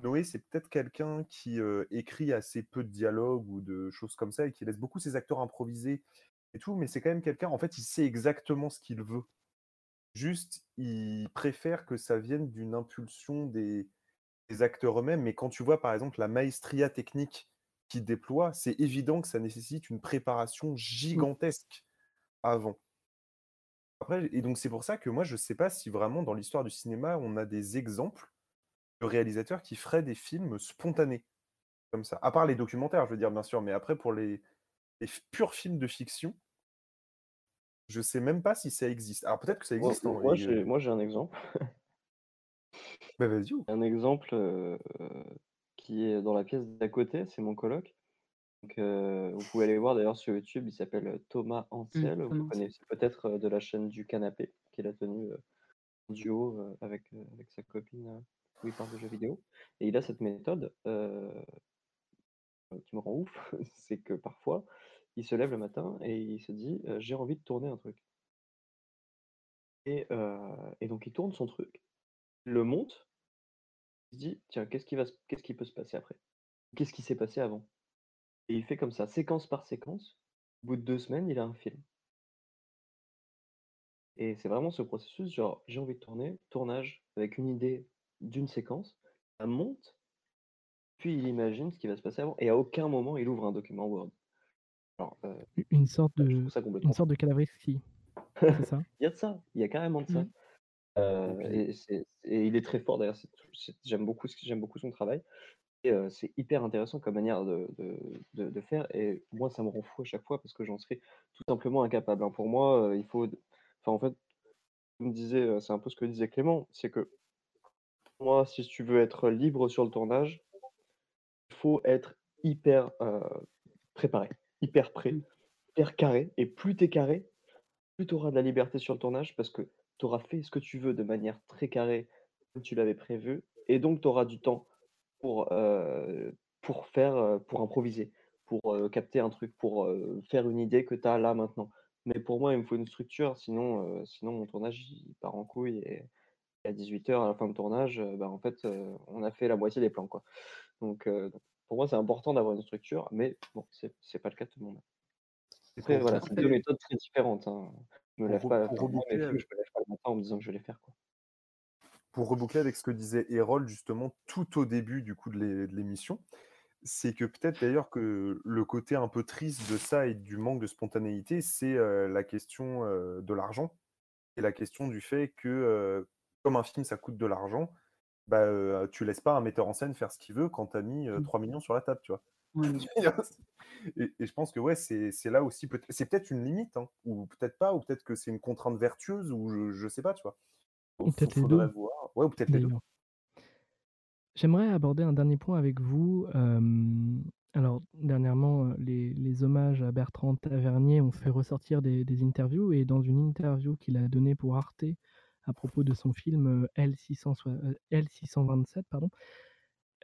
Noé, c'est peut-être quelqu'un qui, écrit assez peu de dialogues ou de choses comme ça et qui laisse beaucoup ses acteurs improviser et tout, mais c'est quand même quelqu'un, en fait, il sait exactement ce qu'il veut. Juste, il préfère que ça vienne d'une impulsion des des acteurs eux-mêmes, mais quand tu vois, par exemple, la maestria technique qu'il déploie, c'est évident que ça nécessite une préparation Mmh. gigantesque avant. Après et donc c'est pour ça que moi, je sais pas si vraiment dans l'histoire du cinéma, on a des exemples de réalisateurs qui feraient des films spontanés, comme ça. À part les documentaires, je veux dire, bien sûr, mais après pour les purs films de fiction je sais même pas si ça existe. Alors peut-être que ça existe, hein moi j'ai heu moi j'ai un exemple. (laughs) Bah, vas-y, ou? Un exemple, heu, qui est dans la pièce d'à côté, c'est mon coloc. Donc heu, vous pouvez aller voir d'ailleurs sur YouTube, il s'appelle, Thomas Mmh, Ancel. Vous connaissez peut-être, de la chaîne du canapé, qu'il a tenu, en duo, avec, avec sa copine, où il parle de jeux vidéo et il a cette méthode, qui me rend ouf, (laughs) c'est que parfois, il se lève le matin et il se dit, «J'ai envie de tourner un truc» et donc il tourne son truc, il le monte il se dit: «Tiens, qu'est-ce qui va qu'est-ce qui peut se passer après? Qu'est-ce qui s'est passé avant?» et il fait comme ça, séquence par séquence. Au bout de 2 semaines, il a un film. Et c'est vraiment ce processus, genre, j'ai envie de tourner, tournage avec une idée d'une séquence, ça monte, puis il imagine ce qui va se passer avant et à aucun moment il ouvre un document Word. Alors, U une sorte bah, je de trouve ça une sorte de Calabriesi, (laughs) c'est ça? Il y a de ça, il y a carrément de ça. Mmh. puis et c'est et il est très fort d'ailleurs, c'est tout c'est j'aime beaucoup j'aime beaucoup son travail et heu, c'est hyper intéressant comme manière de de de de faire et moi ça me rend fou à chaque fois parce que j'en serais tout simplement incapable, hein. Pour moi, il faut enfin, en fait me disait, c'est un peu ce que disait Clément, c'est que moi, si tu veux être libre sur le tournage, il faut être hyper, préparé, hyper prêt, Mmh. hyper carré et plus tu es carré, plus tu auras de la liberté sur le tournage parce que tu auras fait ce que tu veux de manière très carrée, comme tu l'avais prévu et donc tu auras du temps pour, pour faire, heu, pour improviser, pour, heu, capter un truc, pour, faire une idée que tu as là maintenant. Mais pour moi, il me faut une structure, sinon, sinon mon tournage il part en couille et à 18:00 à la fin de tournage, bah, en fait, on a fait la moitié des plans, quoi. Donc heu, donc pour moi, c'est important d'avoir une structure, mais bon, c'est pas le cas de tout le monde. Après voilà, c'est 2 Après méthodes très différentes, hein. Je me lève pas pour enfin moi mes reboucler films, avec je me lève pas le matin en me disant que je vais les faire, quoi. pour reboucler avec ce que disait Erol justement tout au début du coup de l'é de l'émission, c'est que peut-être d'ailleurs que le côté un peu triste de ça et du manque de spontanéité, c'est, heu, la question, heu, de l'argent et la question du fait que, heu, comme un film ça coûte de l'argent, bah, tu laisses pas un metteur en scène faire ce qu'il veut quand tu as mis, heu, Mmh. 3 000 000 sur la table, tu vois? (laughs) Et et je pense que ouais, c'est là aussi peut c'est peut-être une limite, hein, ou peut-être pas, ou peut-être que c'est une contrainte vertueuse ou je je sais pas, tu vois? Peut-être les 2, faudrait voir. Ouais, ou peut-être les 2. d'ailleurs. J'aimerais aborder un dernier point avec vous, alors dernièrement, les les hommages à Bertrand Tavernier ont fait ressortir des des interviews et dans une interview qu'il a donnée pour Arte à propos de son film, heu, L600 soi heu, L627 pardon,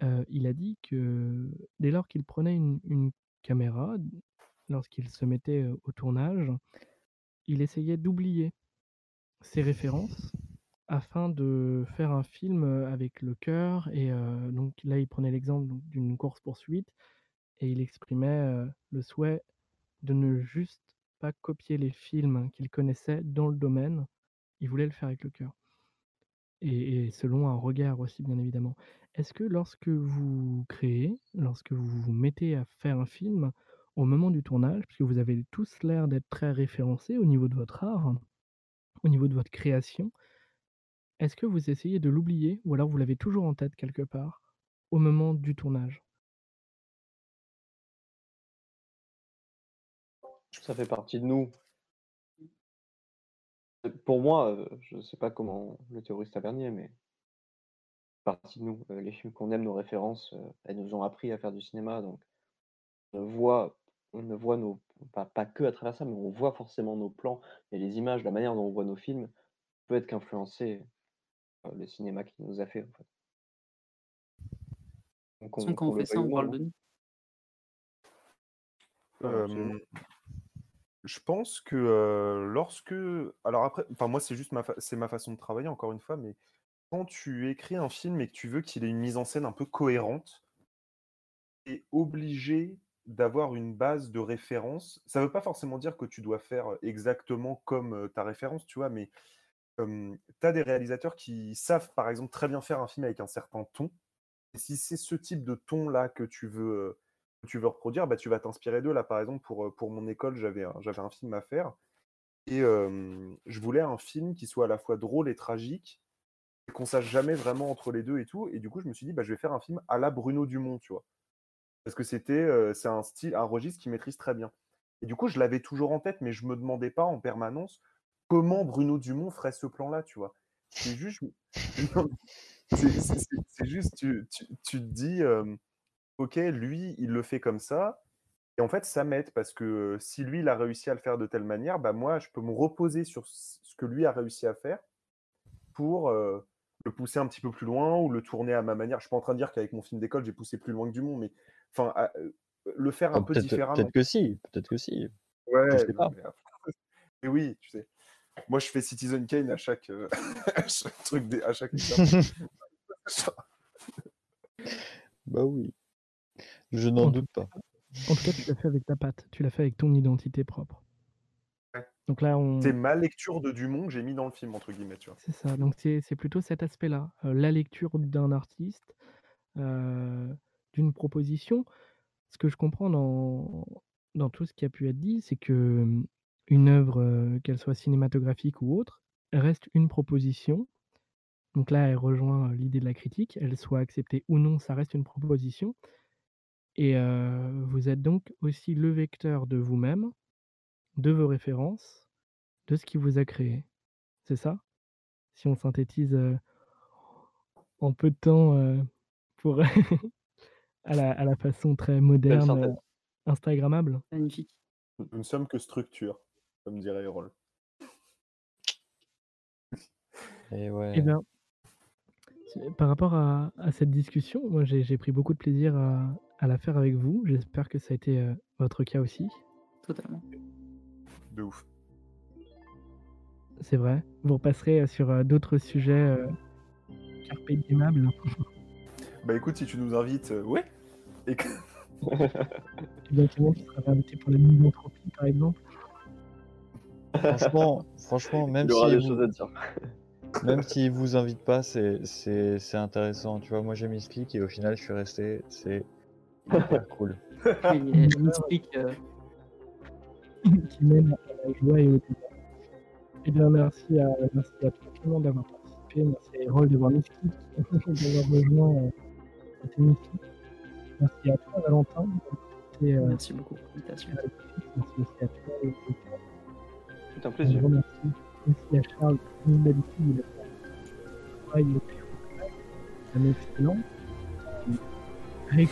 heu, il a dit que dès lors qu'il prenait une caméra, lorsqu'il se mettait, au tournage, il essayait d'oublier ses références afin de faire un film, avec le cœur et donc là, il prenait l'exemple d'une course-poursuite et il exprimait, le souhait de ne juste pas copier les films qu'il connaissait dans le domaine. Il voulait le faire avec le cœur. Et selon un regard aussi, bien évidemment. Est-ce que lorsque vous créez, lorsque vous vous mettez à faire un film, au moment du tournage, puisque vous avez tous l'air d'être très référencés au niveau de votre art, au niveau de votre création est-ce que vous essayez de l'oublier ou alors vous l'avez toujours en tête quelque part, au moment du tournage? Ça fait partie de nous. Heu, pour moi, heu, je sais pas comment le théoriste Tavernier, mais partie de nous, heu, les films qu'on aime, nos références, elles nous ont appris à faire du cinéma donc on voit on ne voit nos pas pas que à travers ça, mais on voit forcément nos plans et les images, la manière dont on voit nos films peut être qu'influencer, heu, le cinéma qu'il nous a fait, en fait. Donc De toute façon, qu'on quand on fait ça, on parle de nous. Je pense que, lorsque alors après enfin moi c'est juste ma ma façon de travailler encore une fois, mais quand tu écris un film et que tu veux qu'il ait une mise en scène un peu cohérente tu es obligé d'avoir une base de référence. Ça veut pas forcément dire que tu dois faire exactement comme, ta référence, tu vois? Mais, tu as des réalisateurs qui savent, par exemple, très bien faire un film avec un certain ton et si c'est ce type de ton-là que tu veux, tu veux reproduire, bah, tu vas t'inspirer d'eux. Là, par exemple, pour, mon école, j'avais un film à faire et je voulais un film qui soit à la fois drôle et tragique et qu'on sache jamais vraiment entre les 2 et tout et du coup, je me suis dit: «Bah, je vais faire un film à la Bruno Dumont», tu vois? Parce que c'était, c'est un style un registre qu'il maîtrise très bien et du coup, je l'avais toujours en tête, mais je me demandais pas en permanence comment Bruno Dumont ferait ce plan-là, tu vois? C'est juste, (laughs) c'est juste tu te dis, «OK, lui, il le fait comme ça» et en fait, ça m'aide parce que, si lui, il a réussi à le faire de telle manière, bah, moi, je peux me reposer sur ce que lui a réussi à faire pour, heu, le pousser un petit peu plus loin ou le tourner à ma manière. Je suis pas en train de dire qu'avec mon film d'école, j'ai poussé plus loin que Dumont, mais enfin, à heu, le faire Ah un peu peut-être différemment. peut-être que si, peut-être que si. Je Ouais, sais pas. (laughs) mais oui, tu sais. Moi, je fais Citizen Kane à chaque, heu, (laughs) à chaque truc des à chaque. (laughs) Bah oui. Je n'en doute pas. en tout cas, tu l'as fait avec ta patte, tu l'as fait avec ton identité propre. Ouais. Donc là, C'est ma lecture de Dumont que j'ai mis dans le film, entre guillemets, tu vois? c'est ça, donc c'est c'est plutôt cet aspect-là, heu, la lecture d'un artiste, heu, d'une proposition. Ce que je comprends dans dans tout ce qui a pu être dit, c'est que, mmh, une œuvre, qu'elle soit cinématographique ou autre, reste une proposition. Donc là, elle rejoint, l'idée de la critique, elle soit acceptée ou non, ça reste une proposition et vous êtes donc aussi le vecteur de vous-même, de vos références, de ce qui vous a créé. C'est ça? si on synthétise euh, en peu de temps euh, pour (laughs) à, la, à la façon très moderne, Instagrammable? Magnifique. Nous ne sommes que structure, comme dirait Erol. Et Eh ouais. bien, c'est- par rapport à, à cette discussion, moi j'ai pris beaucoup de plaisir à, à la faire avec vous. J'espère que ça a été euh, votre cas aussi. Totalement. De ouf. C'est vrai. Vous repasserez euh, sur euh, d'autres sujets euh, carpe diemables. Bah écoute, si tu nous invites, euh, ouais. Et que- Et bien, Clément, tu seras invité pour la misanthropie, par exemple. Franchement, franchement, même Il y aura si des vous, choses à dire. Même s'ils vous invitent pas, c'est c'est c'est intéressant. Tu vois, moi j'ai mis ce clic et au final je suis resté. C'est hyper (laughs) cool. Oui, et je m'explique. euh, qui mène à la joie et au débat. Eh bien, merci à, merci à toi, Clément, d'avoir participé. Merci à Erol d'avoir mis (laughs) d'avoir rejoint euh, cette émission. Merci à toi, Valentin. été, euh, Merci beaucoup pour l'invitation. Merci aussi à toi. et- et- C'est un plaisir. remercie aussi à Charles, comme d'habitude, il a fait un travail le plus complet, un excellent. Le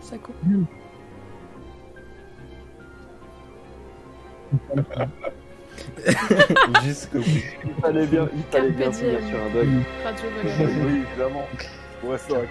Ça coupe. (laughs) Jusqu'au bout. Il fallait bien, il fallait bien finir sur un bug. Radio oui, évidemment. On reste dans la